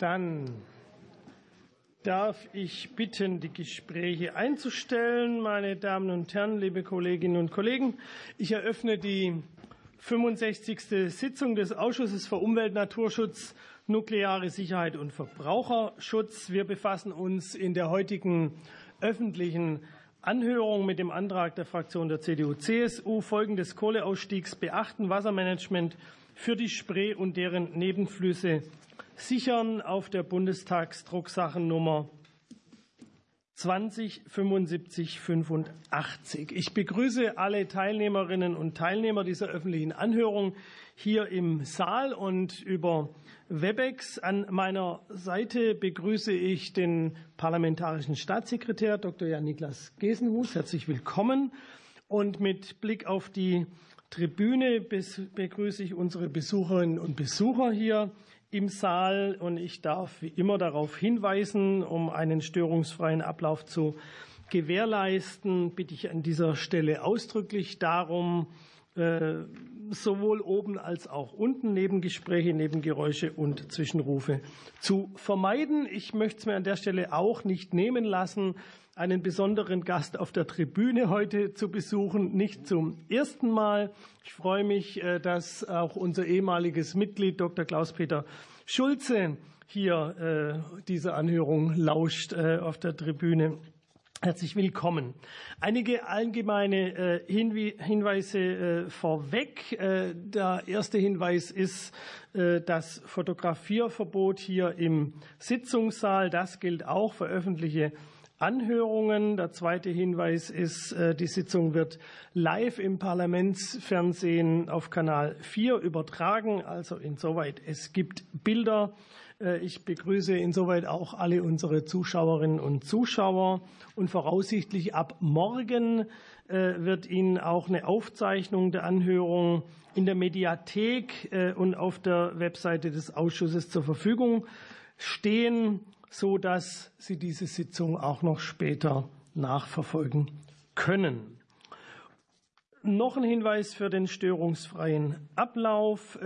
Dann darf ich bitten, die Gespräche einzustellen. Meine Damen und Herren, liebe Kolleginnen und Kollegen, ich eröffne die 65. Sitzung des Ausschusses für Umwelt, Naturschutz, nukleare Sicherheit und Verbraucherschutz. Wir befassen uns in der heutigen öffentlichen Anhörung mit dem Antrag der Fraktion der CDU-CSU Folgen des Kohleausstiegs beachten, Wassermanagement für die Spree und deren Nebenflüsse sichern auf der Bundestagsdrucksachennummer 20 85. Ich begrüße alle Teilnehmerinnen und Teilnehmer dieser öffentlichen Anhörung hier im Saal und über Webex. An meiner Seite begrüße ich den parlamentarischen Staatssekretär Dr. Jan-Niklas Gesenhus. Herzlich willkommen. Und mit Blick auf die Tribüne begrüße ich unsere Besucherinnen und Besucher hier im Saal und ich darf wie immer darauf hinweisen, um einen störungsfreien Ablauf zu gewährleisten, bitte ich an dieser Stelle ausdrücklich darum, äh, sowohl oben als auch unten Nebengespräche, Nebengeräusche und Zwischenrufe zu vermeiden. Ich möchte es mir an der Stelle auch nicht nehmen lassen, einen besonderen Gast auf der Tribüne heute zu besuchen, nicht zum ersten Mal. Ich freue mich, äh, dass auch unser ehemaliges Mitglied Dr. Klaus-Peter Schulze hier äh, diese Anhörung lauscht äh, auf der Tribüne. Herzlich willkommen. Einige allgemeine Hinweise vorweg. Der erste Hinweis ist das Fotografierverbot hier im Sitzungssaal. Das gilt auch für öffentliche Anhörungen. Der zweite Hinweis ist, äh, die Sitzung wird live im Parlamentsfernsehen auf Kanal 4 übertragen. Also insoweit, es gibt Bilder. Äh, ich begrüße insoweit auch alle unsere Zuschauerinnen und Zuschauer. Und voraussichtlich ab morgen äh, wird Ihnen auch eine Aufzeichnung der Anhörung in der Mediathek und auf der Webseite des Ausschusses zur Verfügung stehen so dass Sie diese Sitzung auch noch später nachverfolgen können. Noch ein Hinweis für den störungsfreien Ablauf.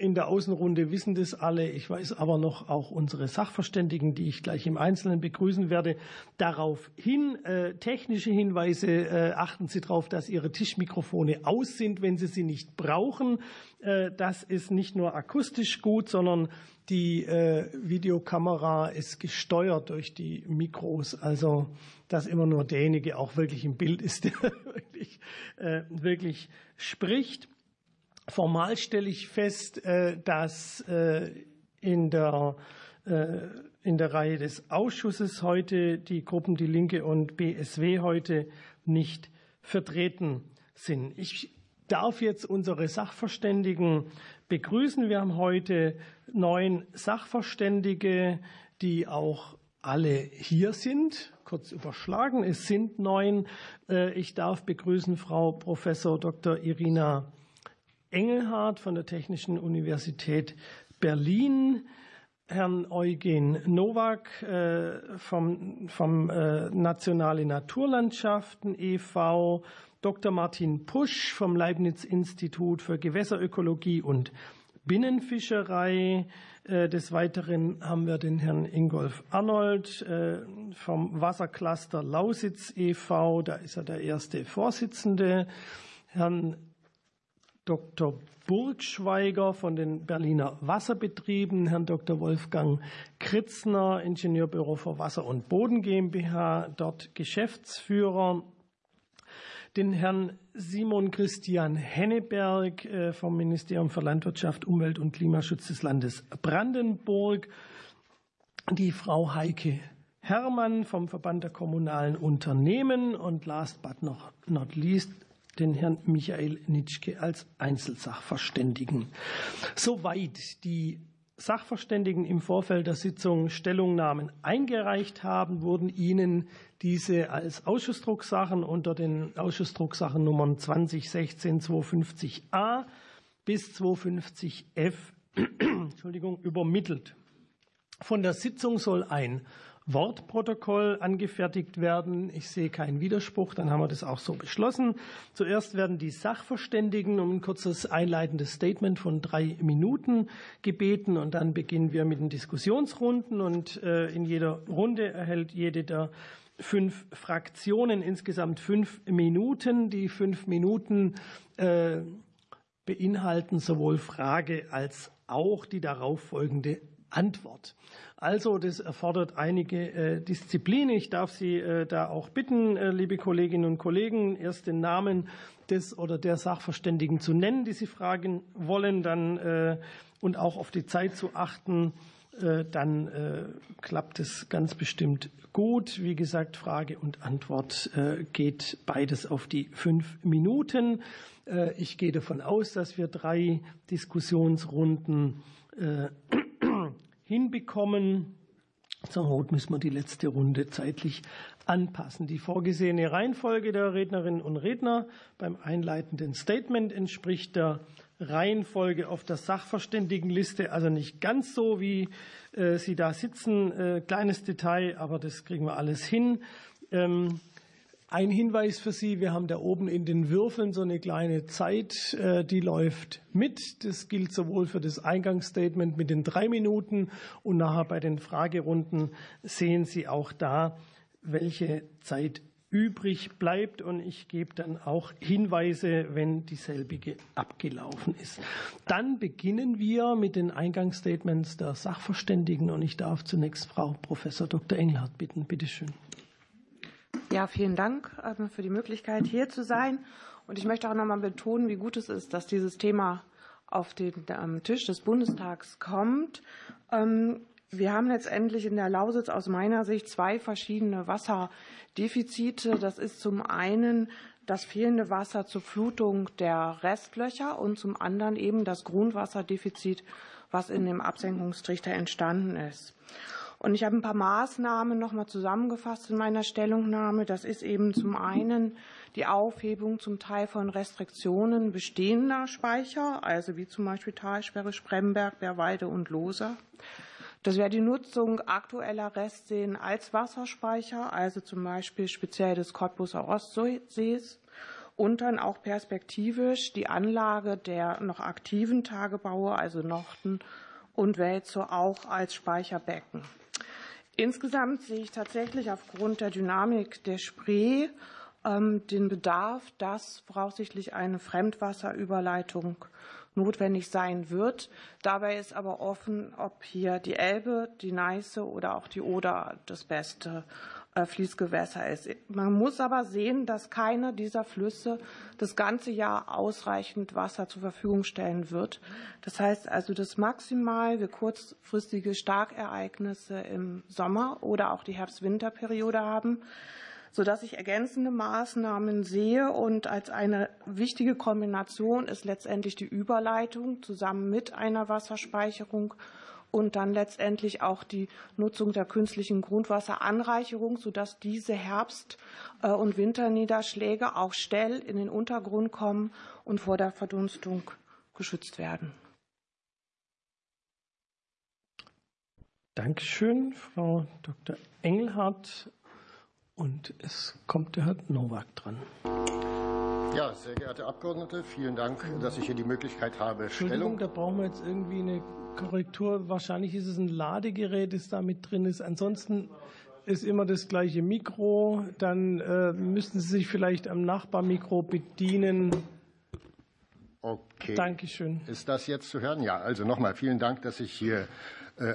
In der Außenrunde wissen das alle. Ich weiß aber noch auch unsere Sachverständigen, die ich gleich im Einzelnen begrüßen werde, darauf hin. Äh, technische Hinweise. Äh, achten Sie darauf, dass Ihre Tischmikrofone aus sind, wenn Sie sie nicht brauchen. Äh, das ist nicht nur akustisch gut, sondern die Videokamera ist gesteuert durch die Mikros. Also, dass immer nur derjenige auch wirklich im Bild ist, der wirklich, wirklich spricht. Formal stelle ich fest, äh, dass äh, in der, äh, in der Reihe des Ausschusses heute die Gruppen Die Linke und BSW heute nicht vertreten sind. Ich darf jetzt unsere Sachverständigen begrüßen. Wir haben heute neun Sachverständige, die auch alle hier sind. Kurz überschlagen, es sind neun. Ich darf begrüßen Frau Professor Dr. Irina Engelhardt von der Technischen Universität Berlin, Herrn Eugen Nowak äh, vom, vom äh, Nationale Naturlandschaften e.V., Dr. Martin Pusch vom Leibniz-Institut für Gewässerökologie und Binnenfischerei. Äh, des Weiteren haben wir den Herrn Ingolf Arnold vom Wassercluster Lausitz e.V., da ist er der erste Vorsitzende. Herrn Dr. Burgschweiger von den Berliner Wasserbetrieben, Herrn Dr. Wolfgang Kritzner, Ingenieurbüro für Wasser und Boden GmbH, dort Geschäftsführer, den Herrn Simon Christian Henneberg äh, vom Ministerium für Landwirtschaft, Umwelt und Klimaschutz des Landes Brandenburg, die Frau Heike Herrmann vom Verband der kommunalen Unternehmen und last but not least den Herrn Michael Nitschke als Einzelsachverständigen. Soweit die Sachverständigen im Vorfeld der Sitzung Stellungnahmen eingereicht haben, wurden Ihnen diese als Ausschussdrucksachen unter den Ausschussdrucksachen Nummern 2016 250a bis 250f Entschuldigung, übermittelt. Von der Sitzung soll ein Wortprotokoll angefertigt werden. Ich sehe keinen Widerspruch, dann haben wir das auch so beschlossen. Zuerst werden die Sachverständigen um ein kurzes einleitendes Statement von drei Minuten gebeten und dann beginnen wir mit den Diskussionsrunden und äh, in jeder Runde erhält jede der fünf Fraktionen insgesamt fünf Minuten. Die fünf Minuten äh, beinhalten sowohl Frage als auch die darauffolgende Antwort. Also, das erfordert einige äh, Disziplin. Ich darf Sie äh, da auch bitten, äh, liebe Kolleginnen und Kollegen, erst den Namen des oder der Sachverständigen zu nennen, die Sie fragen wollen, dann und auch auf die Zeit zu achten. Dann klappt es ganz bestimmt gut. Wie gesagt, Frage und Antwort geht beides auf die fünf Minuten. Ich gehe davon aus, dass wir drei Diskussionsrunden hinbekommen. Zur Not müssen wir die letzte Runde zeitlich anpassen. Die vorgesehene Reihenfolge der Rednerinnen und Redner beim einleitenden Statement entspricht der Reihenfolge auf der Sachverständigenliste, also nicht ganz so, wie äh, Sie da sitzen. Äh, kleines Detail, aber das kriegen wir alles hin. Ein Hinweis für Sie, wir haben da oben in den Würfeln so eine kleine Zeit, äh, die läuft mit. Das gilt sowohl für das Eingangsstatement mit den drei Minuten und nachher bei den Fragerunden sehen Sie auch da, welche Zeit übrig bleibt. Und ich gebe dann auch Hinweise, wenn dieselbige abgelaufen ist. Dann beginnen wir mit den Eingangsstatements der Sachverständigen. Und ich darf zunächst Frau Professor Dr. Engelhardt bitten. Bitte schön. Ja, vielen Dank für die Möglichkeit, hier zu sein. Und ich möchte auch noch mal betonen, wie gut es ist, dass dieses Thema auf den ähm, Tisch des Bundestags kommt. Ähm, wir haben letztendlich in der Lausitz aus meiner Sicht zwei verschiedene Wasserdefizite. Das ist zum einen das fehlende Wasser zur Flutung der Restlöcher und zum anderen eben das Grundwasserdefizit, was in dem Absenkungstrichter entstanden ist. Und ich habe ein paar Maßnahmen noch mal zusammengefasst in meiner Stellungnahme. Das ist eben zum einen die Aufhebung zum Teil von Restriktionen bestehender Speicher, also wie zum Beispiel Talsperre, Spremberg, Bärwalde und Loser. Das wäre die Nutzung aktueller Restseen als Wasserspeicher, also zum Beispiel speziell des Cottbuser Ostsees und dann auch perspektivisch die Anlage der noch aktiven Tagebaue, also Norten und Wälzer, auch als Speicherbecken. Insgesamt sehe ich tatsächlich aufgrund der Dynamik der Spree ähm, den Bedarf, dass voraussichtlich eine Fremdwasserüberleitung notwendig sein wird. Dabei ist aber offen, ob hier die Elbe, die Neiße oder auch die Oder das beste Fließgewässer ist. Man muss aber sehen, dass keine dieser Flüsse das ganze Jahr ausreichend Wasser zur Verfügung stellen wird. Das heißt also, dass maximal wir kurzfristige Starkereignisse im Sommer oder auch die Herbst-Winter-Periode haben sodass ich ergänzende Maßnahmen sehe. Und als eine wichtige Kombination ist letztendlich die Überleitung zusammen mit einer Wasserspeicherung und dann letztendlich auch die Nutzung der künstlichen Grundwasseranreicherung, sodass diese Herbst- äh, und Winterniederschläge auch schnell in den Untergrund kommen und vor der Verdunstung geschützt werden. Dankeschön, Frau Dr. Engelhardt. Und es kommt der Herr Nowak dran. Ja, sehr geehrte Abgeordnete, vielen Dank, dass ich hier die Möglichkeit habe, Stellung. Da brauchen wir jetzt irgendwie eine Korrektur. Wahrscheinlich ist es ein Ladegerät, das da mit drin ist. Ansonsten ist immer das gleiche Mikro. Dann äh, müssten Sie sich vielleicht am Nachbarmikro bedienen. Okay. Dankeschön. Ist das jetzt zu hören? Ja, also nochmal vielen Dank, dass ich hier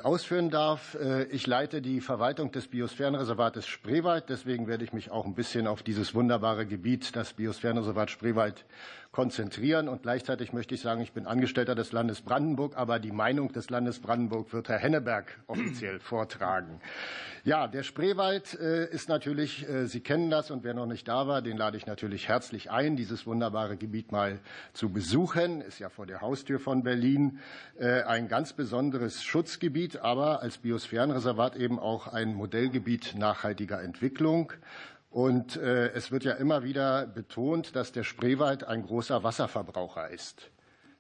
ausführen darf. Äh, ich leite die Verwaltung des Biosphärenreservates Spreewald. Deswegen werde ich mich auch ein bisschen auf dieses wunderbare Gebiet, das Biosphärenreservat Spreewald, konzentrieren. Und gleichzeitig möchte ich sagen, ich bin Angestellter des Landes Brandenburg, aber die Meinung des Landes Brandenburg wird Herr Henneberg offiziell vortragen. Ja, der Spreewald äh, ist natürlich, äh, Sie kennen das und wer noch nicht da war, den lade ich natürlich herzlich ein, dieses wunderbare Gebiet mal zu besuchen. Ist ja vor der Haustür von Berlin äh, ein ganz besonderes Schutzgebiet, aber als Biosphärenreservat eben auch ein Modellgebiet nachhaltiger Entwicklung. Und es wird ja immer wieder betont, dass der Spreewald ein großer Wasserverbraucher ist.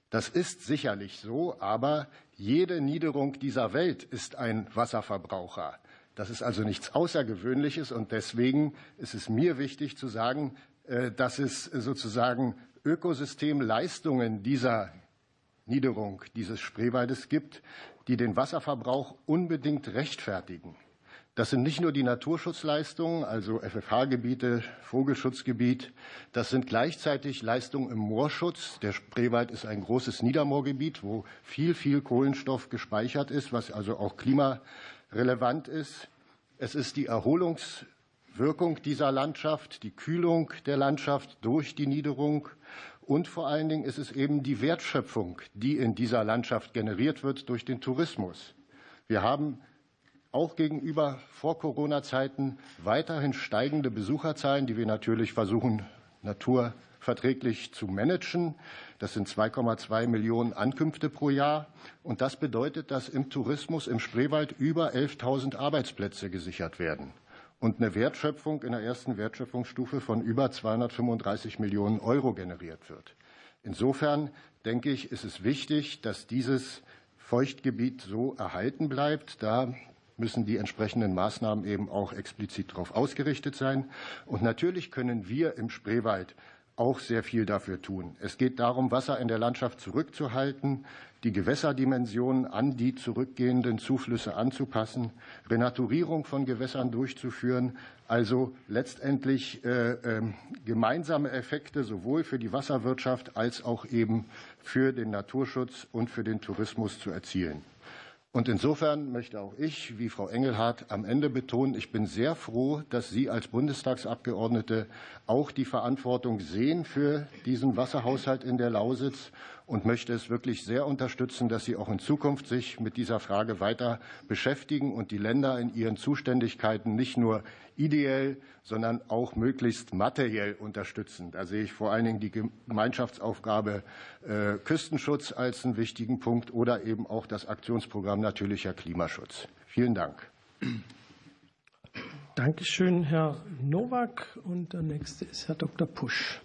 Das ist sicherlich so, aber jede Niederung dieser Welt ist ein Wasserverbraucher. Das ist also nichts Außergewöhnliches und deswegen ist es mir wichtig zu sagen, äh, dass es sozusagen Ökosystemleistungen dieser Niederung dieses Spreewaldes gibt, die den Wasserverbrauch unbedingt rechtfertigen. Das sind nicht nur die Naturschutzleistungen, also FFH-Gebiete, Vogelschutzgebiet. Das sind gleichzeitig Leistungen im Moorschutz. Der Spreewald ist ein großes Niedermoorgebiet, wo viel, viel Kohlenstoff gespeichert ist, was also auch klimarelevant ist. Es ist die Erholungswirkung dieser Landschaft, die Kühlung der Landschaft durch die Niederung. Und vor allen Dingen ist es eben die Wertschöpfung, die in dieser Landschaft generiert wird durch den Tourismus. Wir haben auch gegenüber Vor-Corona-Zeiten weiterhin steigende Besucherzahlen, die wir natürlich versuchen, naturverträglich zu managen. Das sind 2,2 Millionen Ankünfte pro Jahr. Und das bedeutet, dass im Tourismus im Spreewald über 11.000 Arbeitsplätze gesichert werden und eine Wertschöpfung in der ersten Wertschöpfungsstufe von über 235 Millionen Euro generiert wird. Insofern denke ich, ist es wichtig, dass dieses Feuchtgebiet so erhalten bleibt. Da müssen die entsprechenden Maßnahmen eben auch explizit darauf ausgerichtet sein. Und natürlich können wir im Spreewald auch sehr viel dafür tun. Es geht darum, Wasser in der Landschaft zurückzuhalten, die Gewässerdimensionen an die zurückgehenden Zuflüsse anzupassen, Renaturierung von Gewässern durchzuführen, also letztendlich äh, äh, gemeinsame Effekte sowohl für die Wasserwirtschaft als auch eben für den Naturschutz und für den Tourismus zu erzielen. Und insofern möchte auch ich, wie Frau Engelhardt, am Ende betonen, ich bin sehr froh, dass Sie als Bundestagsabgeordnete auch die Verantwortung sehen für diesen Wasserhaushalt in der Lausitz und möchte es wirklich sehr unterstützen, dass Sie auch in Zukunft sich mit dieser Frage weiter beschäftigen und die Länder in ihren Zuständigkeiten nicht nur ideell, sondern auch möglichst materiell unterstützen. Da sehe ich vor allen Dingen die Gemeinschaftsaufgabe äh, Küstenschutz als einen wichtigen Punkt oder eben auch das Aktionsprogramm natürlicher Klimaschutz. Vielen Dank. Dankeschön, Herr Nowak. Und der nächste ist Herr Dr. Pusch.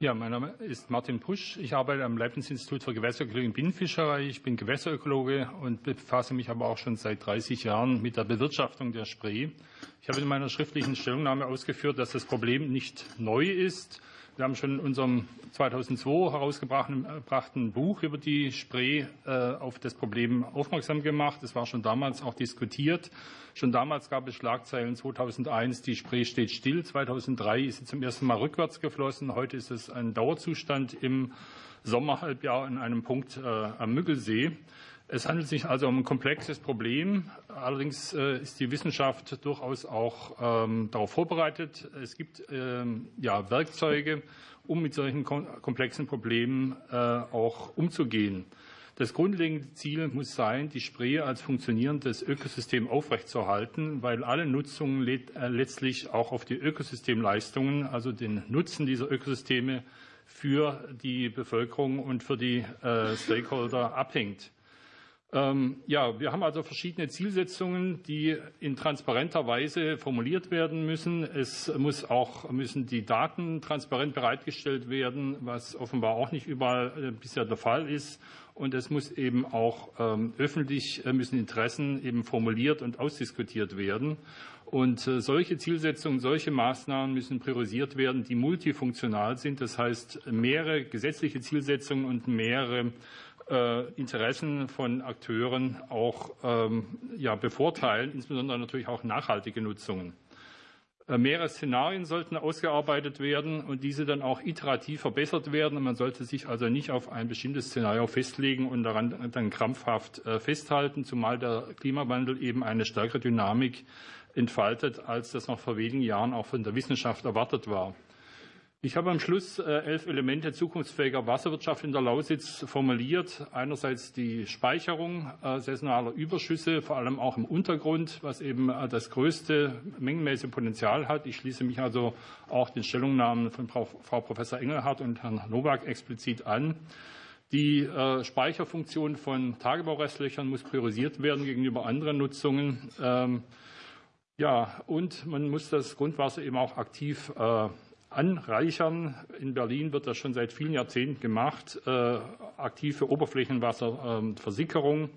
Ja, mein Name ist Martin Pusch. Ich arbeite am Leibniz-Institut für Gewässerökologie und Binnenfischerei. Ich bin Gewässerökologe und befasse mich aber auch schon seit 30 Jahren mit der Bewirtschaftung der Spree. Ich habe in meiner schriftlichen Stellungnahme ausgeführt, dass das Problem nicht neu ist. Wir haben schon in unserem 2002 herausgebrachten Buch über die Spree äh, auf das Problem aufmerksam gemacht. Es war schon damals auch diskutiert. Schon damals gab es Schlagzeilen 2001, die Spree steht still. 2003 ist sie zum ersten Mal rückwärts geflossen. Heute ist es ein Dauerzustand im Sommerhalbjahr in einem Punkt äh, am Müggelsee. Es handelt sich also um ein komplexes Problem. Allerdings äh, ist die Wissenschaft durchaus auch ähm, darauf vorbereitet. Es gibt ähm, ja, Werkzeuge, um mit solchen komplexen Problemen äh, auch umzugehen. Das grundlegende Ziel muss sein, die Spree als funktionierendes Ökosystem aufrechtzuerhalten, weil alle Nutzungen äh, letztlich auch auf die Ökosystemleistungen, also den Nutzen dieser Ökosysteme für die Bevölkerung und für die Stakeholder abhängt. Ähm, ja, wir haben also verschiedene Zielsetzungen, die in transparenter Weise formuliert werden müssen. Es muss auch, müssen die Daten transparent bereitgestellt werden, was offenbar auch nicht überall äh, bisher der Fall ist. Und es muss eben auch ähm, öffentlich, äh, müssen Interessen eben formuliert und ausdiskutiert werden. Und äh, solche Zielsetzungen, solche Maßnahmen müssen priorisiert werden, die multifunktional sind. Das heißt, mehrere gesetzliche Zielsetzungen und mehrere Interessen von Akteuren auch ähm, ja, bevorteilen, insbesondere natürlich auch nachhaltige Nutzungen. Äh, mehrere Szenarien sollten ausgearbeitet werden und diese dann auch iterativ verbessert werden. Man sollte sich also nicht auf ein bestimmtes Szenario festlegen und daran dann krampfhaft äh, festhalten, zumal der Klimawandel eben eine stärkere Dynamik entfaltet, als das noch vor wenigen Jahren auch von der Wissenschaft erwartet war. Ich habe am Schluss äh, elf Elemente zukunftsfähiger Wasserwirtschaft in der Lausitz formuliert. Einerseits die Speicherung äh, saisonaler Überschüsse, vor allem auch im Untergrund, was eben äh, das größte mengenmäßige Potenzial hat. Ich schließe mich also auch den Stellungnahmen von Frau Professor Engelhardt und Herrn Nowak explizit an. Die Speicherfunktion von Tagebaurestlöchern muss priorisiert werden gegenüber anderen Nutzungen. Ähm, ja, und man muss das Grundwasser eben auch aktiv anreichern. In Berlin wird das schon seit vielen Jahrzehnten gemacht. Äh, aktive Oberflächenwasserversickerung.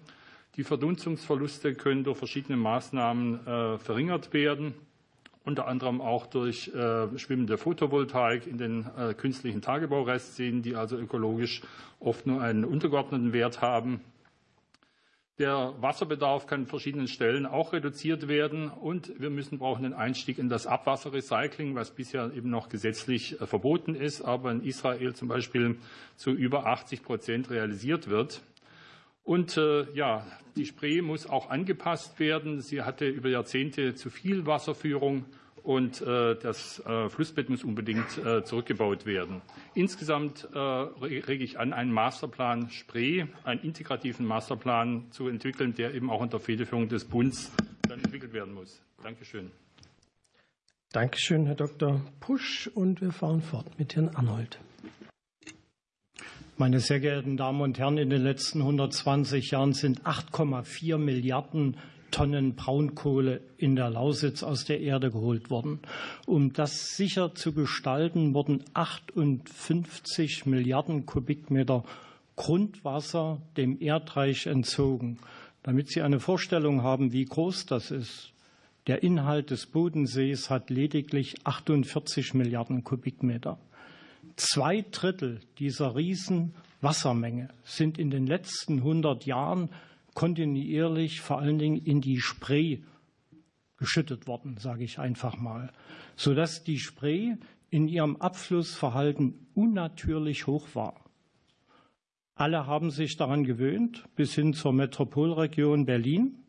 Die Verdunstungsverluste können durch verschiedene Maßnahmen verringert werden unter anderem auch durch äh, schwimmende Photovoltaik in den äh, künstlichen Tagebaurestseen, die also ökologisch oft nur einen untergeordneten Wert haben. Der Wasserbedarf kann an verschiedenen Stellen auch reduziert werden und wir müssen brauchen den Einstieg in das Abwasserrecycling, was bisher eben noch gesetzlich äh, verboten ist, aber in Israel zum Beispiel zu über 80 Prozent realisiert wird. Und äh, ja, die Spree muss auch angepasst werden. Sie hatte über Jahrzehnte zu viel Wasserführung und äh, das äh, Flussbett muss unbedingt äh, zurückgebaut werden. Insgesamt rege ich an, einen Masterplan Spree, einen integrativen Masterplan zu entwickeln, der eben auch unter Federführung des Bundes dann entwickelt werden muss. Dankeschön. Dankeschön, Herr Dr. Pusch. Und wir fahren fort mit Herrn Arnold. Meine sehr geehrten Damen und Herren, in den letzten 120 Jahren sind 8,4 Milliarden Tonnen Braunkohle in der Lausitz aus der Erde geholt worden. Um das sicher zu gestalten, wurden 58 Milliarden Kubikmeter Grundwasser dem Erdreich entzogen. Damit Sie eine Vorstellung haben, wie groß das ist, der Inhalt des Bodensees hat lediglich 48 Milliarden Kubikmeter. Zwei Drittel dieser Riesenwassermenge sind in den letzten 100 Jahren kontinuierlich vor allen Dingen in die Spree geschüttet worden, sage ich einfach mal, sodass die Spree in ihrem Abflussverhalten unnatürlich hoch war. Alle haben sich daran gewöhnt, bis hin zur Metropolregion Berlin.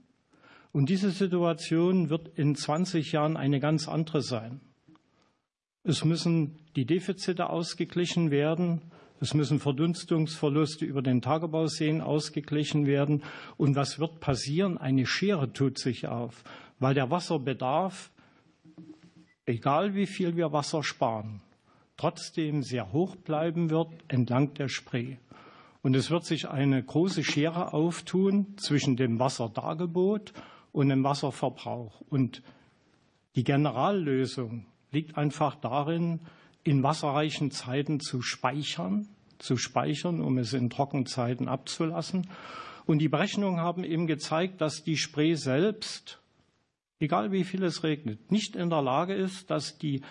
Und diese Situation wird in 20 Jahren eine ganz andere sein. Es müssen die Defizite ausgeglichen werden. Es müssen Verdunstungsverluste über den Tagebauseen ausgeglichen werden. Und was wird passieren? Eine Schere tut sich auf, weil der Wasserbedarf, egal wie viel wir Wasser sparen, trotzdem sehr hoch bleiben wird entlang der Spree. Und es wird sich eine große Schere auftun zwischen dem Wasserdargebot und dem Wasserverbrauch. Und die Generallösung liegt einfach darin, in wasserreichen Zeiten zu speichern, zu speichern, um es in Trockenzeiten abzulassen. Und die Berechnungen haben eben gezeigt, dass die Spree selbst, egal wie viel es regnet, nicht in der Lage ist, dass die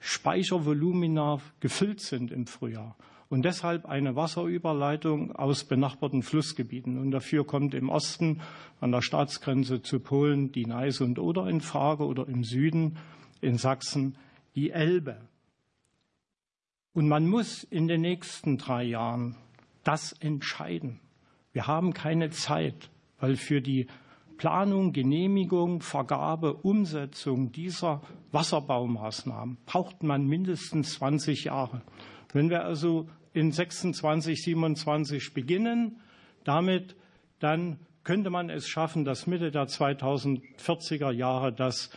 Speichervolumina gefüllt sind im Frühjahr und deshalb eine Wasserüberleitung aus benachbarten Flussgebieten. Und dafür kommt im Osten an der Staatsgrenze zu Polen die Neiße und Oder in Frage oder im Süden in Sachsen die Elbe. Und man muss in den nächsten drei Jahren das entscheiden. Wir haben keine Zeit, weil für die Planung, Genehmigung, Vergabe, Umsetzung dieser Wasserbaumaßnahmen braucht man mindestens 20 Jahre. Wenn wir also in 26, 27 beginnen, damit dann könnte man es schaffen, dass Mitte der 2040er Jahre das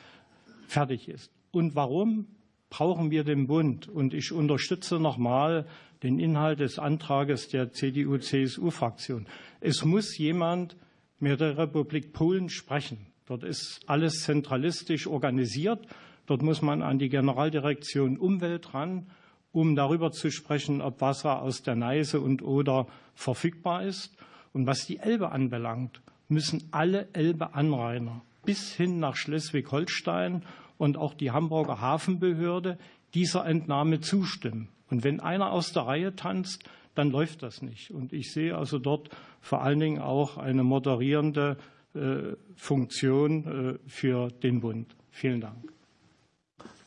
fertig ist. Und warum? Brauchen wir den Bund. Und ich unterstütze nochmal den Inhalt des Antrages der CDU-CSU-Fraktion. Es muss jemand mit der Republik Polen sprechen. Dort ist alles zentralistisch organisiert. Dort muss man an die Generaldirektion Umwelt ran, um darüber zu sprechen, ob Wasser aus der Neiße und oder verfügbar ist. Und was die Elbe anbelangt, müssen alle Elbe-Anrainer bis hin nach Schleswig-Holstein und auch die Hamburger Hafenbehörde dieser Entnahme zustimmen. Und wenn einer aus der Reihe tanzt, dann läuft das nicht. Und ich sehe also dort vor allen Dingen auch eine moderierende äh, Funktion äh, für den Bund. Vielen Dank.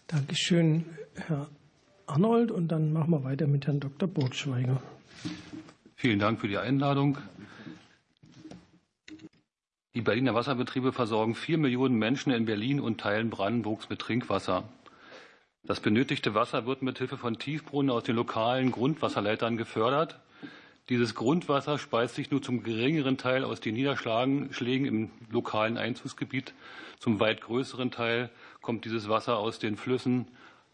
Dankeschön, Herr Arnold. Und dann machen wir weiter mit Herrn Dr. Burgschweiger. Vielen Dank für die Einladung. Die Berliner Wasserbetriebe versorgen vier Millionen Menschen in Berlin und Teilen Brandenburgs mit Trinkwasser. Das benötigte Wasser wird mit Hilfe von Tiefbrunnen aus den lokalen Grundwasserleitern gefördert. Dieses Grundwasser speist sich nur zum geringeren Teil aus den Niederschlägen im lokalen Einzugsgebiet. Zum weit größeren Teil kommt dieses Wasser aus den Flüssen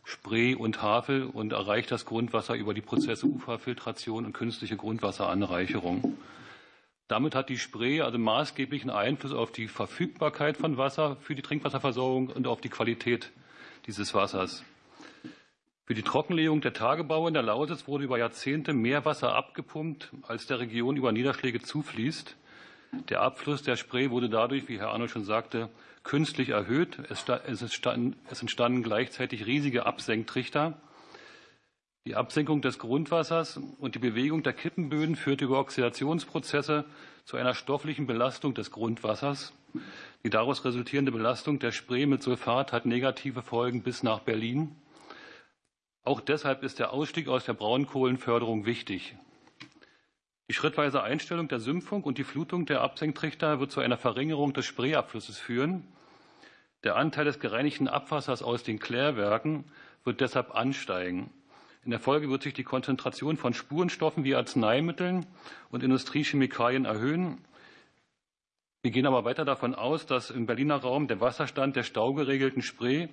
Spree und Havel und erreicht das Grundwasser über die Prozesse Uferfiltration und künstliche Grundwasseranreicherung. Damit hat die Spree also maßgeblichen Einfluss auf die Verfügbarkeit von Wasser für die Trinkwasserversorgung und auf die Qualität dieses Wassers. Für die Trockenlegung der Tagebaue in der Lausitz wurde über Jahrzehnte mehr Wasser abgepumpt, als der Region über Niederschläge zufließt. Der Abfluss der Spree wurde dadurch, wie Herr Arnold schon sagte, künstlich erhöht. Es entstanden gleichzeitig riesige Absenktrichter. Die Absenkung des Grundwassers und die Bewegung der Kippenböden führte über Oxidationsprozesse zu einer stofflichen Belastung des Grundwassers. Die daraus resultierende Belastung der Spree mit Sulfat hat negative Folgen bis nach Berlin. Auch deshalb ist der Ausstieg aus der Braunkohlenförderung wichtig. Die schrittweise Einstellung der Sümpfung und die Flutung der Absenktrichter wird zu einer Verringerung des Spreeabflusses führen. Der Anteil des gereinigten Abwassers aus den Klärwerken wird deshalb ansteigen. In der Folge wird sich die Konzentration von Spurenstoffen wie Arzneimitteln und Industriechemikalien erhöhen. Wir gehen aber weiter davon aus, dass im Berliner Raum der Wasserstand der staugeregelten Spree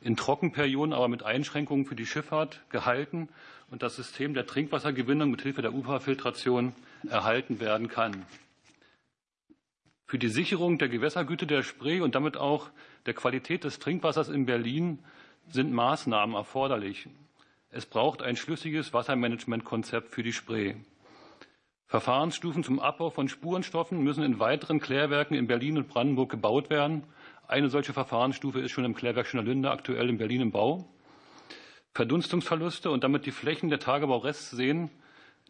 in Trockenperioden, aber mit Einschränkungen für die Schifffahrt gehalten und das System der Trinkwassergewinnung mit Hilfe der UFA-Filtration erhalten werden kann. Für die Sicherung der Gewässergüte der Spree und damit auch der Qualität des Trinkwassers in Berlin sind Maßnahmen erforderlich. Es braucht ein schlüssiges Wassermanagementkonzept für die Spree. Verfahrensstufen zum Abbau von Spurenstoffen müssen in weiteren Klärwerken in Berlin und Brandenburg gebaut werden. Eine solche Verfahrensstufe ist schon im Klärwerk Schönerlinde aktuell in Berlin im Bau. Verdunstungsverluste und damit die Flächen der Tagebaurestseen,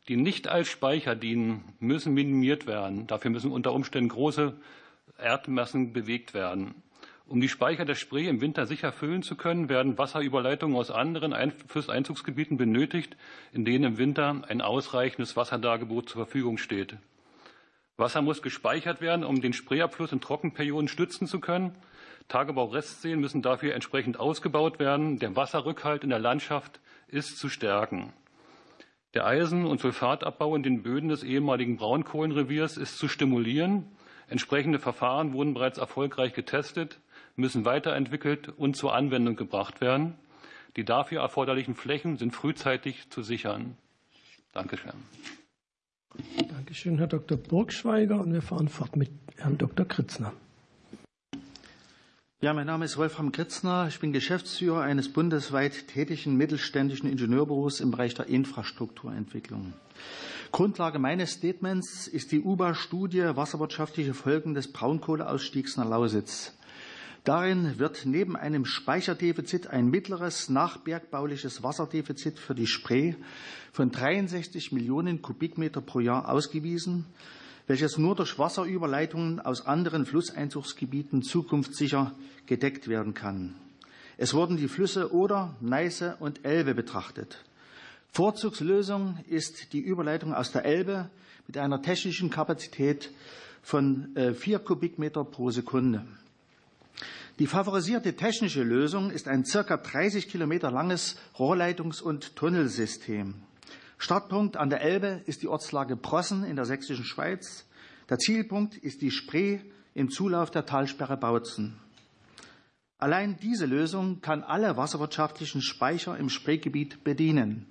die nicht als Speicher dienen, müssen minimiert werden. Dafür müssen unter Umständen große Erdmassen bewegt werden. Um die Speicher der Spree im Winter sicher füllen zu können, werden Wasserüberleitungen aus anderen Flusseinzugsgebieten benötigt, in denen im Winter ein ausreichendes Wasserdargebot zur Verfügung steht. Wasser muss gespeichert werden, um den Spreeabfluss in Trockenperioden stützen zu können. Tagebaurestseen müssen dafür entsprechend ausgebaut werden. Der Wasserrückhalt in der Landschaft ist zu stärken. Der Eisen- und Sulfatabbau in den Böden des ehemaligen Braunkohlenreviers ist zu stimulieren. Entsprechende Verfahren wurden bereits erfolgreich getestet müssen weiterentwickelt und zur Anwendung gebracht werden. Die dafür erforderlichen Flächen sind frühzeitig zu sichern. Dankeschön. Dankeschön, Herr Dr. Burgschweiger. Und wir fahren fort mit Herrn Dr. Kritzner. Ja, mein Name ist Wolfram Kritzner. Ich bin Geschäftsführer eines bundesweit tätigen mittelständischen Ingenieurbüros im Bereich der Infrastrukturentwicklung. Grundlage meines Statements ist die UBA-Studie Wasserwirtschaftliche Folgen des Braunkohleausstiegs nach Lausitz. Darin wird neben einem Speicherdefizit ein mittleres nachbergbauliches Wasserdefizit für die Spree von 63 Millionen Kubikmeter pro Jahr ausgewiesen, welches nur durch Wasserüberleitungen aus anderen Flusseinzugsgebieten zukunftssicher gedeckt werden kann. Es wurden die Flüsse Oder, Neiße und Elbe betrachtet. Vorzugslösung ist die Überleitung aus der Elbe mit einer technischen Kapazität von äh, vier Kubikmeter pro Sekunde. Die favorisierte technische Lösung ist ein circa 30 Kilometer langes Rohrleitungs- und Tunnelsystem. Startpunkt an der Elbe ist die Ortslage Prossen in der sächsischen Schweiz. Der Zielpunkt ist die Spree im Zulauf der Talsperre Bautzen. Allein diese Lösung kann alle wasserwirtschaftlichen Speicher im Spreegebiet bedienen.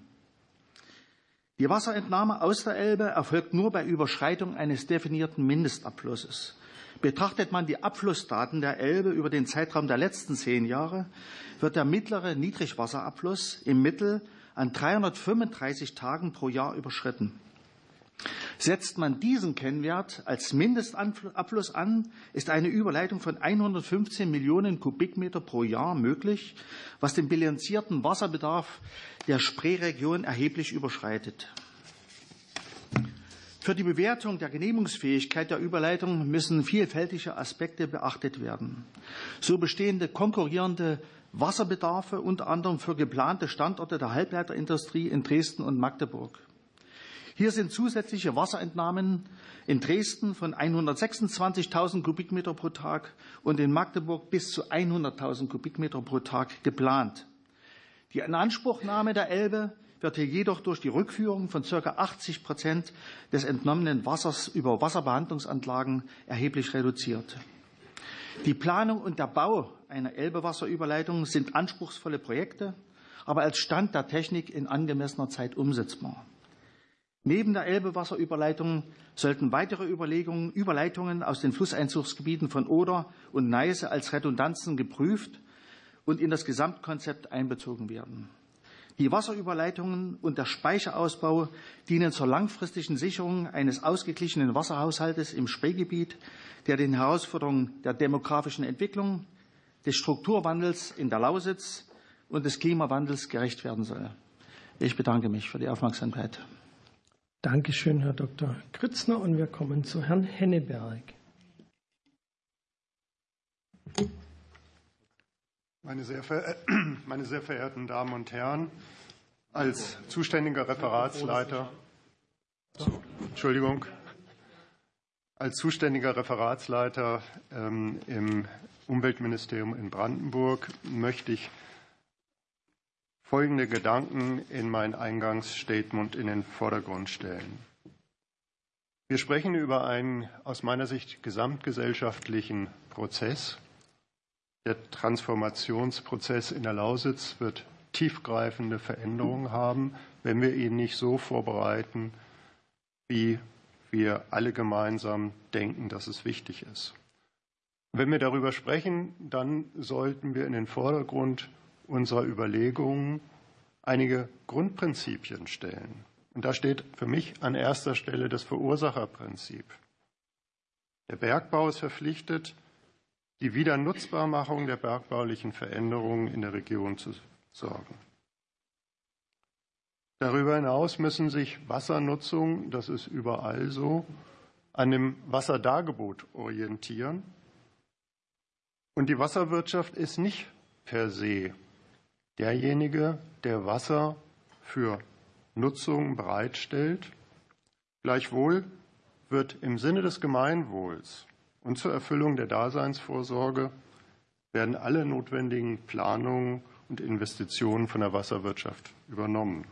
Die Wasserentnahme aus der Elbe erfolgt nur bei Überschreitung eines definierten Mindestabflusses. Betrachtet man die Abflussdaten der Elbe über den Zeitraum der letzten zehn Jahre, wird der mittlere Niedrigwasserabfluss im Mittel an 335 Tagen pro Jahr überschritten. Setzt man diesen Kennwert als Mindestabfluss an, ist eine Überleitung von 115 Millionen Kubikmeter pro Jahr möglich, was den bilanzierten Wasserbedarf der Spreeregion erheblich überschreitet. Für die Bewertung der Genehmigungsfähigkeit der Überleitung müssen vielfältige Aspekte beachtet werden. So bestehende konkurrierende Wasserbedarfe unter anderem für geplante Standorte der Halbleiterindustrie in Dresden und Magdeburg. Hier sind zusätzliche Wasserentnahmen in Dresden von 126.000 Kubikmeter pro Tag und in Magdeburg bis zu 100.000 Kubikmeter pro Tag geplant. Die Inanspruchnahme der Elbe wird hier jedoch durch die Rückführung von ca. 80 Prozent des entnommenen Wassers über Wasserbehandlungsanlagen erheblich reduziert. Die Planung und der Bau einer Elbewasserüberleitung sind anspruchsvolle Projekte, aber als Stand der Technik in angemessener Zeit umsetzbar. Neben der Elbewasserüberleitung sollten weitere Überlegungen, Überleitungen aus den Flusseinzugsgebieten von Oder und Neiße als Redundanzen geprüft und in das Gesamtkonzept einbezogen werden. Die Wasserüberleitungen und der Speicherausbau dienen zur langfristigen Sicherung eines ausgeglichenen Wasserhaushaltes im Spreegebiet, der den Herausforderungen der demografischen Entwicklung, des Strukturwandels in der Lausitz und des Klimawandels gerecht werden soll. Ich bedanke mich für die Aufmerksamkeit. Dankeschön, Herr Dr. Kritzner. Und wir kommen zu Herrn Henneberg. Meine sehr, meine sehr, verehrten Damen und Herren, als zuständiger Referatsleiter, Entschuldigung, als zuständiger Referatsleiter ähm, im Umweltministerium in Brandenburg möchte ich folgende Gedanken in mein Eingangsstatement in den Vordergrund stellen. Wir sprechen über einen aus meiner Sicht gesamtgesellschaftlichen Prozess, der Transformationsprozess in der Lausitz wird tiefgreifende Veränderungen haben, wenn wir ihn nicht so vorbereiten, wie wir alle gemeinsam denken, dass es wichtig ist. Wenn wir darüber sprechen, dann sollten wir in den Vordergrund unserer Überlegungen einige Grundprinzipien stellen. Und da steht für mich an erster Stelle das Verursacherprinzip. Der Bergbau ist verpflichtet, die Wiedernutzbarmachung der bergbaulichen Veränderungen in der Region zu sorgen. Darüber hinaus müssen sich Wassernutzung, das ist überall so, an dem Wasserdargebot orientieren. Und die Wasserwirtschaft ist nicht per se derjenige, der Wasser für Nutzung bereitstellt. Gleichwohl wird im Sinne des Gemeinwohls und zur Erfüllung der Daseinsvorsorge werden alle notwendigen Planungen und Investitionen von der Wasserwirtschaft übernommen.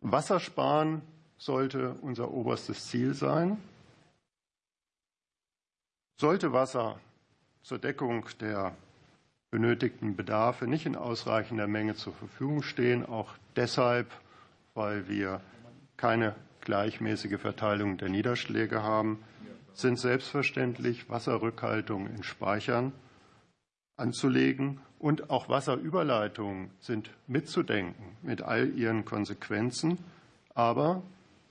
Wassersparen sollte unser oberstes Ziel sein. Sollte Wasser zur Deckung der benötigten Bedarfe nicht in ausreichender Menge zur Verfügung stehen, auch deshalb, weil wir keine gleichmäßige Verteilung der Niederschläge haben, sind selbstverständlich Wasserrückhaltungen in Speichern anzulegen und auch Wasserüberleitungen sind mitzudenken mit all ihren Konsequenzen. Aber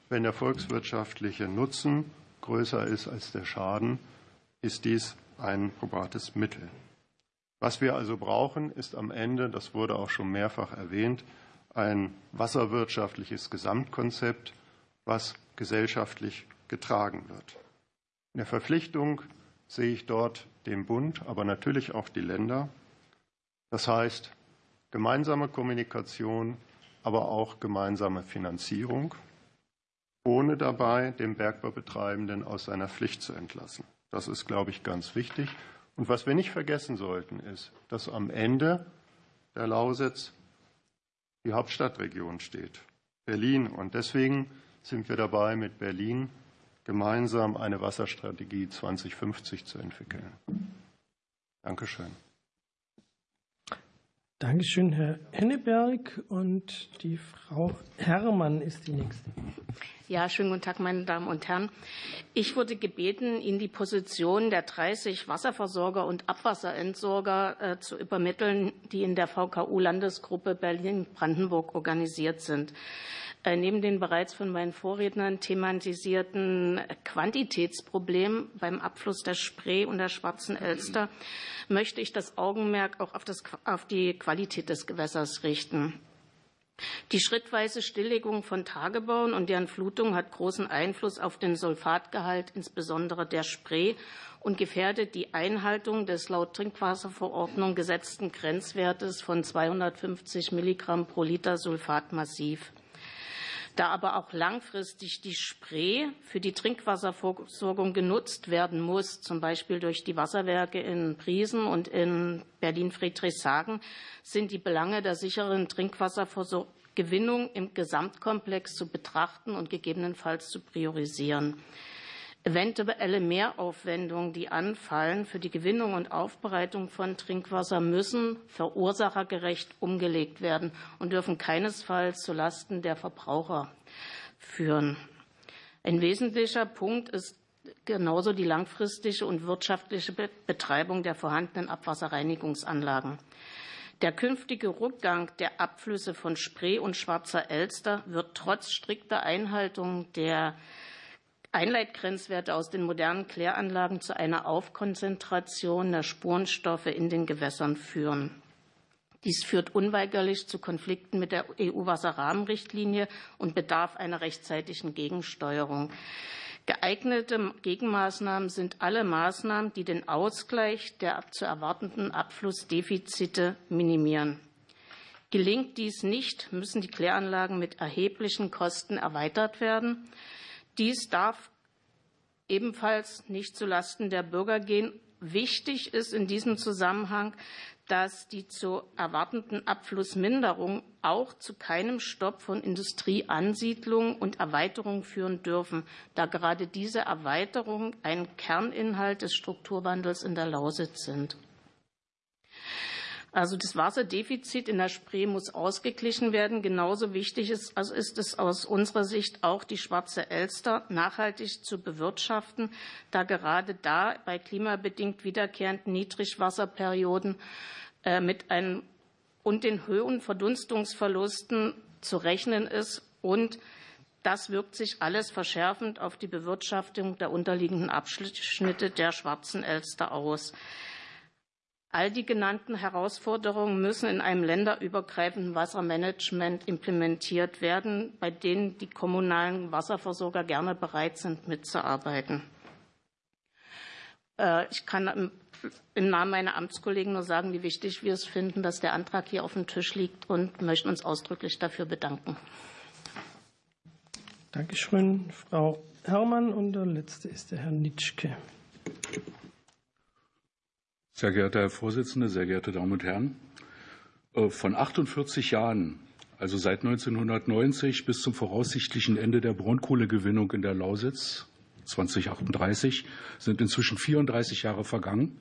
wenn der volkswirtschaftliche Nutzen größer ist als der Schaden, ist dies ein probates Mittel. Was wir also brauchen, ist am Ende, das wurde auch schon mehrfach erwähnt, ein wasserwirtschaftliches Gesamtkonzept, was gesellschaftlich getragen wird. In der Verpflichtung sehe ich dort den Bund, aber natürlich auch die Länder. Das heißt, gemeinsame Kommunikation, aber auch gemeinsame Finanzierung, ohne dabei den Bergbaubetreibenden aus seiner Pflicht zu entlassen. Das ist, glaube ich, ganz wichtig. Und was wir nicht vergessen sollten, ist, dass am Ende der Lausitz die Hauptstadtregion steht, Berlin. Und deswegen sind wir dabei, mit Berlin gemeinsam eine Wasserstrategie 2050 zu entwickeln. Dankeschön. Dankeschön, Herr Henneberg. Und die Frau Herrmann ist die nächste. Ja, schönen guten Tag, meine Damen und Herren. Ich wurde gebeten, Ihnen die Position der 30 Wasserversorger und Abwasserentsorger äh, zu übermitteln, die in der VKU-Landesgruppe Berlin-Brandenburg organisiert sind. Äh, neben den bereits von meinen Vorrednern thematisierten Quantitätsproblem beim Abfluss der Spree und der Schwarzen Elster möchte ich das Augenmerk auch auf, das, auf die Qualität des Gewässers richten. Die schrittweise Stilllegung von Tagebauen und deren Flutung hat großen Einfluss auf den Sulfatgehalt, insbesondere der Spree, und gefährdet die Einhaltung des laut Trinkwasserverordnung gesetzten Grenzwertes von 250 Milligramm pro Liter Sulfat massiv. Da aber auch langfristig die Spree für die Trinkwasserversorgung genutzt werden muss, zum Beispiel durch die Wasserwerke in Priesen und in Berlin-Friedrichshagen, sind die Belange der sicheren Trinkwassergewinnung im Gesamtkomplex zu betrachten und gegebenenfalls zu priorisieren. Eventuelle Mehraufwendungen, die anfallen für die Gewinnung und Aufbereitung von Trinkwasser, müssen verursachergerecht umgelegt werden und dürfen keinesfalls zulasten der Verbraucher führen. Ein wesentlicher Punkt ist genauso die langfristige und wirtschaftliche Betreibung der vorhandenen Abwasserreinigungsanlagen. Der künftige Rückgang der Abflüsse von Spree und Schwarzer Elster wird trotz strikter Einhaltung der Einleitgrenzwerte aus den modernen Kläranlagen zu einer Aufkonzentration der Spurenstoffe in den Gewässern führen. Dies führt unweigerlich zu Konflikten mit der EU-Wasserrahmenrichtlinie und bedarf einer rechtzeitigen Gegensteuerung. Geeignete Gegenmaßnahmen sind alle Maßnahmen, die den Ausgleich der zu erwartenden Abflussdefizite minimieren. Gelingt dies nicht, müssen die Kläranlagen mit erheblichen Kosten erweitert werden. Dies darf ebenfalls nicht zulasten der Bürger gehen. Wichtig ist in diesem Zusammenhang, dass die zu erwartenden Abflussminderungen auch zu keinem Stopp von Industrieansiedlungen und Erweiterungen führen dürfen, da gerade diese Erweiterungen ein Kerninhalt des Strukturwandels in der Lausitz sind. Also das Wasserdefizit in der Spree muss ausgeglichen werden. Genauso wichtig ist, also ist es aus unserer Sicht auch, die Schwarze Elster nachhaltig zu bewirtschaften, da gerade da bei klimabedingt wiederkehrenden Niedrigwasserperioden äh, mit einem und den hohen Verdunstungsverlusten zu rechnen ist und das wirkt sich alles verschärfend auf die Bewirtschaftung der unterliegenden Abschnitte der Schwarzen Elster aus. All die genannten Herausforderungen müssen in einem länderübergreifenden Wassermanagement implementiert werden, bei denen die kommunalen Wasserversorger gerne bereit sind, mitzuarbeiten. Äh, ich kann im Namen meiner Amtskollegen nur sagen, wie wichtig wir es finden, dass der Antrag hier auf dem Tisch liegt und möchten uns ausdrücklich dafür bedanken. Dankeschön, Frau Herrmann. Und der letzte ist der Herr Nitschke. Sehr geehrter Herr Vorsitzender, sehr geehrte Damen und Herren, äh, von 48 Jahren, also seit 1990 bis zum voraussichtlichen Ende der Braunkohlegewinnung in der Lausitz 2038 sind inzwischen 34 Jahre vergangen.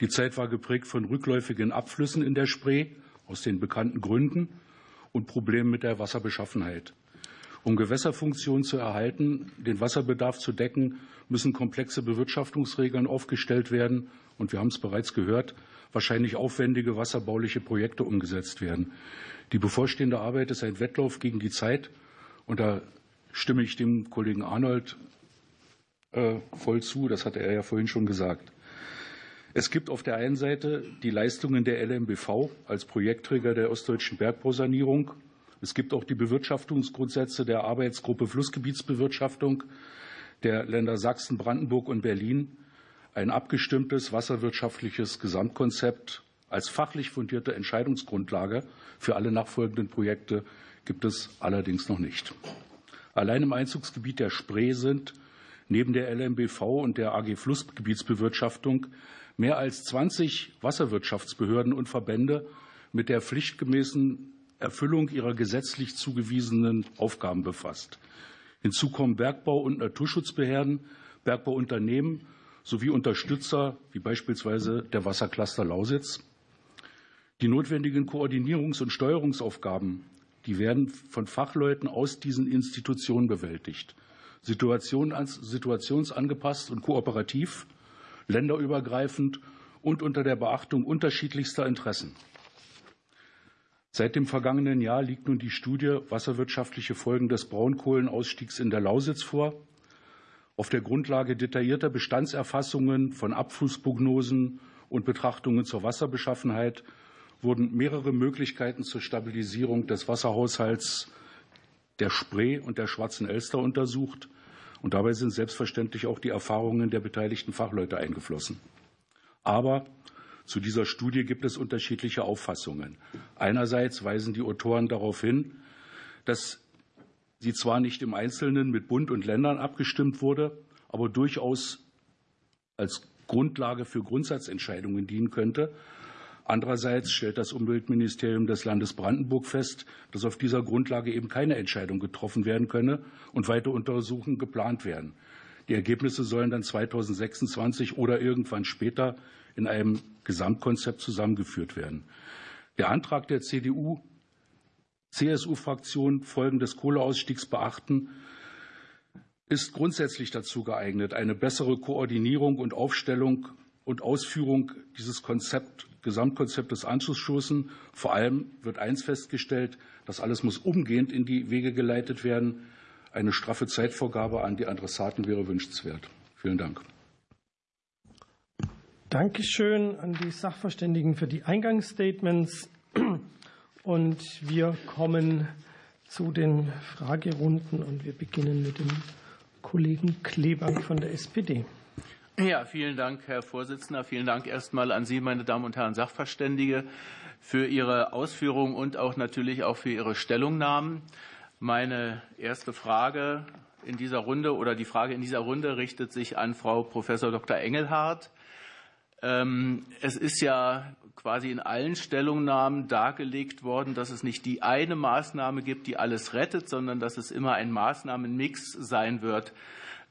Die Zeit war geprägt von rückläufigen Abflüssen in der Spree aus den bekannten Gründen und Problemen mit der Wasserbeschaffenheit. Um Gewässerfunktionen zu erhalten, den Wasserbedarf zu decken, müssen komplexe Bewirtschaftungsregeln aufgestellt werden und wir haben es bereits gehört, wahrscheinlich aufwendige wasserbauliche Projekte umgesetzt werden. Die bevorstehende Arbeit ist ein Wettlauf gegen die Zeit und da stimme ich dem Kollegen Arnold äh, voll zu. Das hatte er ja vorhin schon gesagt. Es gibt auf der einen Seite die Leistungen der LMBV als Projektträger der ostdeutschen Bergbausanierung. Es gibt auch die Bewirtschaftungsgrundsätze der Arbeitsgruppe Flussgebietsbewirtschaftung der Länder Sachsen, Brandenburg und Berlin ein abgestimmtes wasserwirtschaftliches Gesamtkonzept als fachlich fundierte Entscheidungsgrundlage für alle nachfolgenden Projekte gibt es allerdings noch nicht. Allein im Einzugsgebiet der Spree sind neben der LMBV und der AG Flussgebietsbewirtschaftung mehr als 20 Wasserwirtschaftsbehörden und Verbände mit der pflichtgemäßen Erfüllung ihrer gesetzlich zugewiesenen Aufgaben befasst. Hinzu kommen Bergbau- und Naturschutzbehörden, Bergbauunternehmen sowie Unterstützer wie beispielsweise der Wassercluster Lausitz. Die notwendigen Koordinierungs- und Steuerungsaufgaben, die werden von Fachleuten aus diesen Institutionen bewältigt. situationsangepasst und kooperativ, länderübergreifend und unter der Beachtung unterschiedlichster Interessen. Seit dem vergangenen Jahr liegt nun die Studie Wasserwirtschaftliche Folgen des Braunkohlenausstiegs in der Lausitz vor. Auf der Grundlage detaillierter Bestandserfassungen von Abflussprognosen und Betrachtungen zur Wasserbeschaffenheit wurden mehrere Möglichkeiten zur Stabilisierung des Wasserhaushalts der Spree und der Schwarzen Elster untersucht. Und dabei sind selbstverständlich auch die Erfahrungen der beteiligten Fachleute eingeflossen. Aber zu dieser Studie gibt es unterschiedliche Auffassungen. Einerseits weisen die Autoren darauf hin, dass sie zwar nicht im Einzelnen mit Bund und Ländern abgestimmt wurde, aber durchaus als Grundlage für Grundsatzentscheidungen dienen könnte. Andererseits stellt das Umweltministerium des Landes Brandenburg fest, dass auf dieser Grundlage eben keine Entscheidung getroffen werden könne und weitere Untersuchungen geplant werden. Die Ergebnisse sollen dann 2026 oder irgendwann später in einem Gesamtkonzept zusammengeführt werden. Der Antrag der CDU CSU-Fraktion Folgen des Kohleausstiegs beachten, ist grundsätzlich dazu geeignet, eine bessere Koordinierung und Aufstellung und Ausführung dieses Konzepts Gesamtkonzept des Anschlussstoßen. Vor allem wird eins festgestellt, das alles muss umgehend in die Wege geleitet werden. Eine straffe Zeitvorgabe an die Adressaten wäre wünschenswert. Vielen Dank. Dankeschön an die Sachverständigen für die Eingangsstatements. Und wir kommen zu den Fragerunden und wir beginnen mit dem Kollegen Klebank von der SPD. Ja, vielen Dank, Herr Vorsitzender. Vielen Dank erstmal an Sie, meine Damen und Herren Sachverständige, für Ihre Ausführungen und auch natürlich auch für Ihre Stellungnahmen. Meine erste Frage in dieser Runde oder die Frage in dieser Runde richtet sich an Frau Professor Dr. Engelhardt. Ähm, es ist ja quasi in allen Stellungnahmen dargelegt worden, dass es nicht die eine Maßnahme gibt, die alles rettet, sondern dass es immer ein Maßnahmenmix sein wird,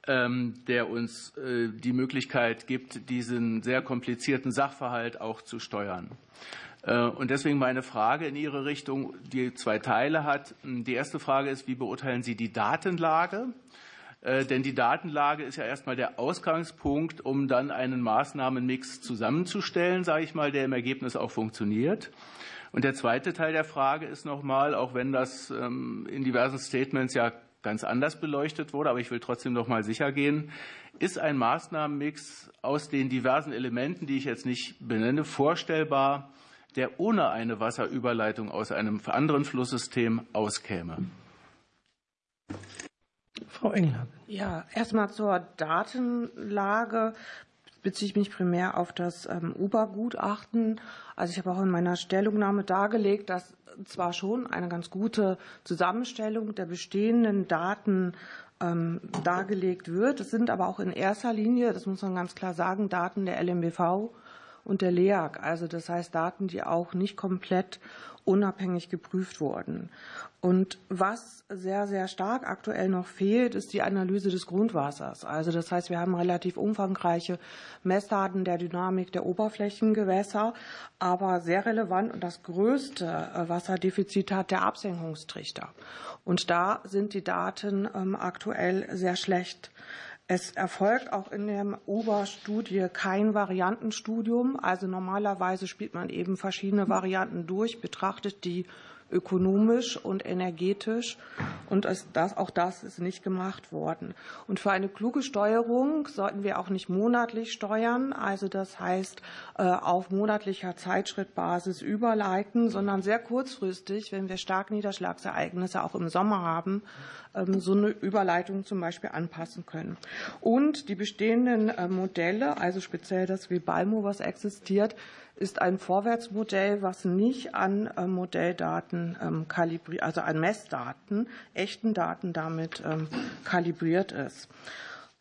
ähm, der uns äh, die Möglichkeit gibt, diesen sehr komplizierten Sachverhalt auch zu steuern. Äh, und deswegen meine Frage in Ihre Richtung, die zwei Teile hat. Die erste Frage ist, wie beurteilen Sie die Datenlage? Äh, denn die Datenlage ist ja erstmal der Ausgangspunkt, um dann einen Maßnahmenmix zusammenzustellen, sage ich mal, der im Ergebnis auch funktioniert. Und der zweite Teil der Frage ist nochmal, auch wenn das ähm, in diversen Statements ja ganz anders beleuchtet wurde, aber ich will trotzdem noch mal sicher gehen, ist ein Maßnahmenmix aus den diversen Elementen, die ich jetzt nicht benenne, vorstellbar, der ohne eine Wasserüberleitung aus einem anderen Flusssystem auskäme? Frau Engelhardt. Ja, erstmal zur Datenlage beziehe ich mich primär auf das ähm, UBA-Gutachten. Also ich habe auch in meiner Stellungnahme dargelegt, dass zwar schon eine ganz gute Zusammenstellung der bestehenden Daten ähm, dargelegt wird. Es sind aber auch in erster Linie, das muss man ganz klar sagen, Daten der LMBV und der LEAG. Also das heißt Daten, die auch nicht komplett unabhängig geprüft wurden. Und was sehr, sehr stark aktuell noch fehlt, ist die Analyse des Grundwassers. Also das heißt, wir haben relativ umfangreiche Messdaten der Dynamik der Oberflächengewässer, aber sehr relevant und das größte äh, Wasserdefizit hat der Absenkungstrichter. Und da sind die Daten ähm, aktuell sehr schlecht. Es erfolgt auch in der Oberstudie kein Variantenstudium. Also normalerweise spielt man eben verschiedene Varianten durch, betrachtet die ökonomisch und energetisch. Und das, auch das ist nicht gemacht worden. Und für eine kluge Steuerung sollten wir auch nicht monatlich steuern, also das heißt äh, auf monatlicher Zeitschrittbasis überleiten, sondern sehr kurzfristig, wenn wir starke Niederschlagsereignisse auch im Sommer haben, so eine Überleitung zum Beispiel anpassen können. Und die bestehenden äh, Modelle, also speziell das wie Balmo, was existiert, ist ein Vorwärtsmodell, was nicht an äh, Modelldaten ähm, kalibriert, also an Messdaten, echten Daten damit ähm, kalibriert ist.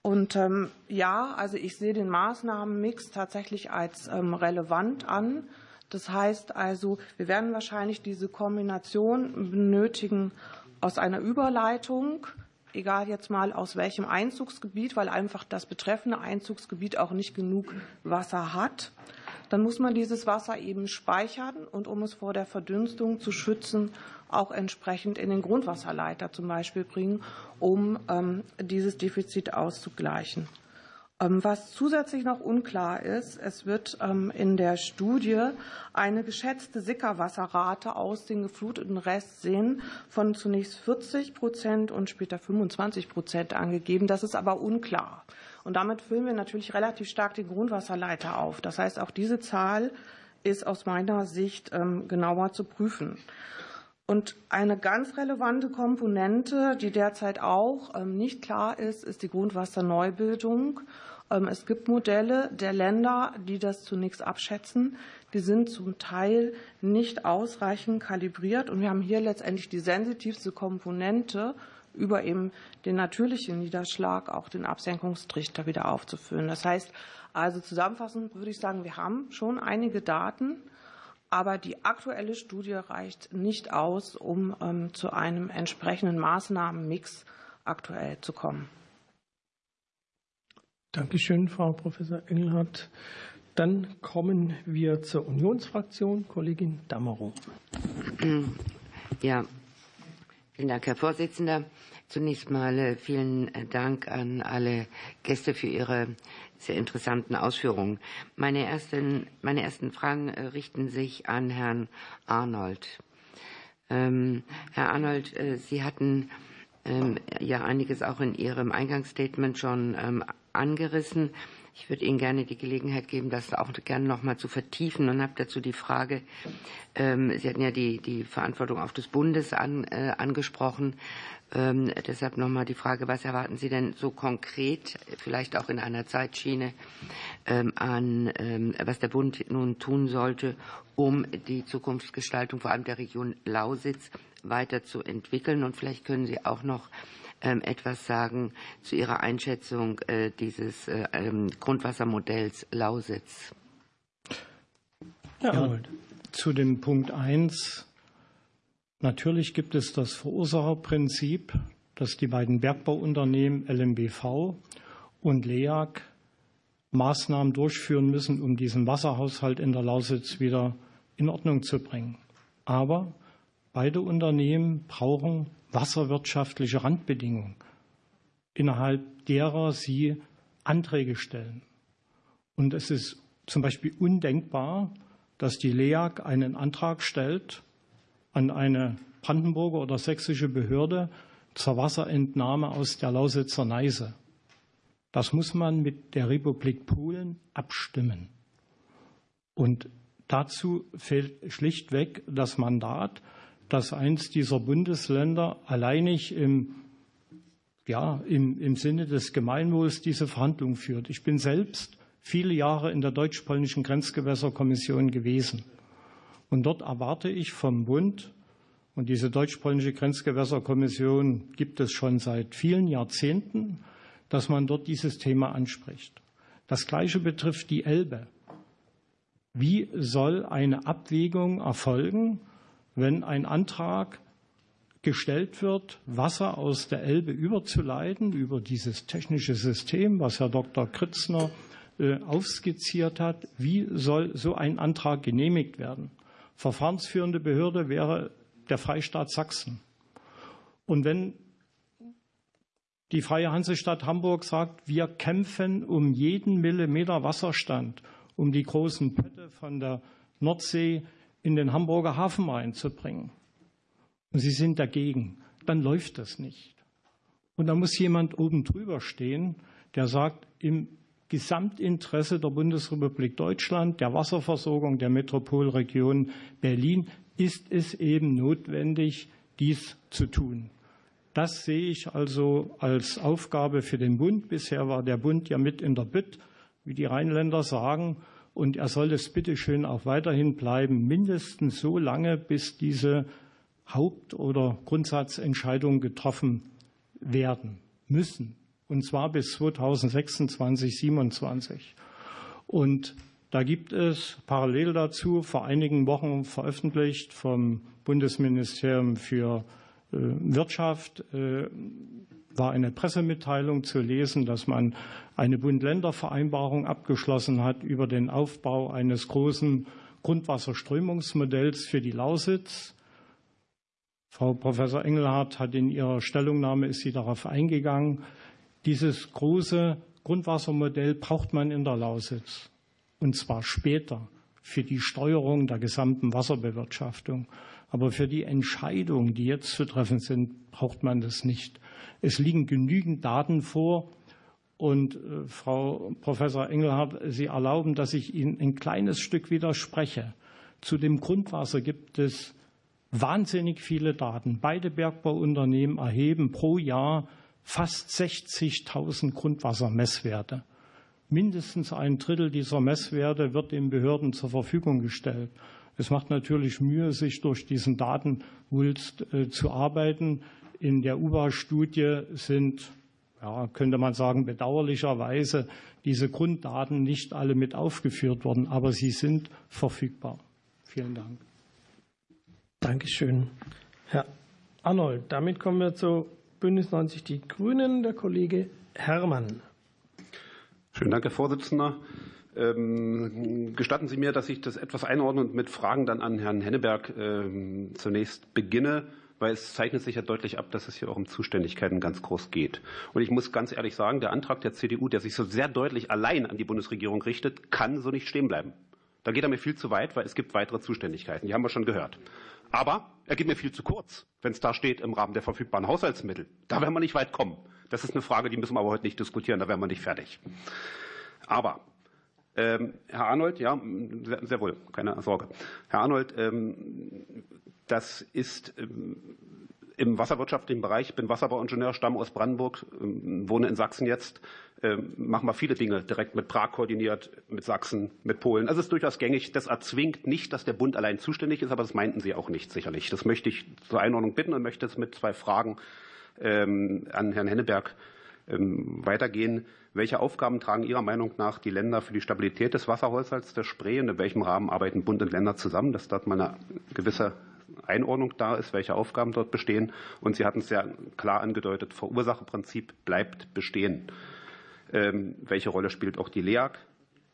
Und ähm, ja, also ich sehe den Maßnahmenmix tatsächlich als relevant an. Das heißt also, wir werden wahrscheinlich diese Kombination benötigen aus einer Überleitung, egal jetzt mal aus welchem Einzugsgebiet, weil einfach das betreffende Einzugsgebiet auch nicht genug Wasser hat dann muss man dieses Wasser eben speichern und um es vor der Verdünstung zu schützen, auch entsprechend in den Grundwasserleiter zum Beispiel bringen, um ähm, dieses Defizit auszugleichen. Ähm, was zusätzlich noch unklar ist, es wird ähm, in der Studie eine geschätzte Sickerwasserrate aus den gefluteten Restseen von zunächst 40 Prozent und später 25 Prozent angegeben. Das ist aber unklar. Und damit füllen wir natürlich relativ stark den Grundwasserleiter auf. Das heißt, auch diese Zahl ist aus meiner Sicht ähm, genauer zu prüfen. Und eine ganz relevante Komponente, die derzeit auch nicht klar ist, ist die Grundwasserneubildung. Ähm, es gibt Modelle der Länder, die das zunächst abschätzen. Die sind zum Teil nicht ausreichend kalibriert. Und wir haben hier letztendlich die sensitivste Komponente über eben den natürlichen Niederschlag auch den Absenkungstrichter wieder aufzufüllen. Das heißt, also zusammenfassend würde ich sagen, wir haben schon einige Daten, aber die aktuelle Studie reicht nicht aus, um ähm, zu einem entsprechenden Maßnahmenmix aktuell zu kommen. Dankeschön, Frau Professor Engelhardt. Dann kommen wir zur Unionsfraktion. Kollegin Dammerow. Ja, Vielen Dank, Herr Vorsitzender. Zunächst mal äh, vielen Dank an alle Gäste für ihre sehr interessanten Ausführungen. Meine ersten, meine ersten Fragen äh, richten sich an Herrn Arnold. Ähm, Herr Arnold, äh, Sie hatten ähm, ja einiges auch in Ihrem Eingangsstatement schon ähm, angerissen. Ich würde Ihnen gerne die Gelegenheit geben, das auch gerne noch mal zu vertiefen und habe dazu die Frage, ähm, Sie hatten ja die, die Verantwortung auch des Bundes an, äh, angesprochen. Ähm, deshalb nochmal die Frage, was erwarten Sie denn so konkret, vielleicht auch in einer Zeitschiene, ähm, an, ähm, was der Bund nun tun sollte, um die Zukunftsgestaltung vor allem der Region Lausitz weiterzuentwickeln? Und vielleicht können Sie auch noch etwas sagen zu Ihrer Einschätzung äh, dieses äh, ähm, Grundwassermodells Lausitz. Ja, zu dem Punkt 1 Natürlich gibt es das Verursacherprinzip, dass die beiden Bergbauunternehmen LMBV und LEAG Maßnahmen durchführen müssen, um diesen Wasserhaushalt in der Lausitz wieder in Ordnung zu bringen. Aber beide Unternehmen brauchen wasserwirtschaftliche Randbedingungen, innerhalb derer sie Anträge stellen. Und es ist zum Beispiel undenkbar, dass die LEAG einen Antrag stellt an eine Brandenburger oder sächsische Behörde zur Wasserentnahme aus der Lausitzer Neise. Das muss man mit der Republik Polen abstimmen. Und dazu fehlt schlichtweg das Mandat, dass eins dieser Bundesländer alleinig im, ja, im, im Sinne des Gemeinwohls diese Verhandlungen führt. Ich bin selbst viele Jahre in der deutsch-polnischen Grenzgewässerkommission gewesen. Und dort erwarte ich vom Bund, und diese deutsch-polnische Grenzgewässerkommission gibt es schon seit vielen Jahrzehnten, dass man dort dieses Thema anspricht. Das Gleiche betrifft die Elbe. Wie soll eine Abwägung erfolgen, wenn ein Antrag gestellt wird, Wasser aus der Elbe überzuleiten über dieses technische System, was Herr Dr. Kritzner äh, aufskizziert hat? Wie soll so ein Antrag genehmigt werden? Verfahrensführende Behörde wäre der Freistaat Sachsen. Und wenn die Freie Hansestadt Hamburg sagt, wir kämpfen um jeden Millimeter Wasserstand, um die großen Pötte von der Nordsee in den Hamburger Hafen reinzubringen, und sie sind dagegen, dann läuft das nicht. Und da muss jemand oben drüber stehen, der sagt, im Gesamtinteresse der Bundesrepublik Deutschland, der Wasserversorgung der Metropolregion Berlin ist es eben notwendig, dies zu tun. Das sehe ich also als Aufgabe für den Bund. Bisher war der Bund ja mit in der Bütt, wie die Rheinländer sagen, und er soll es bitte schön auch weiterhin bleiben, mindestens so lange, bis diese Haupt- oder Grundsatzentscheidungen getroffen werden müssen und zwar bis 2026, 2027. Und da gibt es parallel dazu vor einigen Wochen veröffentlicht vom Bundesministerium für äh, Wirtschaft war eine Pressemitteilung zu lesen, dass man eine Bund-Länder-Vereinbarung abgeschlossen hat über den Aufbau eines großen Grundwasserströmungsmodells für die Lausitz. Frau Professor Engelhardt hat in ihrer Stellungnahme ist sie darauf eingegangen. Dieses große Grundwassermodell braucht man in der Lausitz. Und zwar später für die Steuerung der gesamten Wasserbewirtschaftung. Aber für die Entscheidungen, die jetzt zu treffen sind, braucht man das nicht. Es liegen genügend Daten vor. Und äh, Frau Professor Engelhardt, Sie erlauben, dass ich Ihnen ein kleines Stück widerspreche. Zu dem Grundwasser gibt es wahnsinnig viele Daten. Beide Bergbauunternehmen erheben pro Jahr fast 60.000 Grundwassermesswerte. Mindestens ein Drittel dieser Messwerte wird den Behörden zur Verfügung gestellt. Es macht natürlich Mühe, sich durch diesen Datenwulst äh, zu arbeiten. In der UBA-Studie sind, ja, könnte man sagen, bedauerlicherweise diese Grunddaten nicht alle mit aufgeführt worden, aber sie sind verfügbar. Vielen Dank. Dankeschön. Herr Arnold, damit kommen wir zu Bündnis 90 Die Grünen, der Kollege Herrmann. Schönen Dank, Herr Vorsitzender. Ähm, gestatten Sie mir, dass ich das etwas einordne und mit Fragen dann an Herrn Henneberg ähm, zunächst beginne. Weil es zeichnet sich ja deutlich ab, dass es hier auch um Zuständigkeiten ganz groß geht. Und ich muss ganz ehrlich sagen, der Antrag der CDU, der sich so sehr deutlich allein an die Bundesregierung richtet, kann so nicht stehen bleiben. Da geht er mir viel zu weit, weil es gibt weitere Zuständigkeiten. Die haben wir schon gehört. Aber er geht mir viel zu kurz, wenn es da steht im Rahmen der verfügbaren Haushaltsmittel. Da werden wir nicht weit kommen. Das ist eine Frage, die müssen wir aber heute nicht diskutieren. Da werden wir nicht fertig. Aber ähm, Herr Arnold, ja, sehr, sehr, wohl, keine Sorge. Herr Arnold, ähm, das ist ähm, im wasserwirtschaftlichen Bereich. Ich bin Wasserbauingenieur, stamme aus Brandenburg, ähm, wohne in Sachsen jetzt. Ähm, machen wir viele Dinge direkt mit Prag koordiniert, mit Sachsen, mit Polen. Also es ist durchaus gängig. Das erzwingt nicht, dass der Bund allein zuständig ist, aber das meinten Sie auch nicht sicherlich. Das möchte ich zur Einordnung bitten und möchte jetzt mit zwei Fragen an Herrn Henneberg weitergehen. Welche Aufgaben tragen Ihrer Meinung nach die Länder für die Stabilität des Wasserhaushalts der Spree und in welchem Rahmen arbeiten Bund und Länder zusammen, dass dort mal eine gewisse Einordnung da ist, welche Aufgaben dort bestehen. Und Sie hatten es ja klar angedeutet, Verursacherprinzip bleibt bestehen. Ähm, welche Rolle spielt auch die LEAG?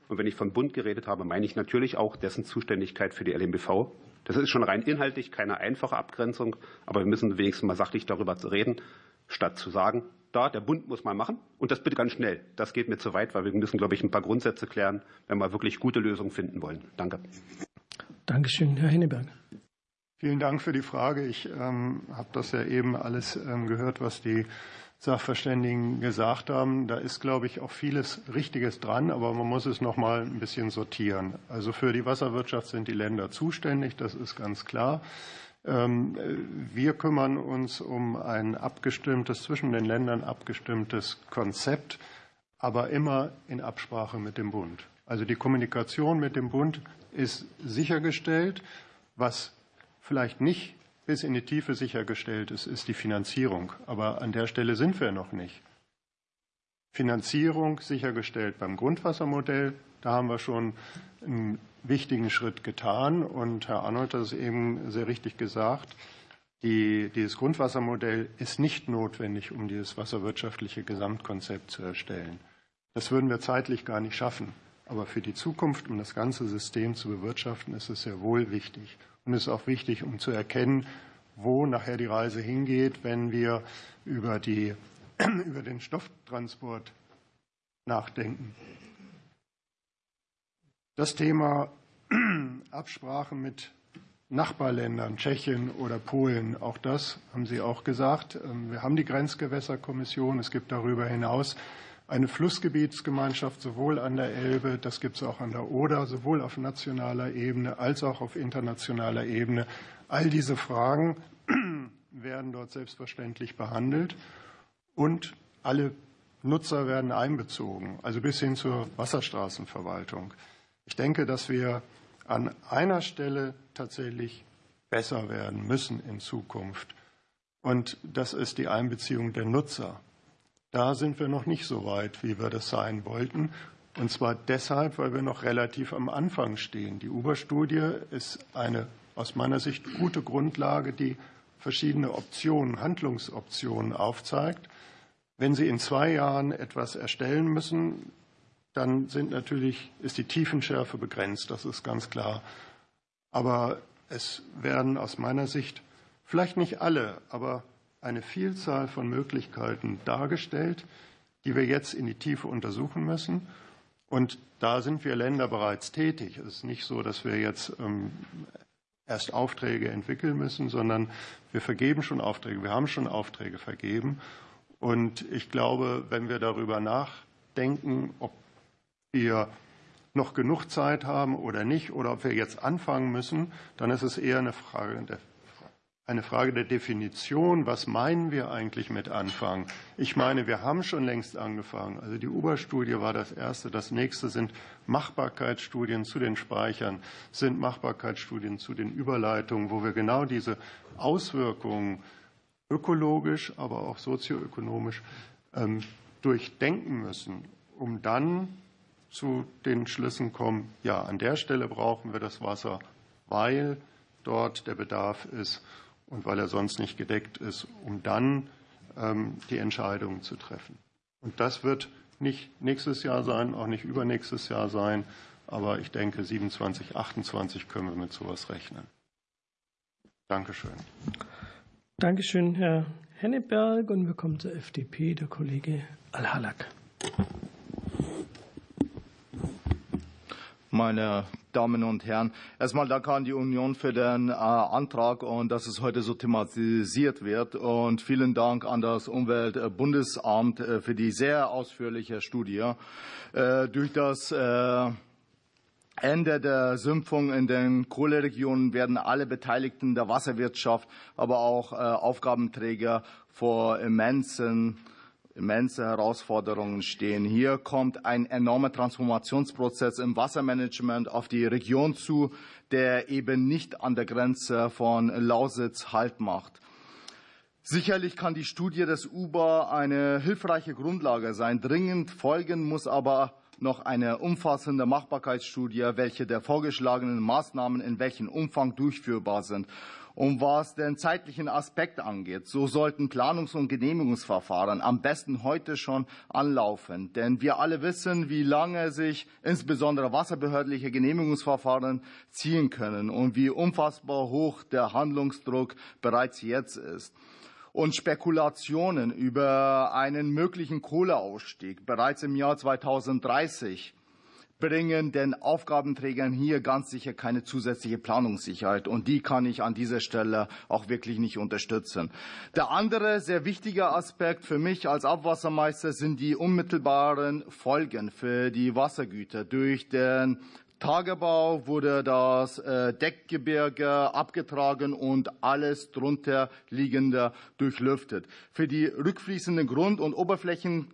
Und wenn ich von Bund geredet habe, meine ich natürlich auch dessen Zuständigkeit für die LMBV. Das ist schon rein inhaltlich keine einfache Abgrenzung, aber wir müssen wenigstens mal sachlich darüber reden, statt zu sagen, da, der Bund muss mal machen und das bitte ganz schnell. Das geht mir zu weit, weil wir müssen, glaube ich, ein paar Grundsätze klären, wenn wir wirklich gute Lösungen finden wollen. Danke. Dankeschön, Herr Henneberg. Vielen Dank für die Frage. Ich ähm, habe das ja eben alles ähm, gehört, was die Sachverständigen gesagt haben. Da ist, glaube ich, auch vieles Richtiges dran, aber man muss es noch mal ein bisschen sortieren. Also für die Wasserwirtschaft sind die Länder zuständig, das ist ganz klar. Ähm, wir kümmern uns um ein abgestimmtes, zwischen den Ländern abgestimmtes Konzept, aber immer in Absprache mit dem Bund. Also die Kommunikation mit dem Bund ist sichergestellt. Was vielleicht nicht bis in die Tiefe sichergestellt ist, ist die Finanzierung. Aber an der Stelle sind wir noch nicht. Finanzierung sichergestellt beim Grundwassermodell. Da haben wir schon einen wichtigen Schritt getan. Und Herr Arnold hat es eben sehr richtig gesagt. Die, dieses Grundwassermodell ist nicht notwendig, um dieses wasserwirtschaftliche Gesamtkonzept zu erstellen. Das würden wir zeitlich gar nicht schaffen. Aber für die Zukunft, um das ganze System zu bewirtschaften, ist es sehr wohl wichtig. Und es ist auch wichtig, um zu erkennen, wo nachher die Reise hingeht, wenn wir über, die, über den Stofftransport nachdenken. Das Thema Absprachen mit Nachbarländern, Tschechien oder Polen, auch das haben Sie auch gesagt. Ähm, wir haben die Grenzgewässerkommission. Es gibt darüber hinaus eine Flussgebietsgemeinschaft sowohl an der Elbe, das gibt es auch an der Oder, sowohl auf nationaler Ebene als auch auf internationaler Ebene. All diese Fragen werden dort selbstverständlich behandelt und alle Nutzer werden einbezogen, also bis hin zur Wasserstraßenverwaltung. Ich denke, dass wir an einer Stelle tatsächlich besser werden müssen in Zukunft. Und das ist die Einbeziehung der Nutzer. Da sind wir noch nicht so weit, wie wir das sein wollten. Und zwar deshalb, weil wir noch relativ am Anfang stehen. Die Uber-Studie ist eine aus meiner Sicht gute Grundlage, die verschiedene Optionen, Handlungsoptionen aufzeigt. Wenn Sie in zwei Jahren etwas erstellen müssen, dann sind natürlich, ist die Tiefenschärfe begrenzt, das ist ganz klar. Aber es werden aus meiner Sicht vielleicht nicht alle, aber eine Vielzahl von Möglichkeiten dargestellt, die wir jetzt in die Tiefe untersuchen müssen. Und da sind wir Länder bereits tätig. Es ist nicht so, dass wir jetzt ähm, erst Aufträge entwickeln müssen, sondern wir vergeben schon Aufträge. Wir haben schon Aufträge vergeben. Und ich glaube, wenn wir darüber nachdenken, ob wir noch genug Zeit haben oder nicht, oder ob wir jetzt anfangen müssen, dann ist es eher eine Frage der eine Frage der Definition. Was meinen wir eigentlich mit Anfang? Ich meine, wir haben schon längst angefangen. Also die Uber-Studie war das erste. Das nächste sind Machbarkeitsstudien zu den Speichern, sind Machbarkeitsstudien zu den Überleitungen, wo wir genau diese Auswirkungen ökologisch, aber auch sozioökonomisch ähm, durchdenken müssen, um dann zu den Schlüssen kommen, ja, an der Stelle brauchen wir das Wasser, weil dort der Bedarf ist und weil er sonst nicht gedeckt ist, um dann ähm, die Entscheidungen zu treffen. Und das wird nicht nächstes Jahr sein, auch nicht übernächstes Jahr sein, aber ich denke, 27, 28 können wir mit sowas rechnen. Dankeschön. Dankeschön, Herr Henneberg. Und wir kommen zur FDP, der Kollege Al-Halak. Meine Damen und Herren, erstmal danke an die Union für den äh, Antrag und dass es heute so thematisiert wird. Und vielen Dank an das Umweltbundesamt äh, für die sehr ausführliche Studie. Äh, durch das Ende der Sümpfung in den Kohleregionen werden alle Beteiligten der Wasserwirtschaft, aber auch Aufgabenträger vor immensen immense Herausforderungen stehen. Hier kommt ein enormer Transformationsprozess im Wassermanagement auf die Region zu, der eben nicht an der Grenze von Lausitz Halt macht. Sicherlich kann die Studie des UBA eine hilfreiche Grundlage sein. Dringend folgen muss aber noch eine umfassende Machbarkeitsstudie, welche der vorgeschlagenen Maßnahmen in welchem Umfang durchführbar sind. Und was den zeitlichen Aspekt angeht, so sollten Planungs- und Genehmigungsverfahren am besten heute schon anlaufen. Denn wir alle wissen, wie lange sich insbesondere wasserbehördliche Genehmigungsverfahren ziehen können und wie unfassbar hoch der Handlungsdruck bereits jetzt ist und Spekulationen über einen möglichen Kohleausstieg bereits im Jahr 2030 bringen den Aufgabenträgern hier ganz sicher keine zusätzliche Planungssicherheit. Und die kann ich an dieser Stelle auch wirklich nicht unterstützen. Der andere sehr wichtige Aspekt für mich als Abwassermeister sind die unmittelbaren Folgen für die Wassergüter. Durch den Tagebau wurde das äh, Deckgebirge abgetragen und alles drunter liegende durchlüftet. Für die rückfließenden Grund- und Oberflächen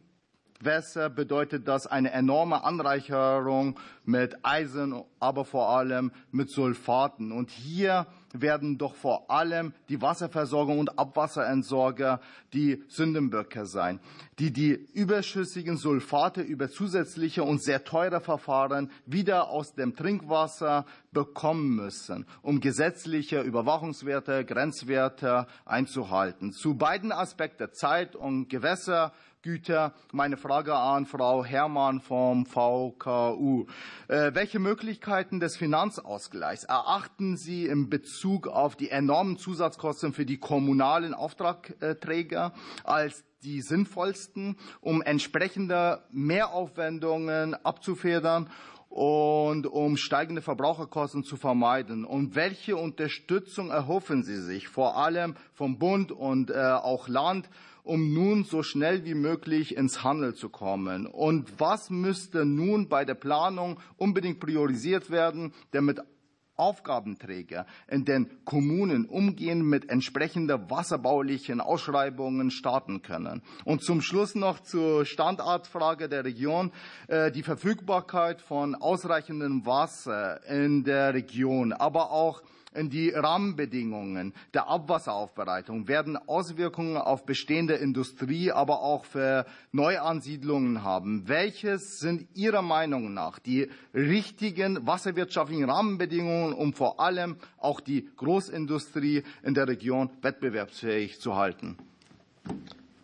Wässer bedeutet das eine enorme Anreicherung mit Eisen, aber vor allem mit Sulfaten. Und hier werden doch vor allem die Wasserversorgung und Abwasserentsorger die Sündenböcke sein, die die überschüssigen Sulfate über zusätzliche und sehr teure Verfahren wieder aus dem Trinkwasser bekommen müssen, um gesetzliche Überwachungswerte, Grenzwerte einzuhalten. Zu beiden Aspekten Zeit und Gewässer Güter. Meine Frage an Frau Herrmann vom VKU. Äh, welche Möglichkeiten des Finanzausgleichs erachten Sie in Bezug auf die enormen Zusatzkosten für die kommunalen Auftragträger als die sinnvollsten, um entsprechende Mehraufwendungen abzufedern und um steigende Verbraucherkosten zu vermeiden? Und welche Unterstützung erhoffen Sie sich vor allem vom Bund und äh, auch Land, um nun so schnell wie möglich ins Handeln zu kommen? Und was müsste nun bei der Planung unbedingt priorisiert werden, damit Aufgabenträger in den Kommunen umgehend mit entsprechender wasserbaulichen Ausschreibungen starten können. Und zum Schluss noch zur Standortfrage der Region. Äh, die Verfügbarkeit von ausreichendem Wasser in der Region, aber auch die Rahmenbedingungen der Abwasseraufbereitung werden Auswirkungen auf bestehende Industrie, aber auch für Neuansiedlungen haben. Welches sind Ihrer Meinung nach die richtigen wasserwirtschaftlichen Rahmenbedingungen, um vor allem auch die Großindustrie in der Region wettbewerbsfähig zu halten?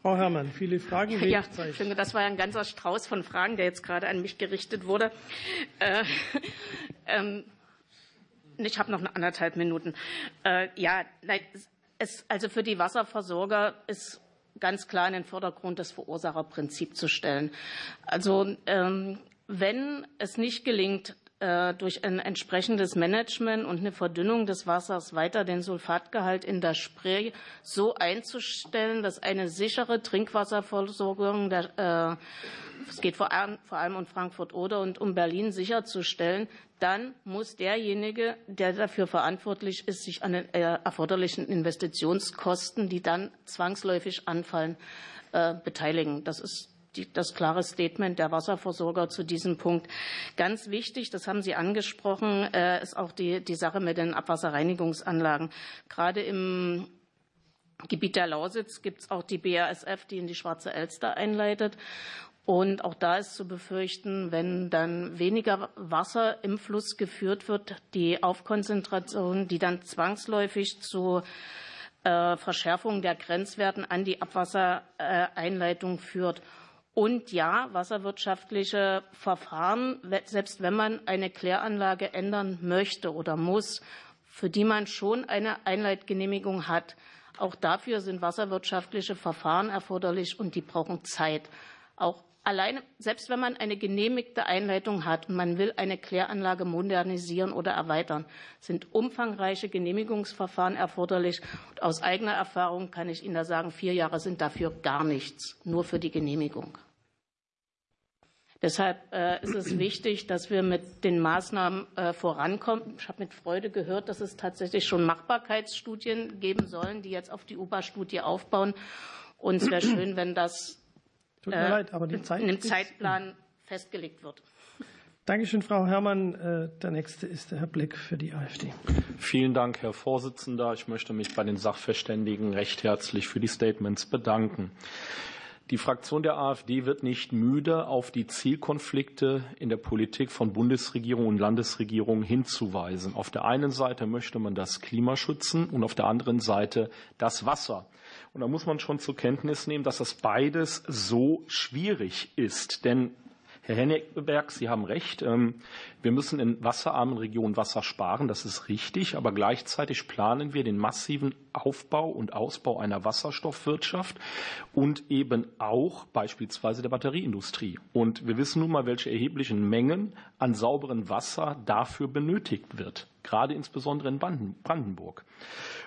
Frau Herrmann, viele Fragen. Ja, das war ja ein ganzer Strauß von Fragen, der jetzt gerade an mich gerichtet wurde. Äh, ähm, ich habe noch eine anderthalb Minuten. Äh, ja, es, also für die Wasserversorger ist ganz klar in den Vordergrund das Verursacherprinzip zu stellen. Also ähm, wenn es nicht gelingt, durch ein entsprechendes Management und eine Verdünnung des Wassers weiter den Sulfatgehalt in der Spree so einzustellen, dass eine sichere Trinkwasserversorgung äh, es geht vor allem, um Frankfurt-Oder und um Berlin sicherzustellen, dann muss derjenige, der dafür verantwortlich ist, sich an den äh, erforderlichen Investitionskosten, die dann zwangsläufig anfallen, äh, beteiligen. Das ist das klare Statement der Wasserversorger zu diesem Punkt. Ganz wichtig, das haben Sie angesprochen, äh, ist auch die, die Sache mit den Abwasserreinigungsanlagen. Gerade im Gebiet der Lausitz gibt es auch die BASF, die in die Schwarze Elster einleitet. Und auch da ist zu befürchten, wenn dann weniger Wasser im Fluss geführt wird, die Aufkonzentration, die dann zwangsläufig zu äh, Verschärfung der Grenzwerten an die Abwassereinleitung führt. Und ja, wasserwirtschaftliche Verfahren, selbst wenn man eine Kläranlage ändern möchte oder muss, für die man schon eine Einleitgenehmigung hat, Auch dafür sind wasserwirtschaftliche Verfahren erforderlich und die brauchen Zeit. Auch alleine, selbst wenn man eine genehmigte Einleitung hat und man will eine Kläranlage modernisieren oder erweitern, sind umfangreiche Genehmigungsverfahren erforderlich. Und aus eigener Erfahrung kann ich Ihnen da sagen, vier Jahre sind dafür gar nichts, nur für die Genehmigung. Deshalb äh, ist es wichtig, dass wir mit den Maßnahmen äh, vorankommen. Ich habe mit Freude gehört, dass es tatsächlich schon Machbarkeitsstudien geben sollen, die jetzt auf die UBA-Studie aufbauen. Und es wäre schön, wenn das Tut mir äh, leid, aber die Zeit in dem Zeitplan festgelegt wird. Dankeschön, Frau Herrmann. Der nächste ist der Herr Blick für die AfD. Vielen Dank, Herr Vorsitzender. Ich möchte mich bei den Sachverständigen recht herzlich für die Statements bedanken. Die Fraktion der AfD wird nicht müde, auf die Zielkonflikte in der Politik von Bundesregierung und Landesregierung hinzuweisen. Auf der einen Seite möchte man das Klima schützen und auf der anderen Seite das Wasser. Und da muss man schon zur Kenntnis nehmen, dass das beides so schwierig ist. Denn Herr Henneberg, Sie haben recht. Ähm, wir müssen in wasserarmen Regionen Wasser sparen. Das ist richtig. Aber gleichzeitig planen wir den massiven Aufbau und Ausbau einer Wasserstoffwirtschaft und eben auch beispielsweise der Batterieindustrie. Und wir wissen nun mal, welche erheblichen Mengen an sauberem Wasser dafür benötigt wird. Gerade insbesondere in Brandenburg.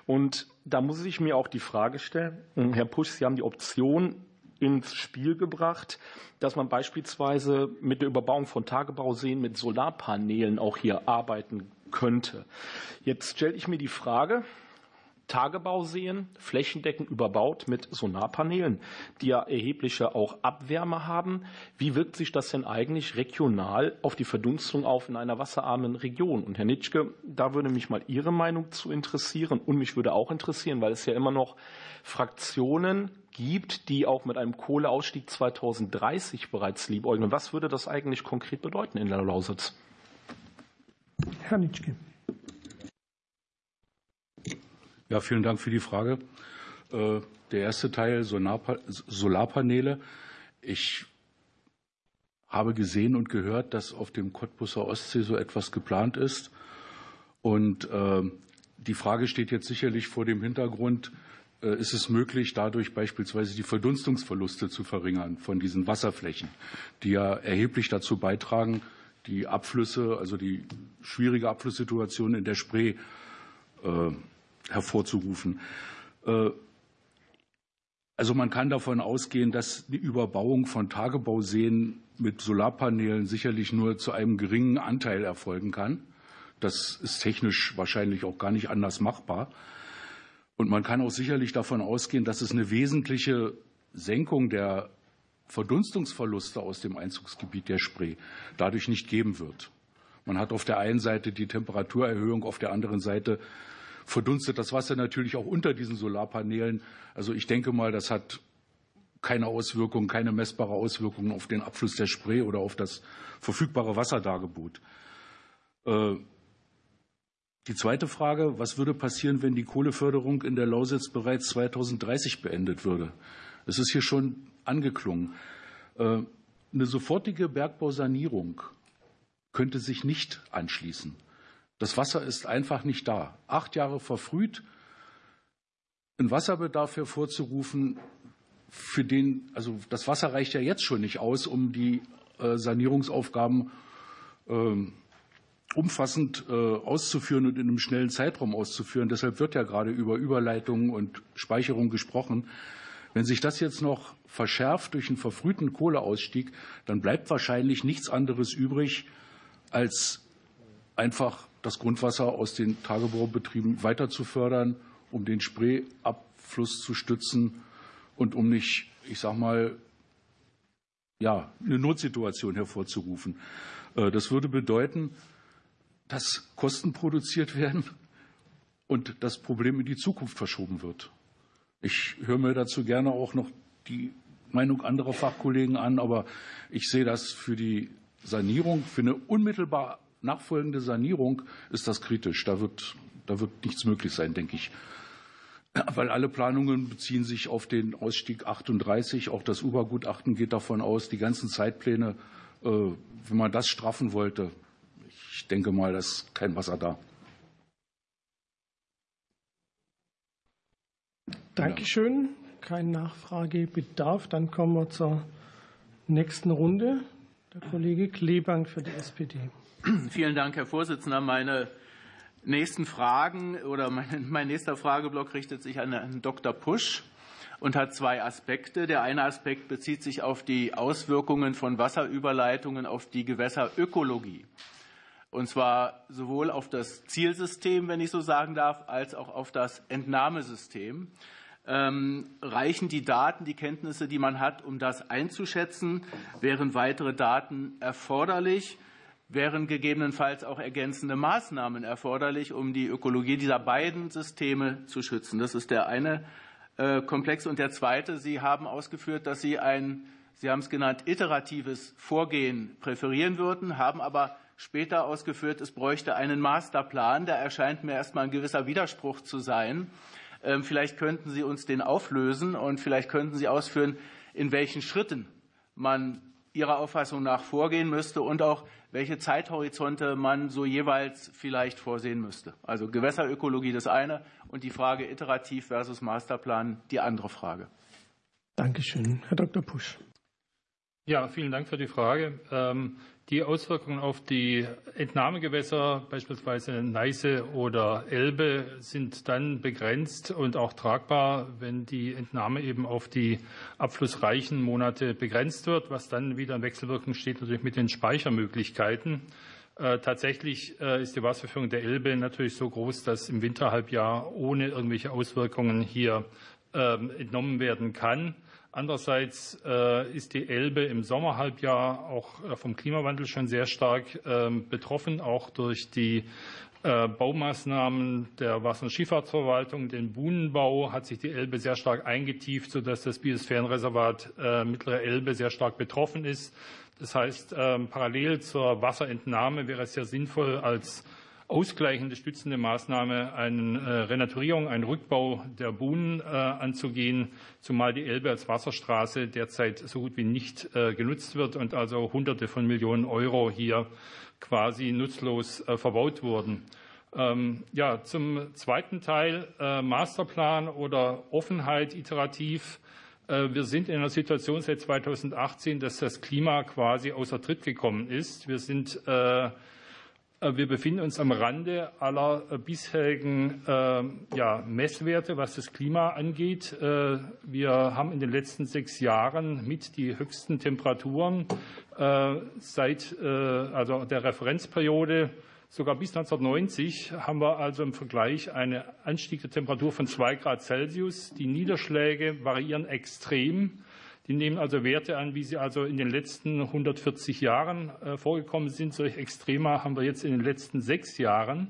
Und da muss ich mir auch die Frage stellen, Herr Pusch, Sie haben die Option ins Spiel gebracht, dass man beispielsweise mit der Überbauung von Tagebauseen mit Solarpanelen auch hier arbeiten könnte. Jetzt stelle ich mir die Frage, Tagebauseen flächendeckend überbaut mit Solarpanelen, die ja erhebliche auch Abwärme haben. Wie wirkt sich das denn eigentlich regional auf die Verdunstung auf in einer wasserarmen Region? Und Herr Nitschke, da würde mich mal Ihre Meinung zu interessieren und mich würde auch interessieren, weil es ja immer noch Fraktionen gibt, die auch mit einem Kohleausstieg 2030 bereits liebäugeln. Was würde das eigentlich konkret bedeuten in der Lausitz? Herr Nitschke. Ja, vielen Dank für die Frage. Äh, der erste Teil Solarpaneele. Ich habe gesehen und gehört, dass auf dem Cottbusser Ostsee so etwas geplant ist. Und äh, die Frage steht jetzt sicherlich vor dem Hintergrund, äh, ist es möglich, dadurch beispielsweise die Verdunstungsverluste zu verringern von diesen Wasserflächen, die ja erheblich dazu beitragen, die Abflüsse, also die schwierige Abflusssituation in der Spree äh, hervorzurufen. Äh, also man kann davon ausgehen, dass die Überbauung von Tagebauseen mit Solarpanelen sicherlich nur zu einem geringen Anteil erfolgen kann. Das ist technisch wahrscheinlich auch gar nicht anders machbar. Und man kann auch sicherlich davon ausgehen, dass es eine wesentliche Senkung der Verdunstungsverluste aus dem Einzugsgebiet der Spree dadurch nicht geben wird. Man hat auf der einen Seite die Temperaturerhöhung, auf der anderen Seite verdunstet das Wasser natürlich auch unter diesen Solarpanelen. Also ich denke mal, das hat keine Auswirkungen, keine messbare Auswirkungen auf den Abfluss der Spree oder auf das verfügbare Wasserdargebot. Die zweite Frage, was würde passieren, wenn die Kohleförderung in der Lausitz bereits 2030 beendet würde? Es ist hier schon angeklungen. Äh, eine sofortige Bergbausanierung könnte sich nicht anschließen. Das Wasser ist einfach nicht da. Acht Jahre verfrüht, einen Wasserbedarf hervorzurufen, für den, also das Wasser reicht ja jetzt schon nicht aus, um die äh, Sanierungsaufgaben ähm, umfassend äh, auszuführen und in einem schnellen Zeitraum auszuführen. Deshalb wird ja gerade über Überleitungen und Speicherung gesprochen. Wenn sich das jetzt noch verschärft durch einen verfrühten Kohleausstieg, dann bleibt wahrscheinlich nichts anderes übrig, als einfach das Grundwasser aus den Tagebaubetrieben weiter zu fördern, um den Spreeabfluss zu stützen und um nicht, ich sag mal, ja, eine Notsituation hervorzurufen. Äh, das würde bedeuten, dass Kosten produziert werden und das Problem in die Zukunft verschoben wird. Ich höre mir dazu gerne auch noch die Meinung anderer Fachkollegen an, aber ich sehe das für die Sanierung, für eine unmittelbar nachfolgende Sanierung ist das kritisch. Da wird, da wird nichts möglich sein, denke ich. Weil alle Planungen beziehen sich auf den Ausstieg 38. Auch das UBA-Gutachten geht davon aus, die ganzen Zeitpläne, äh, wenn man das straffen wollte, ich denke mal, da ist kein Wasser da. Dankeschön. Kein Nachfragebedarf. Dann kommen wir zur nächsten Runde. Der Kollege Klebank für die SPD. Vielen Dank, Herr Vorsitzender. Meine nächsten Fragen oder mein, mein nächster Frageblock richtet sich an Herrn Dr. Pusch und hat zwei Aspekte. Der eine Aspekt bezieht sich auf die Auswirkungen von Wasserüberleitungen auf die Gewässerökologie. Und zwar sowohl auf das Zielsystem, wenn ich so sagen darf, als auch auf das Entnahmesystem. Ähm, reichen die Daten, die Kenntnisse, die man hat, um das einzuschätzen? Wären weitere Daten erforderlich? Wären gegebenenfalls auch ergänzende Maßnahmen erforderlich, um die Ökologie dieser beiden Systeme zu schützen? Das ist der eine äh, Komplex. Und der zweite, Sie haben ausgeführt, dass Sie ein, Sie haben es genannt, iteratives Vorgehen präferieren würden, haben aber später ausgeführt, es bräuchte einen Masterplan. Da erscheint mir erstmal ein gewisser Widerspruch zu sein. Ähm, vielleicht könnten Sie uns den auflösen und vielleicht könnten Sie ausführen, in welchen Schritten man Ihrer Auffassung nach vorgehen müsste und auch welche Zeithorizonte man so jeweils vielleicht vorsehen müsste. Also Gewässerökologie das eine und die Frage iterativ versus Masterplan die andere Frage. Dankeschön. Herr Dr. Pusch. Ja, vielen Dank für die Frage. Ähm, die Auswirkungen auf die Entnahmegewässer, beispielsweise Neiße oder Elbe, sind dann begrenzt und auch tragbar, wenn die Entnahme eben auf die abflussreichen Monate begrenzt wird, was dann wieder in Wechselwirkung steht natürlich mit den Speichermöglichkeiten. Äh, tatsächlich äh, ist die Wasserführung der Elbe natürlich so groß, dass im Winterhalbjahr ohne irgendwelche Auswirkungen hier ähm, entnommen werden kann. Andererseits äh, ist die Elbe im Sommerhalbjahr auch äh, vom Klimawandel schon sehr stark ähm, betroffen, auch durch die äh, Baumaßnahmen der Wasser- und Schifffahrtsverwaltung, den Buhnenbau hat sich die Elbe sehr stark eingetieft, sodass das Biosphärenreservat Mittlere Elbe sehr stark betroffen ist. Das heißt, ähm, parallel zur Wasserentnahme wäre es sehr sinnvoll, als ausgleichende, stützende Maßnahme eine äh, Renaturierung, einen Rückbau der Buhnen äh, anzugehen, zumal die Elbe als Wasserstraße derzeit so gut wie nicht äh, genutzt wird und also Hunderte von Millionen Euro hier quasi nutzlos verbaut wurden. Ähm, ja, zum zweiten Teil Masterplan oder Offenheit iterativ. Wir sind in einer Situation seit 2018, dass das Klima quasi außer Tritt gekommen ist. Wir sind wir befinden uns am Rande aller äh, bisherigen äh, ja, Messwerte, was das Klima angeht. Wir haben in den letzten sechs Jahren mit die höchsten Temperaturen seit also der Referenzperiode sogar bis 1990 haben wir also im Vergleich einen Anstieg der Temperatur von zwei Grad Celsius. Die Niederschläge variieren extrem. Die nehmen also Werte an, wie sie also in den letzten 140 Jahren äh, vorgekommen sind. Solch Extrema haben wir jetzt in den letzten sechs Jahren.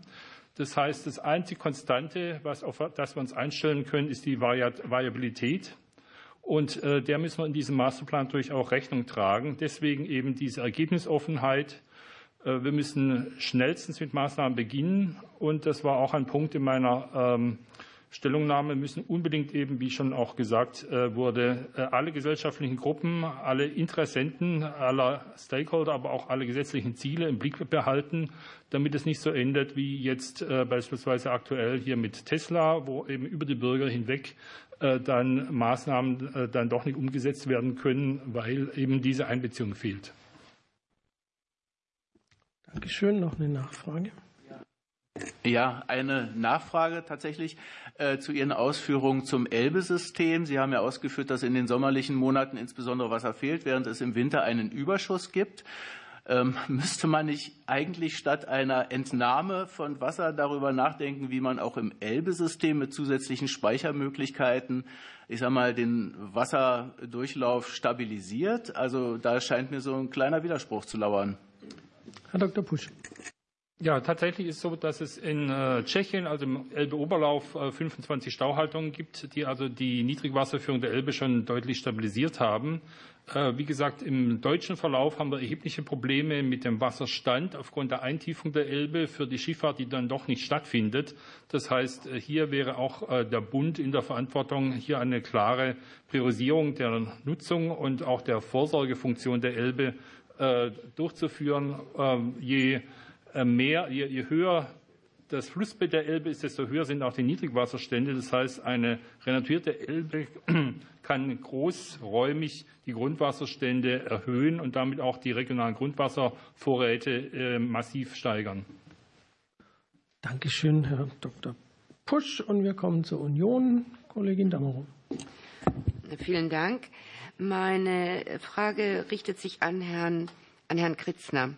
Das heißt, das einzige Konstante, was auf das wir uns einstellen können, ist die Variabilität. Und äh, der müssen wir in diesem Masterplan natürlich auch Rechnung tragen. Deswegen eben diese Ergebnisoffenheit. Äh, wir müssen schnellstens mit Maßnahmen beginnen. Und das war auch ein Punkt in meiner ähm, Stellungnahme müssen unbedingt eben, wie schon auch gesagt äh, wurde, äh, alle gesellschaftlichen Gruppen, alle Interessenten, aller Stakeholder, aber auch alle gesetzlichen Ziele im Blick behalten, damit es nicht so endet wie jetzt äh, beispielsweise aktuell hier mit Tesla, wo eben über die Bürger hinweg dann Maßnahmen dann doch nicht umgesetzt werden können, weil eben diese Einbeziehung fehlt. Dankeschön. Noch eine Nachfrage. Ja, eine Nachfrage tatsächlich äh, zu Ihren Ausführungen zum Elbe-System. Sie haben ja ausgeführt, dass in den sommerlichen Monaten insbesondere Wasser fehlt, während es im Winter einen Überschuss gibt. Ähm, müsste man nicht eigentlich statt einer Entnahme von Wasser darüber nachdenken, wie man auch im Elbe-System mit zusätzlichen Speichermöglichkeiten, ich sage mal, den Wasserdurchlauf stabilisiert? Also da scheint mir so ein kleiner Widerspruch zu lauern. Herr Dr. Pusch. Ja, tatsächlich ist es so, dass es in äh, Tschechien, also im Elbe-Oberlauf, 25 äh, Stauhaltungen gibt, die also die Niedrigwasserführung der Elbe schon deutlich stabilisiert haben. Äh, wie gesagt, im deutschen Verlauf haben wir erhebliche Probleme mit dem Wasserstand aufgrund der Eintiefung der Elbe für die Schifffahrt, die dann doch nicht stattfindet. Das heißt, hier wäre auch der Bund in der Verantwortung, hier eine klare Priorisierung der Nutzung und auch der Vorsorgefunktion der Elbe durchzuführen. Ähm, je mehr, je, je höher das Flussbett der Elbe ist, desto höher sind auch die Niedrigwasserstände. Das heißt, eine renaturierte Elbe kann großräumig die Grundwasserstände erhöhen und damit auch die regionalen Grundwasservorräte äh, massiv steigern. Dankeschön, Herr Dr. Pusch. Und wir kommen zur Union. Kollegin Dammerow. Vielen Dank. Meine Frage richtet sich an Herrn, an Herrn Kritzner.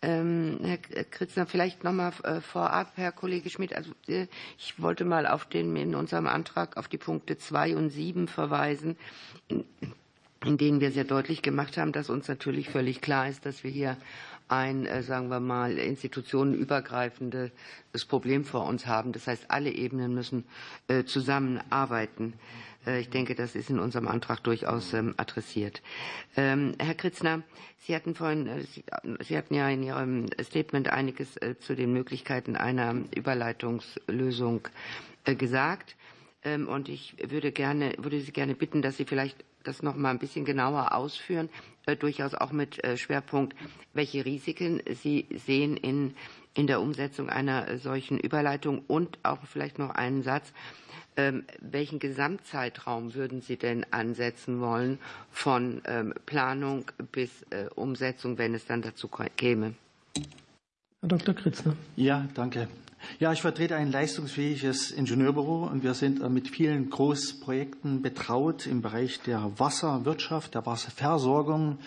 Ähm, Herr Kritzner, vielleicht noch mal äh, vorab, Herr Kollege Schmidt. Also, äh, ich wollte mal auf den, in unserem Antrag auf die Punkte 2 und 7 verweisen, in, in denen wir sehr deutlich gemacht haben, dass uns natürlich völlig klar ist, dass wir hier ein, äh, sagen wir mal, institutionenübergreifendes Problem vor uns haben. Das heißt, alle Ebenen müssen äh, zusammenarbeiten. Äh, ich denke, das ist in unserem Antrag durchaus ähm, adressiert. Ähm, Herr Kritzner, Sie hatten vorhin, Sie hatten ja in Ihrem Statement einiges zu den Möglichkeiten einer Überleitungslösung gesagt. Ähm, und ich würde gerne, würde Sie gerne bitten, dass Sie vielleicht das noch mal ein bisschen genauer ausführen, äh, durchaus auch mit äh, Schwerpunkt, welche Risiken Sie sehen in, in der Umsetzung einer solchen Überleitung und auch vielleicht noch einen Satz. Ähm, welchen Gesamtzeitraum würden Sie denn ansetzen wollen von ähm, Planung bis äh, Umsetzung, wenn es dann dazu käme? Herr Dr. Kritzner. Ja, danke. Ja, ich vertrete ein leistungsfähiges Ingenieurbüro und wir sind mit vielen Großprojekten betraut im Bereich der Wasserwirtschaft, der Wasserversorgung,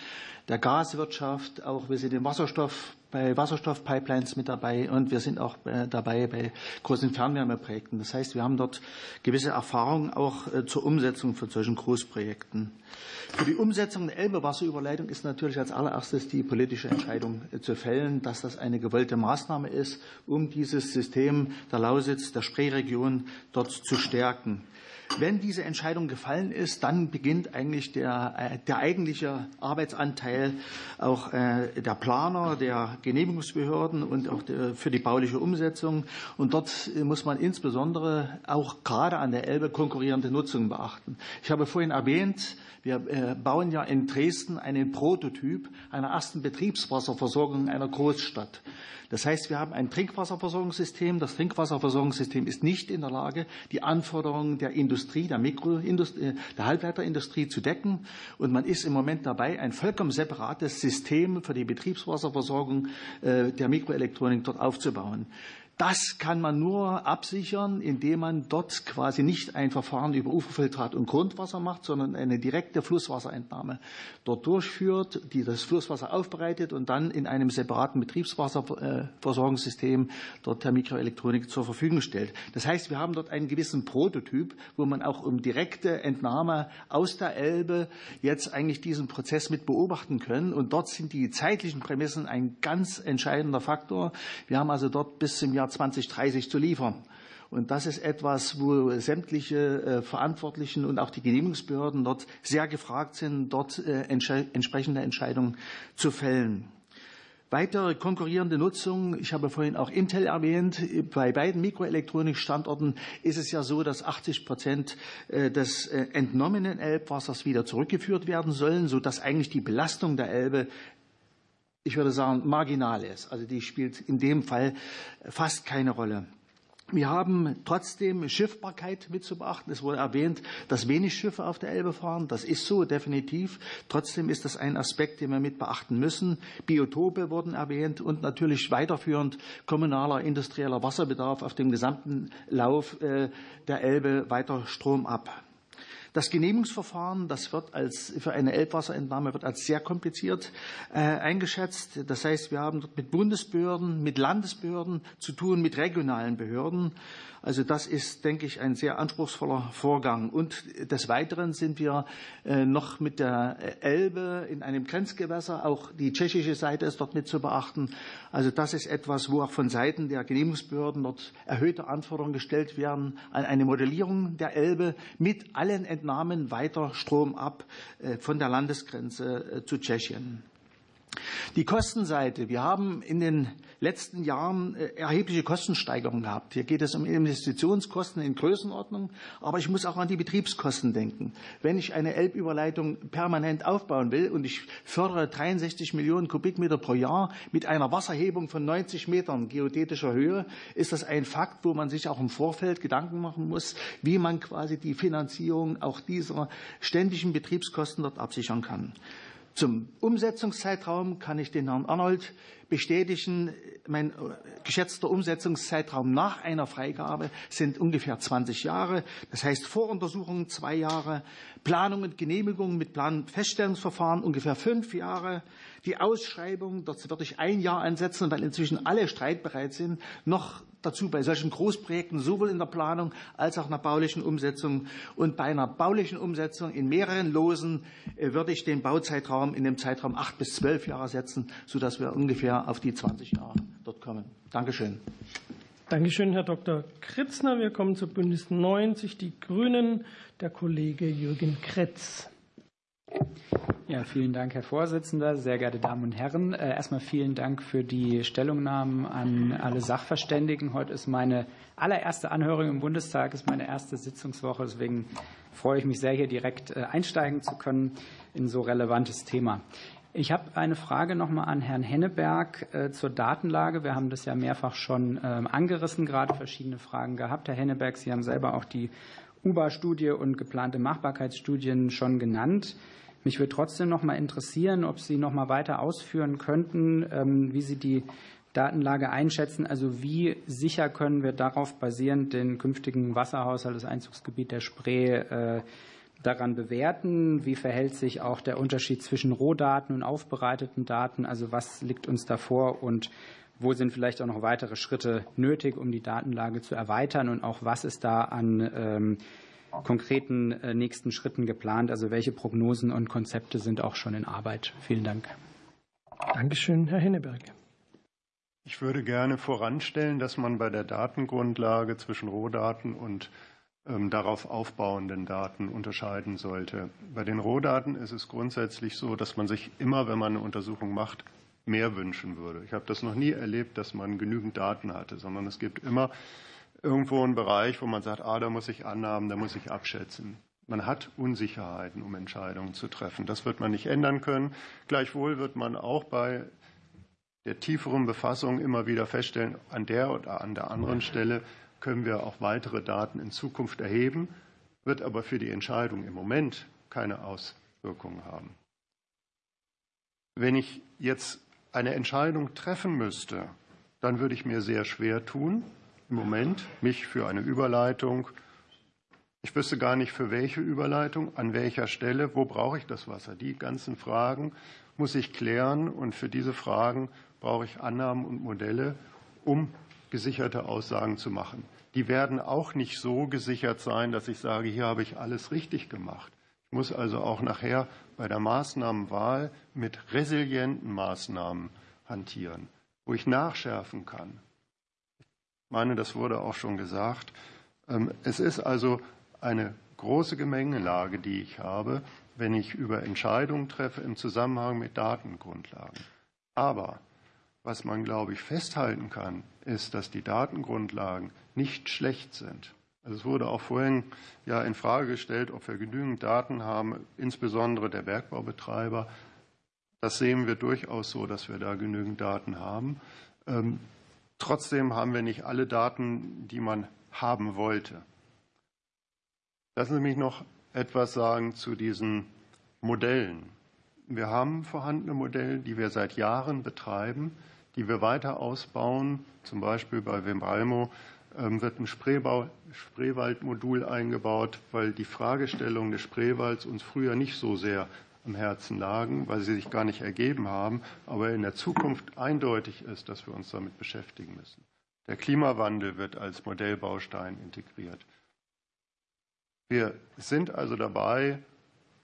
der Gaswirtschaft. Auch wir sind im Wasserstoff bei Wasserstoffpipelines mit dabei und wir sind auch äh, dabei bei großen Fernwärmeprojekten. Das heißt, wir haben dort gewisse Erfahrungen auch äh, zur Umsetzung von solchen Großprojekten. Für die Umsetzung der Elbe-Wasserüberleitung ist natürlich als allererstes die politische Entscheidung äh, zu fällen, dass das eine gewollte Maßnahme ist, um dieses System der Lausitz, der Spreeregion dort zu stärken. Wenn diese Entscheidung gefallen ist, dann beginnt eigentlich der, äh, der eigentliche Arbeitsanteil auch äh, der Planer, der Genehmigungsbehörden und auch für die bauliche Umsetzung. Und dort muss man insbesondere auch gerade an der Elbe konkurrierende Nutzung beachten. Ich habe vorhin erwähnt, wir äh, bauen ja in Dresden einen Prototyp einer ersten Betriebswasserversorgung einer Großstadt. Das heißt, wir haben ein Trinkwasserversorgungssystem. Das Trinkwasserversorgungssystem ist nicht in der Lage, die Anforderungen der Industrie, der Mikroindustrie, äh, der Halbleiterindustrie zu decken. Und man ist im Moment dabei, ein vollkommen separates System für die Betriebswasserversorgung äh, der Mikroelektronik dort aufzubauen. Das kann man nur absichern, indem man dort quasi nicht ein Verfahren über Uferfiltrat und Grundwasser macht, sondern eine direkte Flusswasserentnahme dort durchführt, die das Flusswasser aufbereitet und dann in einem separaten Betriebswasserversorgungssystem dort der Mikroelektronik zur Verfügung stellt. Das heißt, wir haben dort einen gewissen Prototyp, wo man auch um direkte Entnahme aus der Elbe jetzt eigentlich diesen Prozess mit beobachten können. Und dort sind die zeitlichen Prämissen ein ganz entscheidender Faktor. Wir haben also dort bis zum Jahr 2030 zu liefern. Und das ist etwas, wo sämtliche äh, Verantwortlichen und auch die Genehmigungsbehörden dort sehr gefragt sind, dort äh, entsprechende Entscheidungen zu fällen. Weitere konkurrierende Nutzung, ich habe vorhin auch Intel erwähnt, bei beiden Mikroelektronikstandorten ist es ja so, dass 80 Prozent äh, des entnommenen Elbwassers wieder zurückgeführt werden sollen, sodass eigentlich die Belastung der Elbe ich würde sagen, marginal ist. Also die spielt in dem Fall fast keine Rolle. Wir haben trotzdem Schiffbarkeit mit zu beachten. Es wurde erwähnt, dass wenig Schiffe auf der Elbe fahren. Das ist so, definitiv. Trotzdem ist das ein Aspekt, den wir mit beachten müssen. Biotope wurden erwähnt und natürlich weiterführend kommunaler, industrieller Wasserbedarf auf dem gesamten Lauf äh, der Elbe weiter Strom ab. Das Genehmigungsverfahren, das wird als, für eine Elbwasserentnahme wird als sehr kompliziert äh, eingeschätzt. Das heißt, wir haben dort mit Bundesbehörden, mit Landesbehörden zu tun, mit regionalen Behörden. Also das ist, denke ich, ein sehr anspruchsvoller Vorgang. Und des Weiteren sind wir äh, noch mit der Elbe in einem Grenzgewässer. Auch die tschechische Seite ist dort mit zu beachten. Also das ist etwas, wo auch von Seiten der Genehmigungsbehörden dort erhöhte Anforderungen gestellt werden an eine Modellierung der Elbe mit allen Entnahmen weiter Strom ab äh, von der Landesgrenze äh, zu Tschechien. Die Kostenseite. Wir haben in den letzten Jahren äh, erhebliche Kostensteigerungen gehabt. Hier geht es um Investitionskosten in Größenordnung, aber ich muss auch an die Betriebskosten denken. Wenn ich eine Elbüberleitung permanent aufbauen will und ich fördere 63 Millionen Kubikmeter pro Jahr mit einer Wasserhebung von 90 Metern geodätischer Höhe, ist das ein Fakt, wo man sich auch im Vorfeld Gedanken machen muss, wie man quasi die Finanzierung auch dieser ständigen Betriebskosten dort absichern kann. Zum Umsetzungszeitraum kann ich den Herrn Arnold bestätigen. Mein geschätzter Umsetzungszeitraum nach einer Freigabe sind ungefähr 20 Jahre. Das heißt Voruntersuchungen zwei Jahre, Planung und Genehmigung mit Planfeststellungsverfahren ungefähr fünf Jahre, die Ausschreibung, dort würde ich ein Jahr ansetzen, weil inzwischen alle streitbereit sind, noch dazu bei solchen Großprojekten sowohl in der Planung als auch in der baulichen Umsetzung. Und bei einer baulichen Umsetzung in mehreren Losen äh, würde ich den Bauzeitraum in dem Zeitraum acht bis zwölf Jahre setzen, sodass wir ungefähr auf die 20 Jahre dort kommen. Dankeschön. Dankeschön, Herr Dr. Kritzner. Wir kommen zu Bündnis 90, die Grünen, der Kollege Jürgen Kretz. Ja, vielen Dank, Herr Vorsitzender, sehr geehrte Damen und Herren. Äh, erstmal vielen Dank für die Stellungnahmen an alle Sachverständigen. Heute ist meine allererste Anhörung im Bundestag, ist meine erste Sitzungswoche. Deswegen freue ich mich sehr, hier direkt äh, einsteigen zu können in so relevantes Thema. Ich habe eine Frage nochmal an Herrn Henneberg äh, zur Datenlage. Wir haben das ja mehrfach schon ähm, angerissen, gerade verschiedene Fragen gehabt. Herr Henneberg, Sie haben selber auch die UBA-Studie und geplante Machbarkeitsstudien schon genannt. Mich würde trotzdem noch mal interessieren, ob Sie noch mal weiter ausführen könnten, ähm, wie Sie die Datenlage einschätzen. Also wie sicher können wir darauf basierend den künftigen Wasserhaushalt, das Einzugsgebiet der Spree äh, daran bewerten? Wie verhält sich auch der Unterschied zwischen Rohdaten und aufbereiteten Daten? Also was liegt uns davor und wo sind vielleicht auch noch weitere Schritte nötig, um die Datenlage zu erweitern? Und auch was ist da an ähm, konkreten äh, nächsten Schritten geplant? Also welche Prognosen und Konzepte sind auch schon in Arbeit? Vielen Dank. Dankeschön, Herr Henneberg. Ich würde gerne voranstellen, dass man bei der Datengrundlage zwischen Rohdaten und darauf aufbauenden Daten unterscheiden sollte. Bei den Rohdaten ist es grundsätzlich so, dass man sich immer, wenn man eine Untersuchung macht, mehr wünschen würde. Ich habe das noch nie erlebt, dass man genügend Daten hatte, sondern es gibt immer irgendwo einen Bereich, wo man sagt, ah, da muss ich annahmen, da muss ich abschätzen. Man hat Unsicherheiten, um Entscheidungen zu treffen. Das wird man nicht ändern können. Gleichwohl wird man auch bei der tieferen Befassung immer wieder feststellen, an der oder an der anderen Stelle können wir auch weitere Daten in Zukunft erheben, wird aber für die Entscheidung im Moment keine Auswirkungen haben. Wenn ich jetzt eine Entscheidung treffen müsste, dann würde ich mir sehr schwer tun, im Moment mich für eine Überleitung. Ich wüsste gar nicht, für welche Überleitung, an welcher Stelle, wo brauche ich das Wasser. Die ganzen Fragen muss ich klären und für diese Fragen brauche ich Annahmen und Modelle, um gesicherte Aussagen zu machen. Die werden auch nicht so gesichert sein, dass ich sage, hier habe ich alles richtig gemacht. Ich muss also auch nachher bei der Maßnahmenwahl mit resilienten Maßnahmen hantieren, wo ich nachschärfen kann, meine, das wurde auch schon gesagt. Ähm, es ist also eine große Gemengelage, die ich habe, wenn ich über Entscheidungen treffe im Zusammenhang mit Datengrundlagen. Aber was man, glaube ich, festhalten kann, ist, dass die Datengrundlagen nicht schlecht sind. Also es wurde auch vorhin ja in Frage gestellt, ob wir genügend Daten haben, insbesondere der Bergbaubetreiber. Das sehen wir durchaus so, dass wir da genügend Daten haben. Ähm, Trotzdem haben wir nicht alle Daten, die man haben wollte. Lassen Sie mich noch etwas sagen zu diesen Modellen. Wir haben vorhandene Modelle, die wir seit Jahren betreiben, die wir weiter ausbauen. Zum Beispiel bei Wimbalmo ähm, wird ein Spreewaldmodul eingebaut, weil die Fragestellung des Spreewalds uns früher nicht so sehr am Herzen lagen, weil sie sich gar nicht ergeben haben, aber in der Zukunft eindeutig ist, dass wir uns damit beschäftigen müssen. Der Klimawandel wird als Modellbaustein integriert. Wir sind also dabei,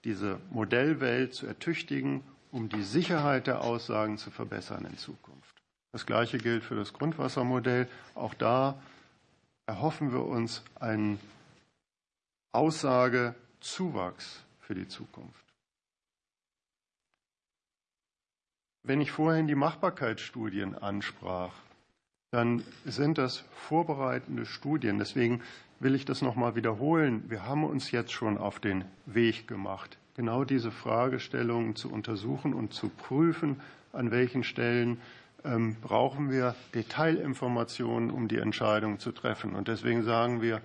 diese Modellwelt zu ertüchtigen, um die Sicherheit der Aussagen zu verbessern in Zukunft. Das Gleiche gilt für das Grundwassermodell. Auch da erhoffen wir uns einen Aussagezuwachs für die Zukunft. Wenn ich vorhin die Machbarkeitsstudien ansprach, dann sind das vorbereitende Studien. Deswegen will ich das noch mal wiederholen. Wir haben uns jetzt schon auf den Weg gemacht, genau diese Fragestellungen zu untersuchen und zu prüfen, an welchen Stellen brauchen wir Detailinformationen, um die Entscheidung zu treffen. Und deswegen sagen wir,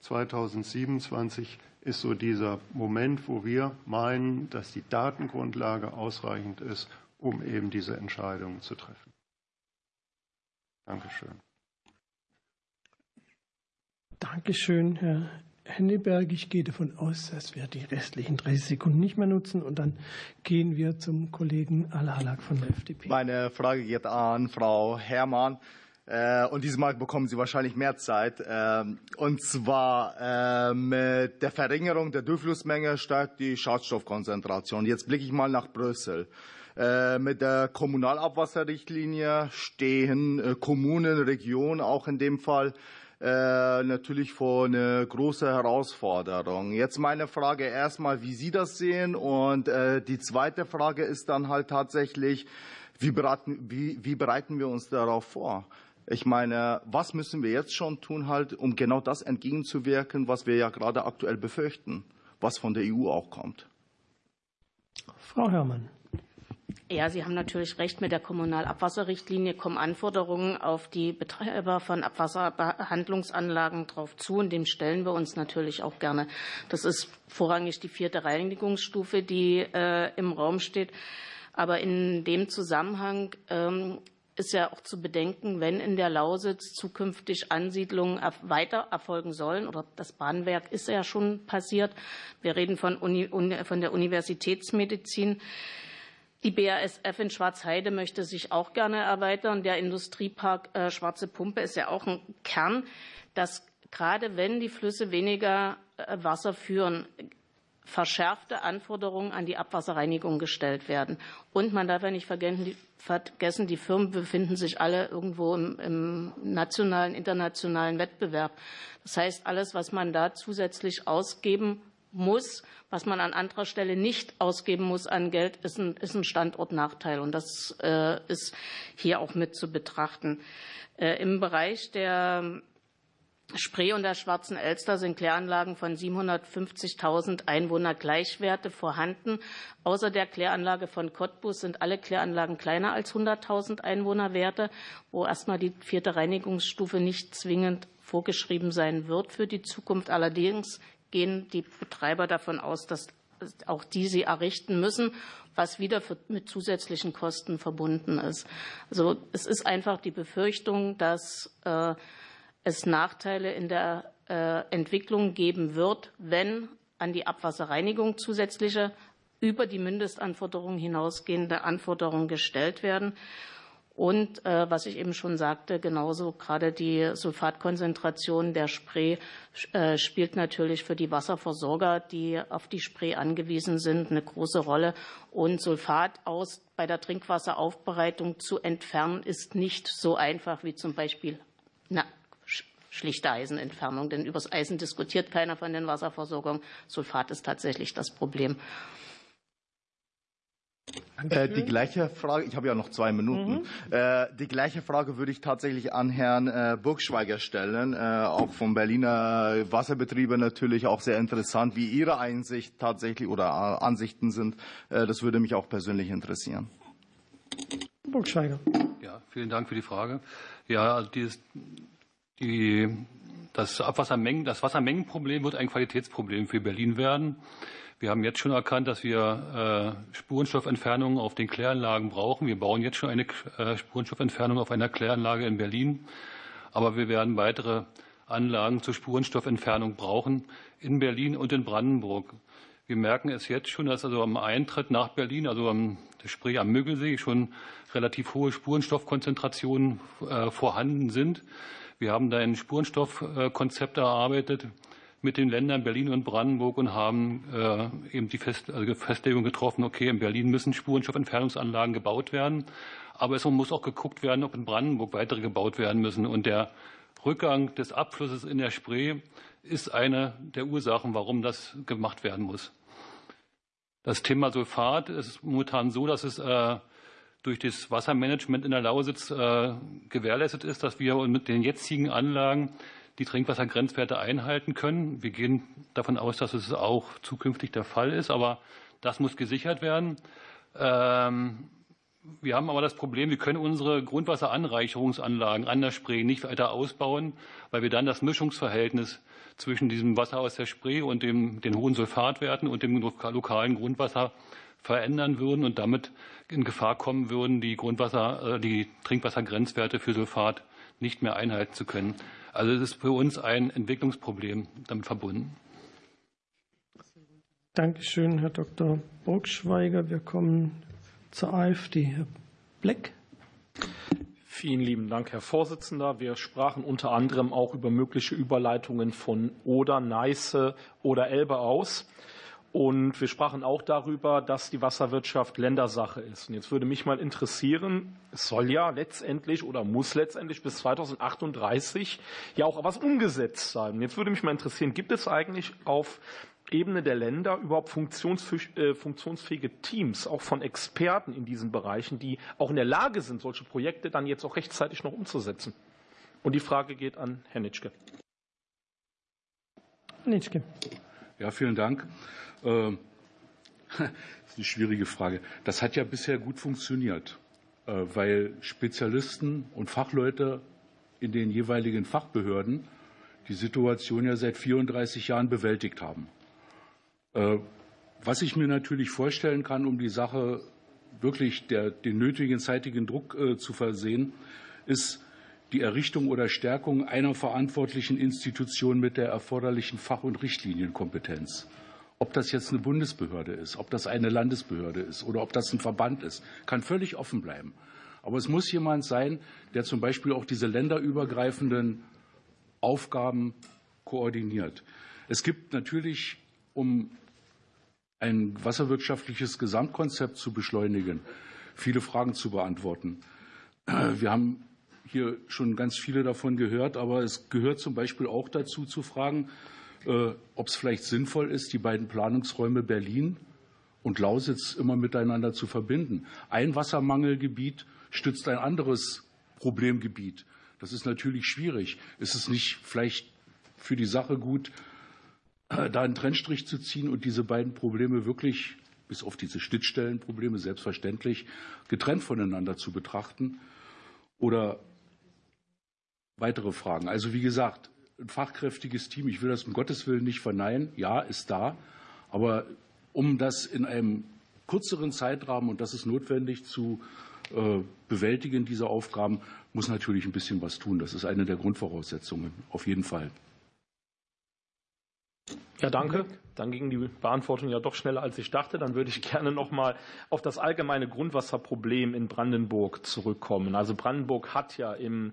2027 ist so dieser Moment, wo wir meinen, dass die Datengrundlage ausreichend ist, um eben diese Entscheidungen zu treffen. Dankeschön. Dankeschön, Herr Henneberg. Ich gehe davon aus, dass wir die restlichen 30 Sekunden nicht mehr nutzen. Und dann gehen wir zum Kollegen Al-Halak von der FDP. Meine Frage geht an Frau Herrmann. Äh, und diesmal bekommen Sie wahrscheinlich mehr Zeit. Ähm, und zwar äh, mit der Verringerung der Durchflussmenge steigt die Schadstoffkonzentration. Jetzt blicke ich mal nach Brüssel. Äh, mit der Kommunalabwasserrichtlinie stehen Kommunen, Regionen auch in dem Fall natürlich vor eine große Herausforderung. Jetzt meine Frage erstmal, wie Sie das sehen. Und die zweite Frage ist dann halt tatsächlich, wie bereiten, wie, wie bereiten wir uns darauf vor? Ich meine, was müssen wir jetzt schon tun, halt, um genau das entgegenzuwirken, was wir ja gerade aktuell befürchten, was von der EU auch kommt? Frau Herrmann. Ja, Sie haben natürlich recht. Mit der Kommunalabwasserrichtlinie kommen Anforderungen auf die Betreiber von Abwasserbehandlungsanlagen drauf zu. Und dem stellen wir uns natürlich auch gerne. Das ist vorrangig die vierte Reinigungsstufe, die äh, im Raum steht. Aber in dem Zusammenhang ähm, ist ja auch zu bedenken, wenn in der Lausitz zukünftig Ansiedlungen weiter erfolgen sollen, oder das Bahnwerk ist ja schon passiert. Wir reden von, Uni, von der Universitätsmedizin. Die BASF in Schwarzheide möchte sich auch gerne erweitern. Der Industriepark äh, Schwarze Pumpe ist ja auch ein Kern, dass gerade wenn die Flüsse weniger äh, Wasser führen, verschärfte Anforderungen an die Abwasserreinigung gestellt werden. Und man darf ja nicht vergessen, die Firmen befinden sich alle irgendwo im, im, nationalen, internationalen Wettbewerb. Das heißt, alles, was man da zusätzlich ausgeben muss, was man an anderer Stelle nicht ausgeben muss an Geld, ist ein, ist ein Standortnachteil. Und das äh, ist hier auch mit zu betrachten. Äh, Im Bereich der Spree und der Schwarzen Elster sind Kläranlagen von 750.000 Einwohner Gleichwerte vorhanden. Außer der Kläranlage von Cottbus sind alle Kläranlagen kleiner als 100.000 Einwohnerwerte, wo erstmal die vierte Reinigungsstufe nicht zwingend vorgeschrieben sein wird für die Zukunft. Allerdings gehen die Betreiber davon aus, dass auch die sie errichten müssen, was wieder mit zusätzlichen Kosten verbunden ist. Also es ist einfach die Befürchtung, dass äh, es Nachteile in der äh, Entwicklung geben wird, wenn an die Abwasserreinigung zusätzliche über die Mindestanforderungen hinausgehende Anforderungen gestellt werden. Und äh, was ich eben schon sagte, genauso gerade die Sulfatkonzentration der Spree äh, spielt natürlich für die Wasserversorger, die auf die Spree angewiesen sind, eine große Rolle. Und Sulfat aus bei der Trinkwasseraufbereitung zu entfernen, ist nicht so einfach wie zum Beispiel na, schlichte Eisenentfernung. Denn über das Eisen diskutiert keiner von den Wasserversorgungen. Sulfat ist tatsächlich das Problem. Äh, die gleiche Frage, ich habe ja noch zwei Minuten. Mhm. Äh, die gleiche Frage würde ich tatsächlich an Herrn äh, Burgschweiger stellen, auch vom Berliner Wasserbetriebe natürlich auch sehr interessant, wie Ihre Einsicht tatsächlich oder Ansichten sind. Das würde mich auch persönlich interessieren. Burgschweiger. Ja, vielen Dank für die Frage. Ja, dieses die, das Abwassermengen, das Wassermengenproblem wird ein Qualitätsproblem für Berlin werden. Wir haben jetzt schon erkannt, dass wir äh, Spurenstoffentfernungen auf den Kläranlagen brauchen. Wir bauen jetzt schon eine äh, Spurenstoffentfernung auf einer Kläranlage in Berlin. Aber wir werden weitere Anlagen zur Spurenstoffentfernung brauchen in Berlin und in Brandenburg. Wir merken es jetzt schon, dass also am Eintritt nach Berlin, also am Spree am Müggelsee, schon relativ hohe Spurenstoffkonzentrationen äh, vorhanden sind. Wir haben da ein Spurenstoffkonzept erarbeitet mit den Ländern Berlin und Brandenburg und haben äh, eben die also Festlegung getroffen, okay, in Berlin müssen Spurenstoffentfernungsanlagen gebaut werden, aber es muss auch geguckt werden, ob in Brandenburg weitere gebaut werden müssen. Und der Rückgang des Abflusses in der Spree ist eine der Ursachen, warum das gemacht werden muss. Das Thema Sulfat ist momentan so, dass es äh, durch das Wassermanagement in der Lausitz äh, gewährleistet ist, dass wir mit den jetzigen Anlagen die Trinkwassergrenzwerte einhalten können. Wir gehen davon aus, dass es auch zukünftig der Fall ist, aber das muss gesichert werden. Ähm, wir haben aber das Problem, wir können unsere Grundwasseranreicherungsanlagen an der Spree nicht weiter ausbauen, weil wir dann das Mischungsverhältnis zwischen diesem Wasser aus der Spree und dem, den hohen Sulfatwerten und dem lokalen Grundwasser verändern würden und damit in Gefahr kommen würden, die Grundwasser, äh, die Trinkwassergrenzwerte für Sulfat nicht mehr einhalten zu können. Also es ist für uns ein Entwicklungsproblem damit verbunden. Dankeschön, Herr Dr. Burgschweiger. Wir kommen zur AfD. Herr Bleck. Vielen lieben Dank, Herr Vorsitzender. Wir sprachen unter anderem auch über mögliche Überleitungen von Oder, Neiße oder Elbe aus. Und wir sprachen auch darüber, dass die Wasserwirtschaft Ländersache ist. Und jetzt würde mich mal interessieren, es soll ja letztendlich oder muss letztendlich bis 2038 ja auch was umgesetzt sein. Und jetzt würde mich mal interessieren, gibt es eigentlich auf Ebene der Länder überhaupt äh, funktionsfähige Teams, auch von Experten in diesen Bereichen, die auch in der Lage sind, solche Projekte dann jetzt auch rechtzeitig noch umzusetzen? Und die Frage geht an Herrn Nitschke. Nitschke. Ja, vielen Dank. Ähm, das ist eine schwierige Frage. Das hat ja bisher gut funktioniert, äh, weil Spezialisten und Fachleute in den jeweiligen Fachbehörden die Situation ja seit 34 Jahren bewältigt haben. Äh, was ich mir natürlich vorstellen kann, um die Sache wirklich der, den nötigen zeitigen Druck äh, zu versehen, ist die Errichtung oder Stärkung einer verantwortlichen Institution mit der erforderlichen Fach- und Richtlinienkompetenz. Ob das jetzt eine Bundesbehörde ist, ob das eine Landesbehörde ist oder ob das ein Verband ist, kann völlig offen bleiben. Aber es muss jemand sein, der zum Beispiel auch diese länderübergreifenden Aufgaben koordiniert. Es gibt natürlich, um ein wasserwirtschaftliches Gesamtkonzept zu beschleunigen, viele Fragen zu beantworten. Wir haben hier schon ganz viele davon gehört, aber es gehört zum Beispiel auch dazu zu fragen, ob es vielleicht sinnvoll ist, die beiden Planungsräume Berlin und Lausitz immer miteinander zu verbinden. Ein Wassermangelgebiet stützt ein anderes Problemgebiet. Das ist natürlich schwierig. Ist es nicht vielleicht für die Sache gut, äh, da einen Trennstrich zu ziehen und diese beiden Probleme wirklich, bis auf diese Schnittstellenprobleme selbstverständlich, getrennt voneinander zu betrachten? Oder weitere Fragen? Also wie gesagt, ein fachkräftiges Team. Ich will das um Gottes Willen nicht verneinen. Ja, ist da. Aber um das in einem kürzeren Zeitrahmen, und das ist notwendig, zu äh, bewältigen, diese Aufgaben, muss natürlich ein bisschen was tun. Das ist eine der Grundvoraussetzungen, auf jeden Fall. Ja, danke. Dann ging die Beantwortung ja doch schneller, als ich dachte. Dann würde ich gerne noch mal auf das allgemeine Grundwasserproblem in Brandenburg zurückkommen. Also Brandenburg hat ja im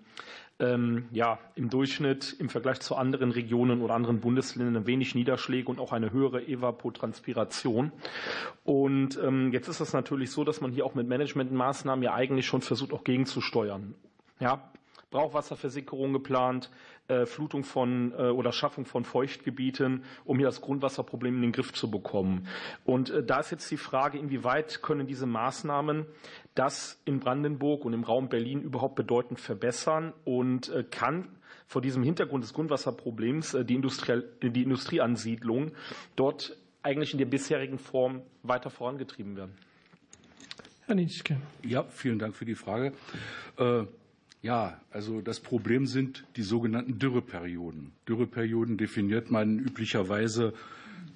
ähm, ja, im Durchschnitt im Vergleich zu anderen Regionen oder anderen Bundesländern wenig Niederschläge und auch eine höhere Evapotranspiration. Und ähm, jetzt ist es natürlich so, dass man hier auch mit Managementmaßnahmen ja eigentlich schon versucht, auch gegenzusteuern. Ja, Brauchwasserversickerung geplant, äh, Flutung von äh, oder Schaffung von Feuchtgebieten, um hier das Grundwasserproblem in den Griff zu bekommen. Und äh, da ist jetzt die Frage, inwieweit können diese Maßnahmen das in Brandenburg und im Raum Berlin überhaupt bedeutend verbessern und kann vor diesem Hintergrund des Grundwasserproblems die, Industrie, die Industrieansiedlung dort eigentlich in der bisherigen Form weiter vorangetrieben werden? Herr Nitschke. Ja, vielen Dank für die Frage. Ja, also das Problem sind die sogenannten Dürreperioden. Dürreperioden definiert man üblicherweise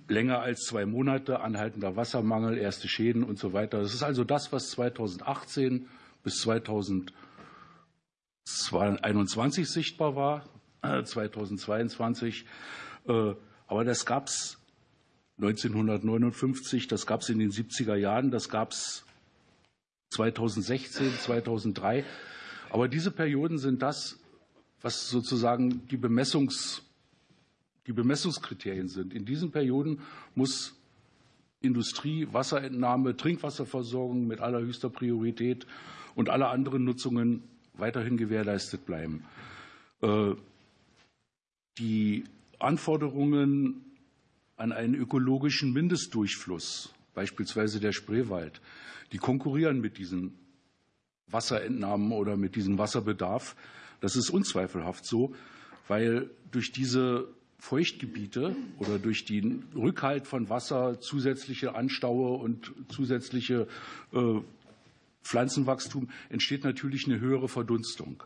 länger als zwei Monate, anhaltender Wassermangel, erste Schäden und so weiter. Das ist also das, was 2018 bis 2021 sichtbar war, 2022. Äh, äh, aber das gab es 1959, das gab es in den 70er Jahren, das gab es 2016, 2003. Aber diese Perioden sind das, was sozusagen die, Bemessungs, die Bemessungskriterien sind. In diesen Perioden muss Industrie, Wasserentnahme, Trinkwasserversorgung mit allerhöchster Priorität und alle anderen Nutzungen weiterhin gewährleistet bleiben. Äh, die Anforderungen an einen ökologischen Mindestdurchfluss, beispielsweise der Spreewald, die konkurrieren mit diesen Wasserentnahmen oder mit diesem Wasserbedarf. Das ist unzweifelhaft so, weil durch diese Feuchtgebiete oder durch den Rückhalt von Wasser zusätzliche Anstaue und zusätzliche äh, Pflanzenwachstum entsteht natürlich eine höhere Verdunstung.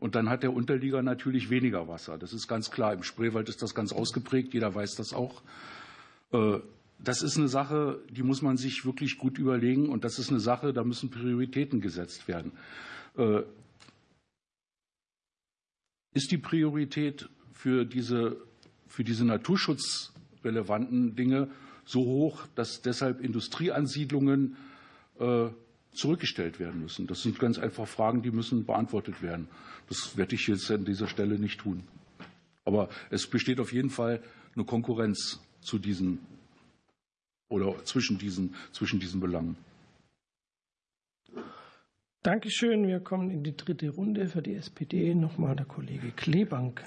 Und dann hat der Unterlieger natürlich weniger Wasser. Das ist ganz klar. Im Spreewald ist das ganz ausgeprägt. Jeder weiß das auch. Äh, das ist eine Sache, die muss man sich wirklich gut überlegen. Und das ist eine Sache, da müssen Prioritäten gesetzt werden. Äh, ist die Priorität für diese, für diese naturschutzrelevanten Dinge so hoch, dass deshalb Industrieansiedlungen äh, zurückgestellt werden müssen? Das sind ganz einfach Fragen, die müssen beantwortet werden. Das werde ich jetzt an dieser Stelle nicht tun. Aber es besteht auf jeden Fall eine Konkurrenz zu diesen oder zwischen diesen, zwischen diesen Belangen. Dankeschön. Wir kommen in die dritte Runde für die SPD. Nochmal der Kollege Klebank.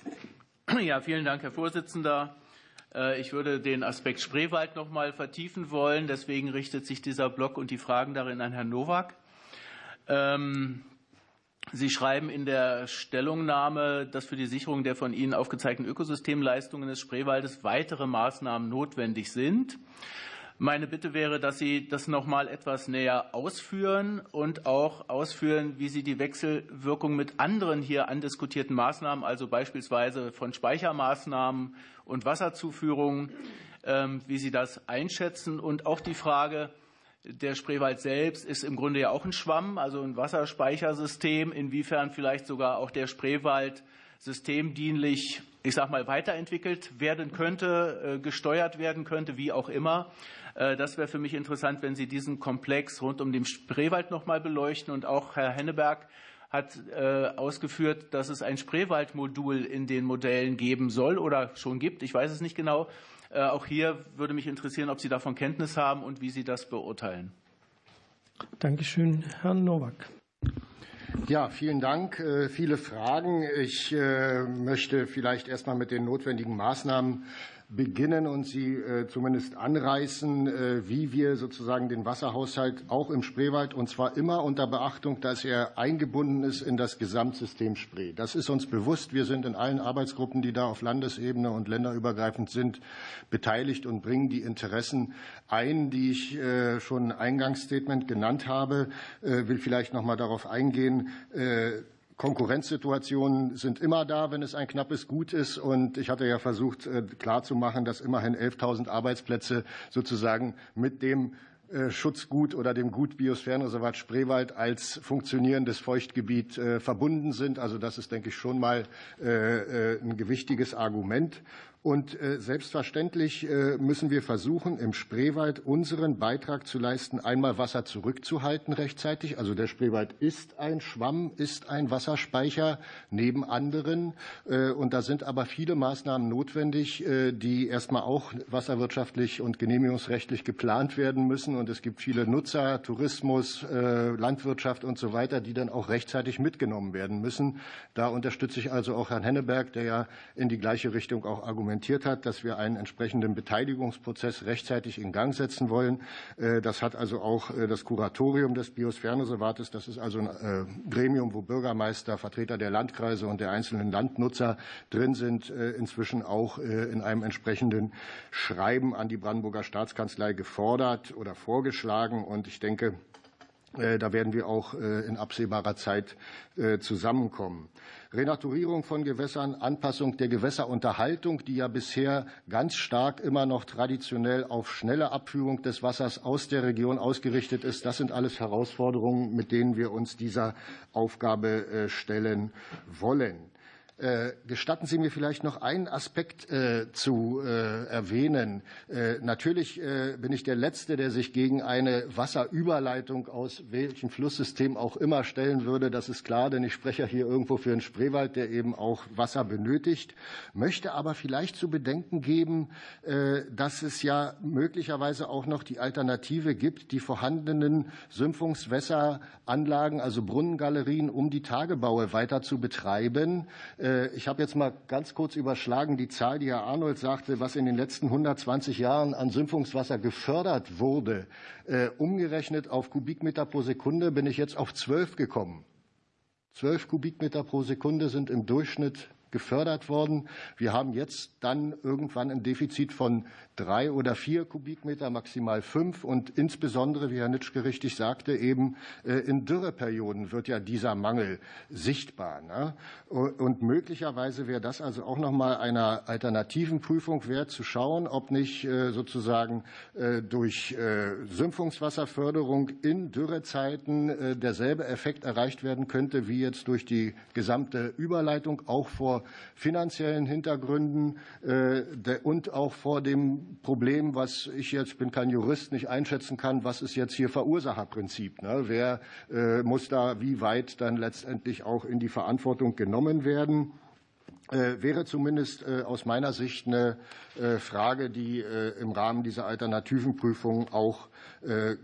Ja, vielen Dank, Herr Vorsitzender. Äh, ich würde den Aspekt Spreewald noch mal vertiefen wollen. Deswegen richtet sich dieser Block und die Fragen darin an Herrn Nowak. Ähm, Sie schreiben in der Stellungnahme, dass für die Sicherung der von Ihnen aufgezeigten Ökosystemleistungen des Spreewaldes weitere Maßnahmen notwendig sind. Meine Bitte wäre, dass Sie das noch mal etwas näher ausführen und auch ausführen, wie Sie die Wechselwirkung mit anderen hier andiskutierten Maßnahmen, also beispielsweise von Speichermaßnahmen und Wasserzuführung, ähm, wie Sie das einschätzen und auch die Frage, der Spreewald selbst ist im Grunde ja auch ein Schwamm, also ein Wasserspeichersystem, inwiefern vielleicht sogar auch der Spreewald systemdienlich, ich sag mal, weiterentwickelt werden könnte, äh, gesteuert werden könnte, wie auch immer. Äh, das wäre für mich interessant, wenn Sie diesen Komplex rund um den Spreewald noch mal beleuchten. Und auch Herr Henneberg hat äh, ausgeführt, dass es ein Spreewaldmodul in den Modellen geben soll oder schon gibt. Ich weiß es nicht genau. Äh, auch hier würde mich interessieren, ob Sie davon Kenntnis haben und wie Sie das beurteilen. Dankeschön, Herr Nowak. Ja, vielen Dank. Viele Fragen. Ich möchte vielleicht erst mal mit den notwendigen Maßnahmen beginnen und Sie äh, zumindest anreißen, äh, wie wir sozusagen den Wasserhaushalt auch im Spreewald, und zwar immer unter Beachtung, dass er eingebunden ist in das Gesamtsystem Spree. Das ist uns bewusst. Wir sind in allen Arbeitsgruppen, die da auf Landesebene und länderübergreifend sind, beteiligt und bringen die Interessen ein, die ich äh, schon Eingangsstatement genannt habe. Ich will vielleicht noch mal darauf eingehen Konkurrenzsituationen sind immer da, wenn es ein knappes Gut ist. Und ich hatte ja versucht äh, klarzumachen, dass immerhin 11.000 Arbeitsplätze sozusagen mit dem äh, Schutzgut oder dem Gut Biosphärenreservat Spreewald als funktionierendes Feuchtgebiet äh, verbunden sind. Also das ist, denke ich, schon mal ein gewichtiges Argument. Und äh, selbstverständlich äh, müssen wir versuchen, im Spreewald unseren Beitrag zu leisten, einmal Wasser zurückzuhalten rechtzeitig. Also der Spreewald ist ein Schwamm, ist ein Wasserspeicher neben anderen. Äh, und da sind aber viele Maßnahmen notwendig, die erstmal auch wasserwirtschaftlich und genehmigungsrechtlich geplant werden müssen. Und es gibt viele Nutzer, Tourismus, Landwirtschaft und so weiter, die dann auch rechtzeitig mitgenommen werden müssen. Da unterstütze ich also auch Herrn Henneberg, der ja in die gleiche Richtung auch argumentiert argumentiert hat, dass wir einen entsprechenden Beteiligungsprozess rechtzeitig in Gang setzen wollen. Äh, das hat also auch äh, das Kuratorium des Biosphärenreservates. Das ist also ein äh, Gremium, wo Bürgermeister, Vertreter der Landkreise und der einzelnen Landnutzer drin sind, inzwischen auch in einem entsprechenden Schreiben an die Brandenburger Staatskanzlei gefordert oder vorgeschlagen. Und ich denke, da werden wir auch in absehbarer Zeit zusammenkommen. Renaturierung von Gewässern, Anpassung der Gewässerunterhaltung, die ja bisher ganz stark immer noch traditionell auf schnelle Abführung des Wassers aus der Region ausgerichtet ist. Das sind alles Herausforderungen, mit denen wir uns dieser Aufgabe äh, stellen wollen. Äh, gestatten Sie mir vielleicht noch einen Aspekt äh, zu äh, erwähnen. Natürlich bin ich der Letzte, der sich gegen eine Wasserüberleitung aus welchem Flusssystem auch immer stellen würde. Das ist klar, denn ich spreche hier irgendwo für einen Spreewald, der eben auch Wasser benötigt. Möchte aber vielleicht zu bedenken geben, dass es ja möglicherweise auch noch die Alternative gibt, die vorhandenen Sümpfungswässeranlagen, also Brunnengalerien um die Tagebaue weiter zu betreiben Ich habe jetzt mal ganz kurz überschlagen die Zahl, die Herr Arnold sagte, was in den letzten 120 Jahren an Sümpfungswasser gefördert wurde. Umgerechnet auf Kubikmeter pro Sekunde bin ich jetzt auf 12 gekommen. 12 Kubikmeter pro Sekunde sind im Durchschnitt gefördert worden. Wir haben jetzt dann irgendwann ein Defizit von drei oder vier Kubikmeter, maximal fünf. Und insbesondere, wie Herr Nitschke richtig sagte, eben äh, in Dürreperioden wird ja dieser Mangel sichtbar. Ne? Und möglicherweise wäre das also auch noch mal einer alternativen Prüfung wert, zu schauen, ob nicht äh, sozusagen äh, durch Sümpfungswasserförderung in Dürrezeiten derselbe Effekt erreicht werden könnte, wie jetzt durch die gesamte Überleitung, auch vor finanziellen Hintergründen und auch vor dem Problem, was ich jetzt bin kein Jurist nicht einschätzen kann, was ist jetzt hier Verursacherprinzip? Ne? Wer äh, muss da wie weit dann letztendlich auch in die Verantwortung genommen werden? Äh, wäre zumindest äh, aus meiner Sicht eine Frage, die im Rahmen dieser alternativen Prüfung auch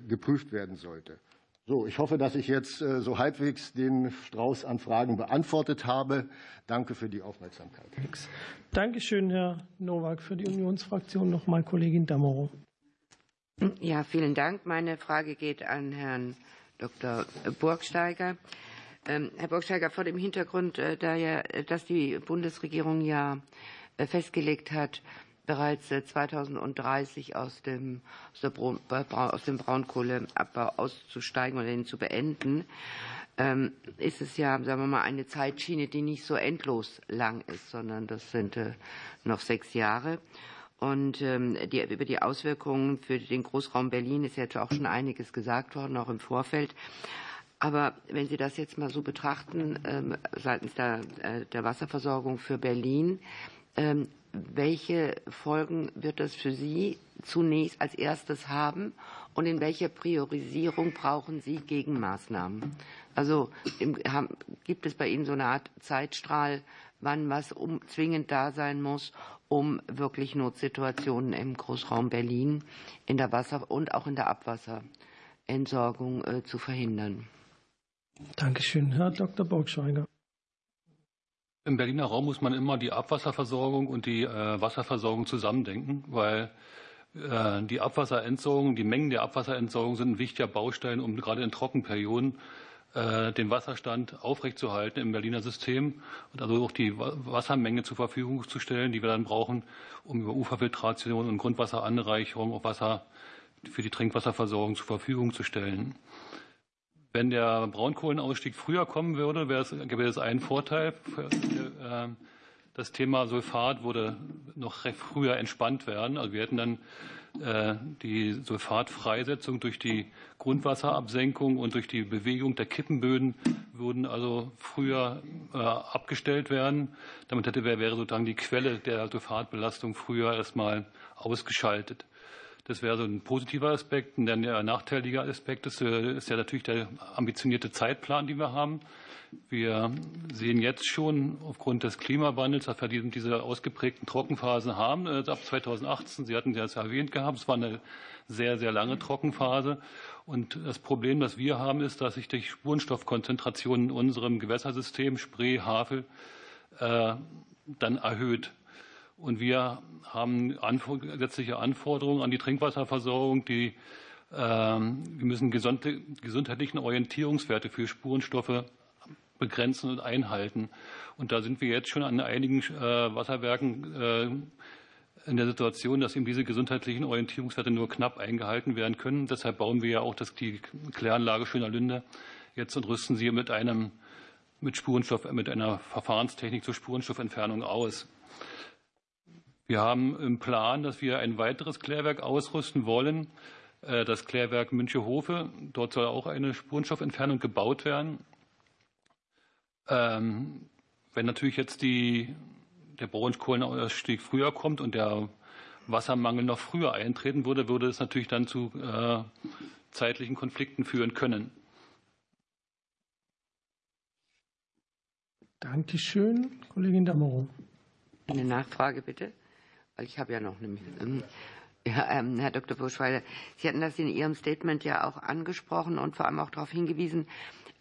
geprüft werden sollte. So, ich hoffe, dass ich jetzt so halbwegs den Strauß an Fragen beantwortet habe. Danke für die Aufmerksamkeit. Dankeschön, Herr Nowak. Für die Unionsfraktion nochmal Kollegin Dammerow. Ja, vielen Dank. Meine Frage geht an Herrn Dr. Burgsteiger. Ähm, Herr Burgsteiger, vor dem Hintergrund, äh, da ja, dass die Bundesregierung ja äh, festgelegt hat, bereits 2030 aus dem, aus dem Braunkohleabbau auszusteigen oder ihn zu beenden, ähm, ist es ja, sagen wir mal, eine Zeitschiene, die nicht so endlos lang ist, sondern das sind äh, noch sechs Jahre. Und ähm, die, über die Auswirkungen für den Großraum Berlin ist jetzt auch schon einiges gesagt worden, auch im Vorfeld. Aber wenn Sie das jetzt mal so betrachten, ähm, seitens der, äh, der Wasserversorgung für Berlin, welche Folgen wird das für Sie zunächst als erstes haben und in welcher Priorisierung brauchen Sie Gegenmaßnahmen? Also gibt es bei Ihnen so eine Art Zeitstrahl, wann was zwingend da sein muss, um wirklich Notsituationen im Großraum Berlin in der Wasser- und auch in der Abwasserentsorgung äh, zu verhindern? Dankeschön, Herr Dr. Borgschweiger. Im Berliner Raum muss man immer die Abwasserversorgung und die äh, Wasserversorgung zusammendenken, weil äh, die Abwasserentsorgung, die Mengen der Abwasserentsorgung sind ein wichtiger Baustein, um gerade in Trockenperioden äh, den Wasserstand aufrechtzuerhalten im Berliner System und also auch die Wassermenge zur Verfügung zu stellen, die wir dann brauchen, um über Uferfiltration und Grundwasseranreicherung auch Wasser für die Trinkwasserversorgung zur Verfügung zu stellen. Wenn der Braunkohlenausstieg früher kommen würde, wäre es, gäbe es einen Vorteil. Äh, das Thema Sulfat würde noch recht früher entspannt werden. Also wir hätten dann äh, die Sulfatfreisetzung durch die Grundwasserabsenkung und durch die Bewegung der Kippenböden würden also früher äh, abgestellt werden. Damit hätte, wäre sozusagen die Quelle der Sulfatbelastung früher erstmal ausgeschaltet. Das wäre so ein positiver Aspekt. Und dann der nachteilige Aspekt ist, äh, ist ja natürlich der ambitionierte Zeitplan, den wir haben. Wir sehen jetzt schon aufgrund des Klimawandels, dass wir diese ausgeprägten Trockenphasen haben. Äh, ab 2018, Sie hatten das erwähnt gehabt, es war eine sehr, sehr lange Trockenphase. Und das Problem, das wir haben, ist, dass sich die Spurenstoffkonzentration in unserem Gewässersystem, Spree, Havel, äh, dann erhöht. Und wir haben gesetzliche Anforderungen an die Trinkwasserversorgung, die ähm, wir müssen gesundheitlichen Orientierungswerte für Spurenstoffe begrenzen und einhalten. Und da sind wir jetzt schon an einigen äh, Wasserwerken äh, in der Situation, dass eben diese gesundheitlichen Orientierungswerte nur knapp eingehalten werden können. Deshalb bauen wir ja auch das, die Kläranlage Schöner Lünde jetzt und rüsten sie mit einem mit Spurenstoff, mit einer Verfahrenstechnik zur Spurenstoffentfernung aus. Wir haben im Plan, dass wir ein weiteres Klärwerk ausrüsten wollen, äh, das Klärwerk Münchehofe. Dort soll auch eine Spurenstoffentfernung gebaut werden. Ähm, wenn natürlich jetzt die, der Braunkohlenausstieg früher kommt und der Wassermangel noch früher eintreten würde, würde es natürlich dann zu äh, zeitlichen Konflikten führen können. Dankeschön, Kollegin Dammerow. Eine Nachfrage bitte, weil ich habe ja noch eine. Ähm, ja, ähm, Herr Dr. Buschweiler, Sie hatten das in Ihrem Statement ja auch angesprochen und vor allem auch darauf hingewiesen,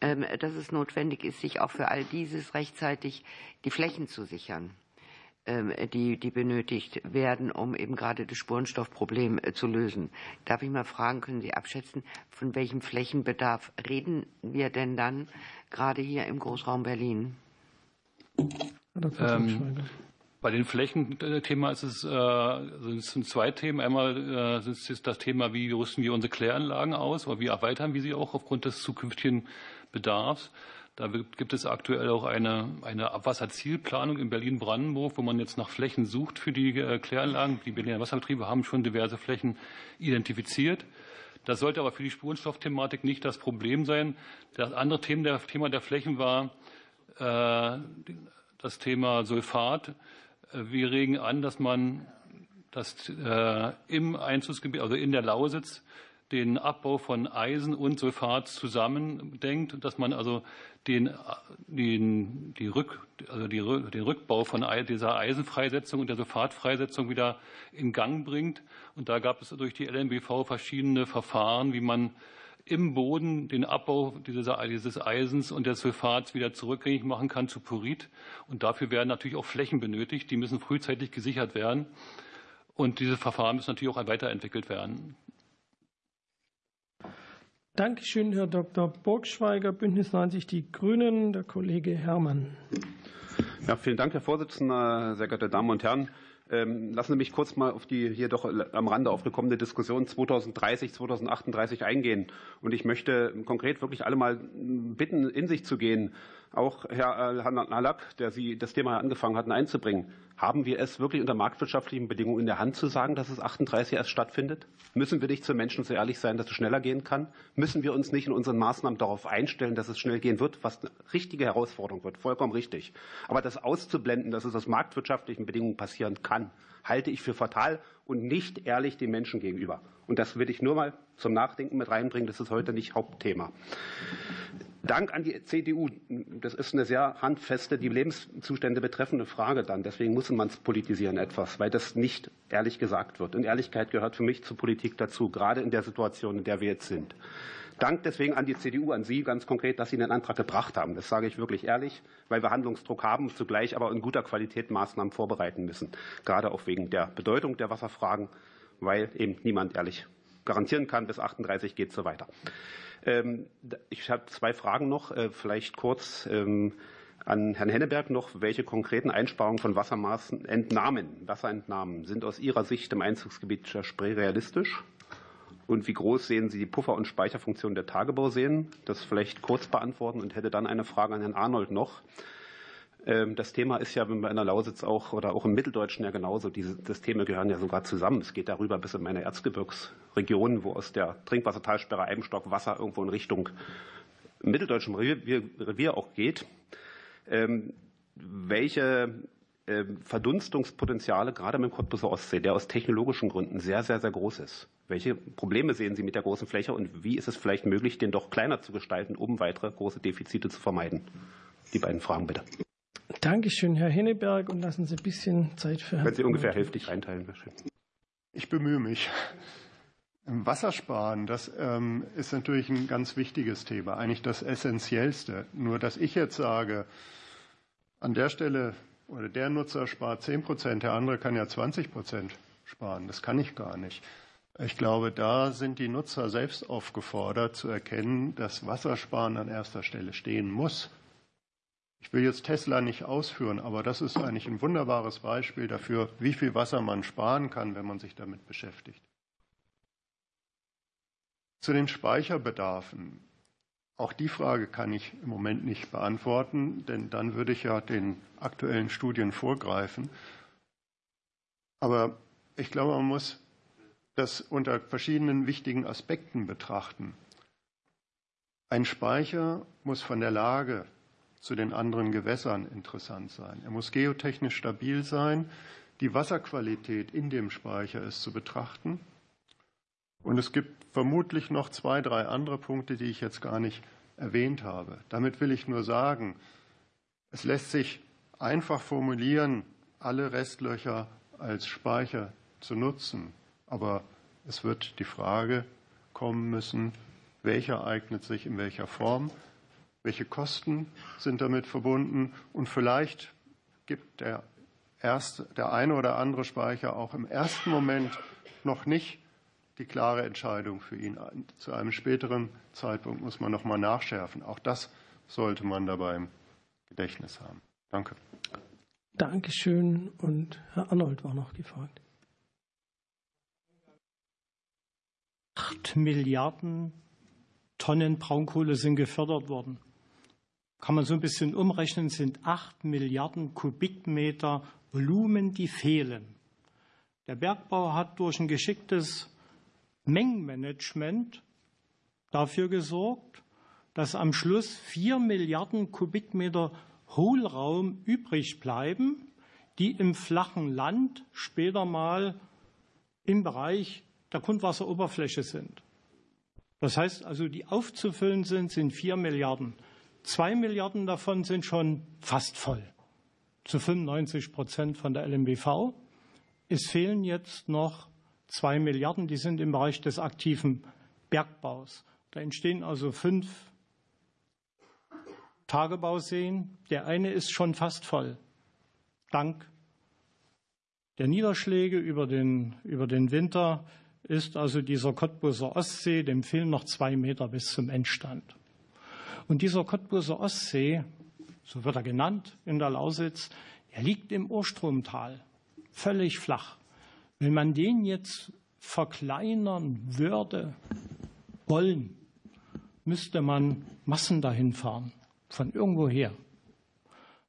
ähm, dass es notwendig ist, sich auch für all dieses rechtzeitig die Flächen zu sichern, ähm, die, die benötigt werden, um eben gerade das Spurenstoffproblem äh, zu lösen. Darf ich mal fragen, können Sie abschätzen, von welchem Flächenbedarf reden wir denn dann gerade hier im Großraum Berlin? Ähm, bei den Flächenthema ist es, äh, also sind zwei Themen. Einmal äh, ist das Thema, wie rüsten wir unsere Kläranlagen aus oder wie erweitern wir sie auch aufgrund des zukünftigen Bedarfs. Da gibt es aktuell auch eine, eine Abwasserzielplanung in Berlin-Brandenburg, wo man jetzt nach Flächen sucht für die äh, Kläranlagen. Die Berliner Wasserbetriebe haben schon diverse Flächen identifiziert. Das sollte aber für die Spurenstoffthematik nicht das Problem sein. Das andere Thema der, Thema der Flächen war äh, das Thema Sulfat. Wir regen an, dass man das äh, im Einzugsgebiet, also in der Lausitz, den Abbau von Eisen und Sulfat zusammendenkt, dass man also den, den, die Rück, also die, den Rückbau von dieser Eisenfreisetzung und der Sulfatfreisetzung wieder in Gang bringt. Und da gab es durch die LNBV verschiedene Verfahren, wie man im Boden den Abbau dieses Eisens und des Sulfats wieder zurückgängig machen kann zu Purit. Und dafür werden natürlich auch Flächen benötigt. Die müssen frühzeitig gesichert werden. Und diese Verfahren müssen natürlich auch weiterentwickelt werden. Dankeschön, Herr Dr. Burgschweiger, Bündnis 90 Die Grünen, der Kollege Herrmann. Ja, vielen Dank, Herr Vorsitzender, sehr geehrte Damen und Herren. Ähm, lassen Sie mich kurz mal auf die hier doch am Rande aufgekommene Diskussion 2030, 2038 eingehen. Und ich möchte konkret wirklich alle mal bitten, in sich zu gehen. Auch Herr Nalak, der Sie das Thema angefangen hatten einzubringen. Haben wir es wirklich unter marktwirtschaftlichen Bedingungen in der Hand zu sagen, dass es 38 erst stattfindet? Müssen wir nicht zu Menschen so ehrlich sein, dass es schneller gehen kann? Müssen wir uns nicht in unseren Maßnahmen darauf einstellen, dass es schnell gehen wird, was eine richtige Herausforderung wird? Vollkommen richtig. Aber das auszublenden, dass es aus marktwirtschaftlichen Bedingungen passieren kann, halte ich für fatal und nicht ehrlich den Menschen gegenüber. Und das will ich nur mal zum Nachdenken mit reinbringen. Das ist heute nicht Hauptthema. Dank an die CDU. Das ist eine sehr handfeste, die Lebenszustände betreffende Frage dann. Deswegen muss man es politisieren etwas, weil das nicht ehrlich gesagt wird. Und Ehrlichkeit gehört für mich zur Politik dazu, gerade in der Situation, in der wir jetzt sind. Dank deswegen an die CDU, an Sie ganz konkret, dass Sie den Antrag gebracht haben. Das sage ich wirklich ehrlich, weil wir Handlungsdruck haben, zugleich aber in guter Qualität Maßnahmen vorbereiten müssen. Gerade auch wegen der Bedeutung der Wasserfragen, weil eben niemand ehrlich garantieren kann, bis 38 geht es so weiter. Ähm, ich habe zwei Fragen noch, äh, vielleicht kurz ähm, an Herrn Henneberg noch. Welche konkreten Einsparungen von Wassermaßen, Entnahmen, Wasserentnahmen sind aus Ihrer Sicht im Einzugsgebiet der Spree realistisch? Und wie groß sehen Sie die Puffer- und Speicherfunktion der Tagebauseen? Das vielleicht kurz beantworten und hätte dann eine Frage an Herrn Arnold noch. Ähm, das Thema ist ja in der Lausitz auch oder auch im Mitteldeutschen ja genauso. Diese Systeme gehören ja sogar zusammen. Es geht darüber bis in meine Erzgebirgsregion, wo aus der Trinkwassertalsperre Eibenstock Wasser irgendwo in Richtung Mitteldeutschen Revier, Revier auch geht. Ähm, welche ähm, Verdunstungspotenziale gerade mit dem Cottbuser Ostsee, der aus technologischen Gründen sehr, sehr, sehr groß ist. Welche Probleme sehen Sie mit der großen Fläche und wie ist es vielleicht möglich, den doch kleiner zu gestalten, um weitere große Defizite zu vermeiden? Die beiden Fragen bitte. Dankeschön, Herr Henneberg, und lassen Sie ein bisschen Zeit für Herrn. Wenn Sie ungefähr hälftig einteilen. Ich bemühe mich. Wassersparen, das ähm, ist natürlich ein ganz wichtiges Thema, eigentlich das Essentiellste. Nur, dass ich jetzt sage, an der Stelle oder der Nutzer spart 10 Prozent, der andere kann ja 20 Prozent sparen, das kann ich gar nicht. Ich glaube, da sind die Nutzer selbst aufgefordert zu erkennen, dass Wassersparen an erster Stelle stehen muss. Ich will jetzt Tesla nicht ausführen, aber das ist eigentlich ein wunderbares Beispiel dafür, wie viel Wasser man sparen kann, wenn man sich damit beschäftigt. Zu den Speicherbedarfen. Auch die Frage kann ich im Moment nicht beantworten, denn dann würde ich ja den aktuellen Studien vorgreifen. Aber ich glaube, man muss das unter verschiedenen wichtigen Aspekten betrachten. Ein Speicher muss von der Lage zu den anderen Gewässern interessant sein. Er muss geotechnisch stabil sein. Die Wasserqualität in dem Speicher ist zu betrachten. Und es gibt vermutlich noch zwei, drei andere Punkte, die ich jetzt gar nicht erwähnt habe. Damit will ich nur sagen, es lässt sich einfach formulieren, alle Restlöcher als Speicher zu nutzen. Aber es wird die Frage kommen müssen, welcher eignet sich in welcher Form. Welche Kosten sind damit verbunden? Und vielleicht gibt der, erste, der eine oder andere Speicher auch im ersten Moment noch nicht die klare Entscheidung für ihn. Zu einem späteren Zeitpunkt muss man noch mal nachschärfen. Auch das sollte man dabei im Gedächtnis haben. Danke. Dankeschön. Und Herr Arnold war noch gefragt. Acht Milliarden Tonnen Braunkohle sind gefördert worden. Kann man so ein bisschen umrechnen, sind acht Milliarden Kubikmeter Volumen, die fehlen. Der Bergbau hat durch ein geschicktes Mengenmanagement dafür gesorgt, dass am Schluss vier Milliarden Kubikmeter Hohlraum übrig bleiben, die im flachen Land später mal im Bereich der Grundwasseroberfläche sind. Das heißt also, die aufzufüllen sind, sind vier Milliarden. Zwei Milliarden davon sind schon fast voll, zu 95 Prozent von der LMBV. Es fehlen jetzt noch zwei Milliarden, die sind im Bereich des aktiven Bergbaus. Da entstehen also fünf Tagebauseen. Der eine ist schon fast voll, dank der Niederschläge über den, über den Winter ist also dieser Cottbuser Ostsee, dem fehlen noch zwei Meter bis zum Endstand. Und dieser Cottbuser Ostsee, so wird er genannt in der Lausitz, er liegt im Urstromtal, völlig flach. Wenn man den jetzt verkleinern würde, wollen, müsste man Massen dahin fahren, von irgendwoher.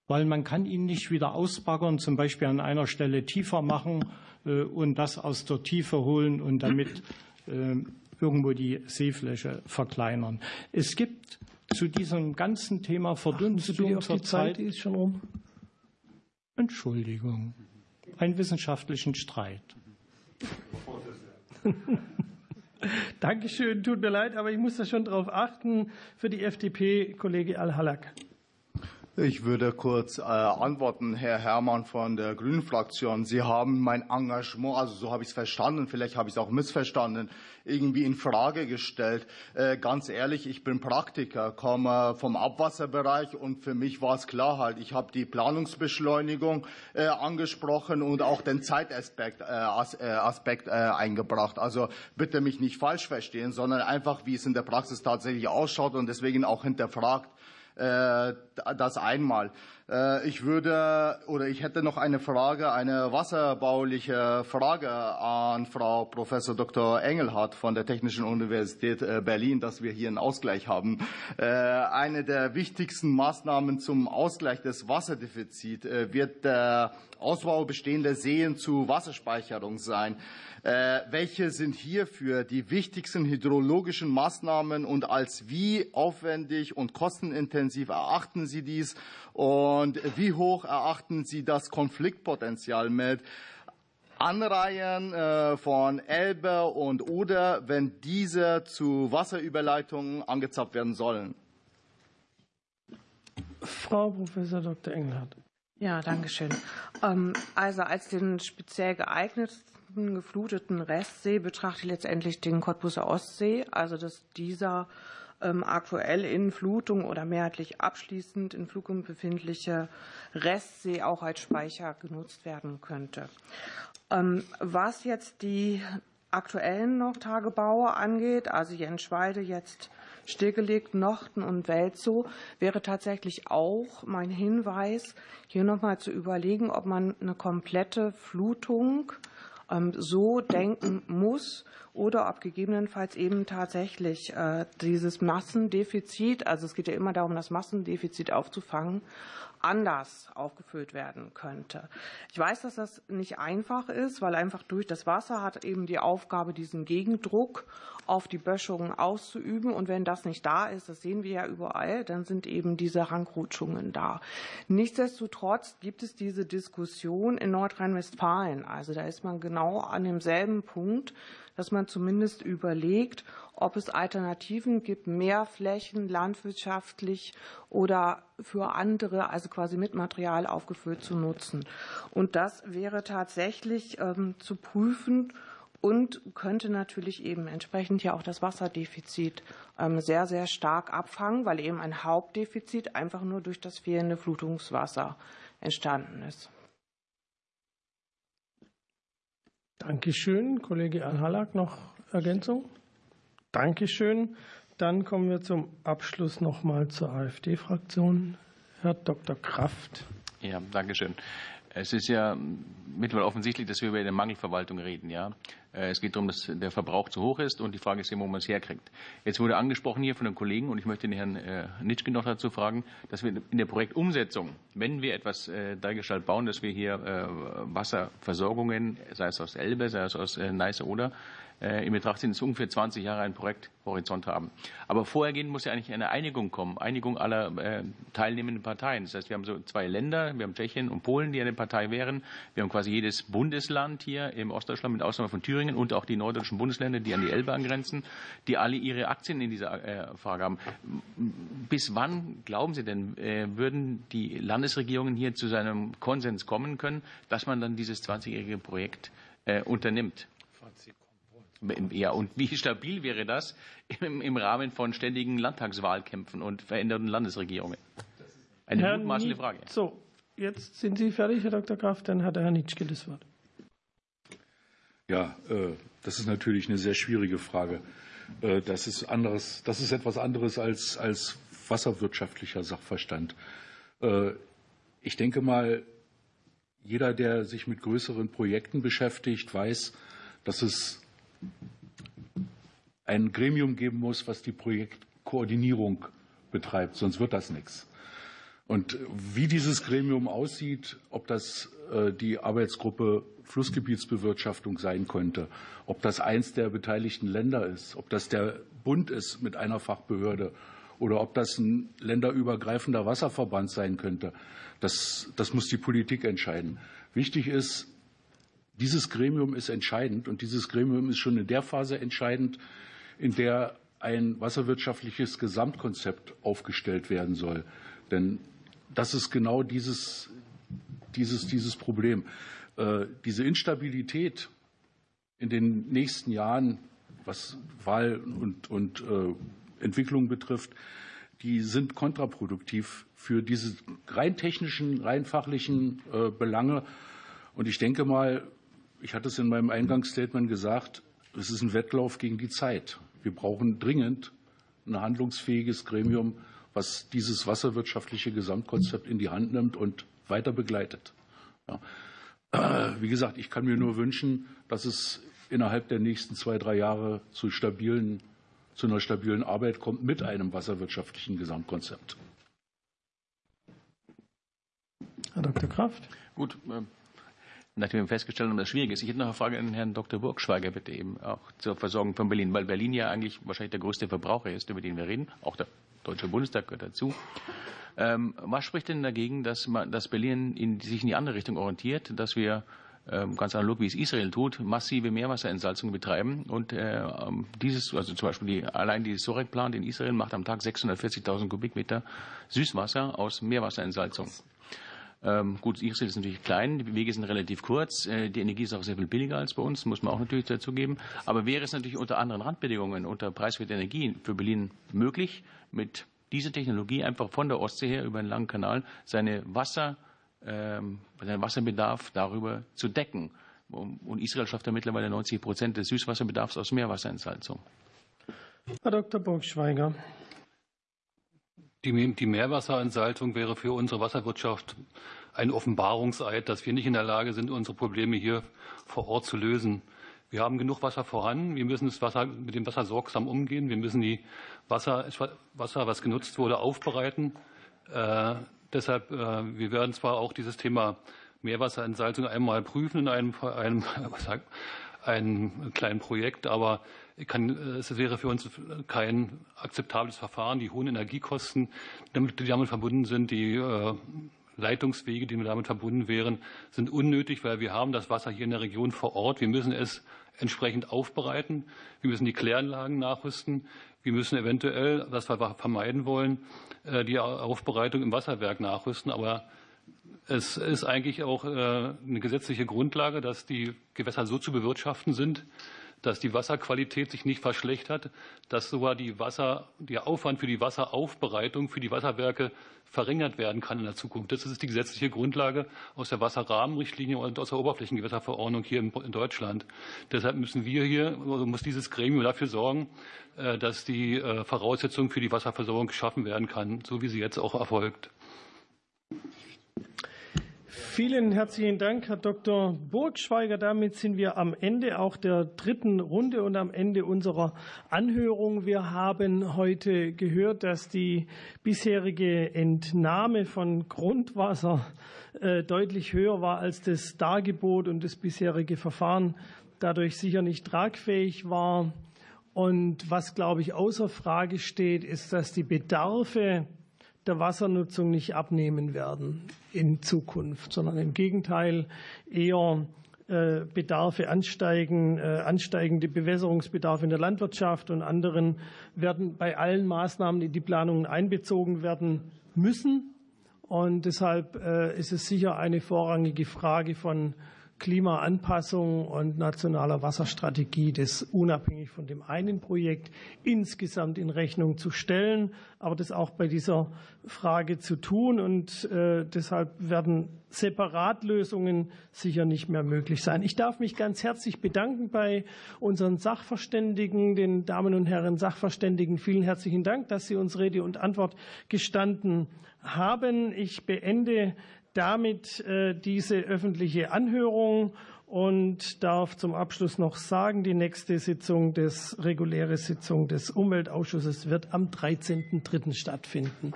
Weil man kann ihn nicht wieder ausbaggern, zum Beispiel an einer Stelle tiefer machen äh, und das aus der Tiefe holen und damit äh, irgendwo die Seefläche verkleinern. Es gibt zu diesem ganzen Thema Verdunstung zur Zeit, die ist schon um. Entschuldigung, einen wissenschaftlichen Streit. Dankeschön, tut mir leid, aber ich muss da schon darauf achten. Für die FDP, Kollege Al-Halak. Ich würde kurz äh, antworten, Herr Herrmann von der Grünen Fraktion. Sie haben mein Engagement, also so habe ich es verstanden, vielleicht habe ich es auch missverstanden, irgendwie in Frage gestellt. Äh, ganz ehrlich, ich bin Praktiker, komme vom Abwasserbereich und für mich war es klar halt, ich habe die Planungsbeschleunigung äh, angesprochen und auch den Zeitaspekt äh, äh, Aspekt, eingebracht. Also bitte mich nicht falsch verstehen, sondern einfach, wie es in der Praxis tatsächlich ausschaut und deswegen auch hinterfragt äh, das einmal. Äh, ich würde oder ich hätte noch eine Frage, eine wasserbauliche Frage an Frau Professor Dr. Engelhardt von der Technischen Universität äh, Berlin, dass wir hier einen Ausgleich haben. Eine der wichtigsten Maßnahmen zum Ausgleich des Wasserdefizits wird der Ausbau bestehender Seen zu Wasserspeicherung sein. Äh, welche sind hierfür die wichtigsten hydrologischen Maßnahmen und als wie aufwendig und kostenintensiv erachten Sie dies und wie hoch erachten Sie das Konfliktpotenzial mit Anreihen äh, von Elbe und Oder, wenn diese zu Wasserüberleitungen angezapft werden sollen? Frau Professor Dr. Engelhardt. Ja, danke schön. Ähm, also als den speziell geeignetsten gefluteten Restsee betrachte ich letztendlich den Cottbuser Ostsee, also dass dieser ähm, aktuell in Flutung oder mehrheitlich abschließend in Flutung befindliche Restsee auch als Speicher genutzt werden könnte. Ähm, was jetzt die aktuellen noch Tagebaue angeht, also Jenschwalde jetzt stillgelegt, Nochten und Welzow, wäre tatsächlich auch mein Hinweis, hier nochmal zu überlegen, ob man eine komplette Flutung so denken muss oder ob gegebenenfalls eben tatsächlich äh, dieses Massendefizit, also es geht ja immer darum, das Massendefizit aufzufangen, anders aufgefüllt werden könnte. Ich weiß, dass das nicht einfach ist, weil einfach durch das Wasser hat eben die Aufgabe, diesen Gegendruck auf die Böschungen auszuüben. Und wenn das nicht da ist, das sehen wir ja überall, dann sind eben diese Rangrutschungen da. Nichtsdestotrotz gibt es diese Diskussion in Nordrhein-Westfalen. Also da ist man genau an demselben Punkt, dass man zumindest überlegt, ob es Alternativen gibt, mehr Flächen landwirtschaftlich oder für andere, also quasi mit Material aufgefüllt zu nutzen. Und das wäre tatsächlich ähm, zu prüfen, und könnte natürlich eben entsprechend ja auch das Wasserdefizit ähm, sehr, sehr stark abfangen, weil eben ein Hauptdefizit einfach nur durch das fehlende Flutungswasser entstanden ist. Dankeschön. Kollege Al-Halak, noch Ergänzung? Dankeschön. Dann kommen wir zum Abschluss noch mal zur AfD-Fraktion. Herr Dr. Kraft. Ja, danke schön. Es ist ja mittlerweile offensichtlich, dass wir über eine Mangelverwaltung reden. Ja? Äh, es geht darum, dass der Verbrauch zu hoch ist und die Frage ist immer, wo man es herkriegt. Jetzt wurde angesprochen hier von einem Kollegen und ich möchte den Herrn äh, Nitschke noch dazu fragen, dass wir in der Projektumsetzung, wenn wir etwas äh, Dreigestalт bauen, dass wir hier Wasserversorgungen, sei es aus Elbe, sei es aus Neiße oder in Betracht ziehen, dass ungefähr 20 Jahre einen Projekthorizont haben. Aber vorhergehend muss ja eigentlich eine Einigung kommen, Einigung aller äh, teilnehmenden Parteien. Das heißt, wir haben so zwei Länder, wir haben Tschechien und Polen, die eine Partei wären. Wir haben quasi jedes Bundesland hier im Ostdeutschland mit Ausnahme von Thüringen und auch die norddeutschen Bundesländer, die an die Elbe angrenzen, die alle ihre Aktien in dieser äh, Frage haben. Bis wann, glauben Sie denn, würden die Landesregierungen hier zu seinem Konsens kommen können, dass man dann dieses 20-jährige Projekt unternimmt? Ja, und wie stabil wäre das im, im Rahmen von ständigen Landtagswahlkämpfen und veränderten Landesregierungen? Eine Herr mutmaßliche Frage. So, jetzt sind Sie fertig, Herr Dr. Kraft, dann hat Herr Nitschke das Wort. Ja, äh, das ist natürlich eine sehr schwierige Frage. Äh, das ist, anderes, das ist etwas anderes als, als wasserwirtschaftlicher Sachverstand. Äh, ich denke mal, jeder, der sich mit größeren Projekten beschäftigt, weiß, dass es ein Gremium geben muss, was die Projektkoordinierung betreibt, sonst wird das nichts. Und wie dieses Gremium aussieht, ob das äh, die Arbeitsgruppe Flussgebietsbewirtschaftung sein könnte, ob das eins der beteiligten Länder ist, ob das der Bund ist mit einer Fachbehörde oder ob das ein länderübergreifender Wasserverband sein könnte, das, das muss die Politik entscheiden. Wichtig ist, dieses Gremium ist entscheidend und dieses Gremium ist schon in der Phase entscheidend, in der ein wasserwirtschaftliches Gesamtkonzept aufgestellt werden soll. Denn das ist genau dieses, dieses, dieses Problem. Äh, diese Instabilität in den nächsten Jahren, was Wahl und, und äh, Entwicklung betrifft, die sind kontraproduktiv für diese rein technischen, rein fachlichen äh, Belange. Und ich denke mal, ich hatte es in meinem Eingangsstatement gesagt, es ist ein Wettlauf gegen die Zeit. Wir brauchen dringend ein handlungsfähiges Gremium, was dieses wasserwirtschaftliche Gesamtkonzept in die Hand nimmt und weiter begleitet. Ja. Wie gesagt, ich kann mir nur wünschen, dass es innerhalb der nächsten zwei, drei Jahre zu, stabilen, zu einer stabilen Arbeit kommt mit einem wasserwirtschaftlichen Gesamtkonzept. Herr Dr. Kraft. Gut, äh, nachdem wir festgestellt haben, dass es schwierig ist. Ich hätte noch eine Frage an Herrn Dr. Burgschweiger, bitte eben auch zur Versorgung von Berlin, weil Berlin ja eigentlich wahrscheinlich der größte Verbraucher ist, über den wir reden. Auch der Deutsche Bundestag gehört dazu. Ähm, was spricht denn dagegen, dass, man, dass Berlin in, sich in die andere Richtung orientiert, dass wir ähm, ganz analog wie es Israel tut, massive Meerwasserentsalzung betreiben und äh, dieses, also zum Beispiel die, allein die Sorek-Plant in Israel macht am Tag 640.000 Kubikmeter Süßwasser aus Meerwasserentsalzung. Ähm, gut, Israel ist natürlich klein, die Wege sind relativ kurz, äh, die Energie ist auch sehr viel billiger als bei uns, muss man auch natürlich dazu geben. Aber wäre es natürlich unter anderen Randbedingungen, unter preiswerter Energie für Berlin möglich, mit dieser Technologie einfach von der Ostsee her über einen langen Kanal seine Wasser, ähm, seinen Wasserbedarf darüber zu decken. Und Israel schafft ja mittlerweile 90 Prozent des Süßwasserbedarfs aus Meerwasserentsalzung. Herr Dr. Burgschweiger. Die, die Meerwasserentsalzung wäre für unsere Wasserwirtschaft ein Offenbarungseid, dass wir nicht in der Lage sind, unsere Probleme hier vor Ort zu lösen. Wir haben genug Wasser vorhanden. Wir müssen das Wasser, mit dem Wasser sorgsam umgehen. Wir müssen die Wasser, Wasser was genutzt wurde, aufbereiten. Äh, deshalb, äh, wir werden zwar auch dieses Thema Meerwasserentsalzung einmal prüfen in einem, einem, einem kleinen Projekt, aber kann, äh, es wäre für uns kein akzeptables Verfahren. Die hohen Energiekosten, die damit verbunden sind, die äh, Leitungswege, die damit verbunden wären, sind unnötig, weil wir haben das Wasser hier in der Region vor Ort. Wir müssen es entsprechend aufbereiten. Wir müssen die Kläranlagen nachrüsten. Wir müssen eventuell, was wir vermeiden wollen, äh, die Aufbereitung im Wasserwerk nachrüsten. Aber Es ist eigentlich auch eine gesetzliche Grundlage, dass die Gewässer so zu bewirtschaften sind, dass die Wasserqualität sich nicht verschlechtert, dass sogar die Wasser, der Aufwand für die Wasseraufbereitung für die Wasserwerke verringert werden kann in der Zukunft. Das ist die gesetzliche Grundlage aus der Wasserrahmenrichtlinie und aus der Oberflächengewässerverordnung hier in Deutschland. Deshalb müssen wir hier, also muss dieses Gremium dafür sorgen, äh, dass die äh, Voraussetzung für die Wasserversorgung geschaffen werden kann, so wie sie jetzt auch erfolgt. Vielen herzlichen Dank, Herr Dr. Burgschweiger. Damit sind wir am Ende auch der dritten Runde und am Ende unserer Anhörung. Wir haben heute gehört, dass die bisherige Entnahme von Grundwasser äh, deutlich höher war als das Dargebot und das bisherige Verfahren dadurch sicher nicht tragfähig war. Und was, glaube ich, außer Frage steht, ist, dass die Bedarfe der Wassernutzung nicht abnehmen werden in Zukunft, sondern im Gegenteil eher äh, Bedarfe ansteigen, äh, ansteigende Bewässerungsbedarfe in der Landwirtschaft und anderen werden bei allen Maßnahmen in die Planungen einbezogen werden müssen. Und deshalb äh, ist es sicher eine vorrangige Frage von Klimaanpassung und nationaler Wasserstrategie, das unabhängig von dem einen Projekt insgesamt in Rechnung zu stellen, aber das auch bei dieser Frage zu tun. Und äh, deshalb werden Separatlösungen sicher nicht mehr möglich sein. Ich darf mich ganz herzlich bedanken bei unseren Sachverständigen, den Damen und Herren Sachverständigen. Vielen herzlichen Dank, dass Sie uns Rede und Antwort gestanden haben. Ich beende damit äh, diese öffentliche Anhörung und darf zum Abschluss noch sagen, die nächste Sitzung des reguläre Sitzung des Umweltausschusses wird am 13.03. stattfinden.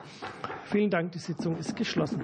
Vielen Dank, die Sitzung ist geschlossen.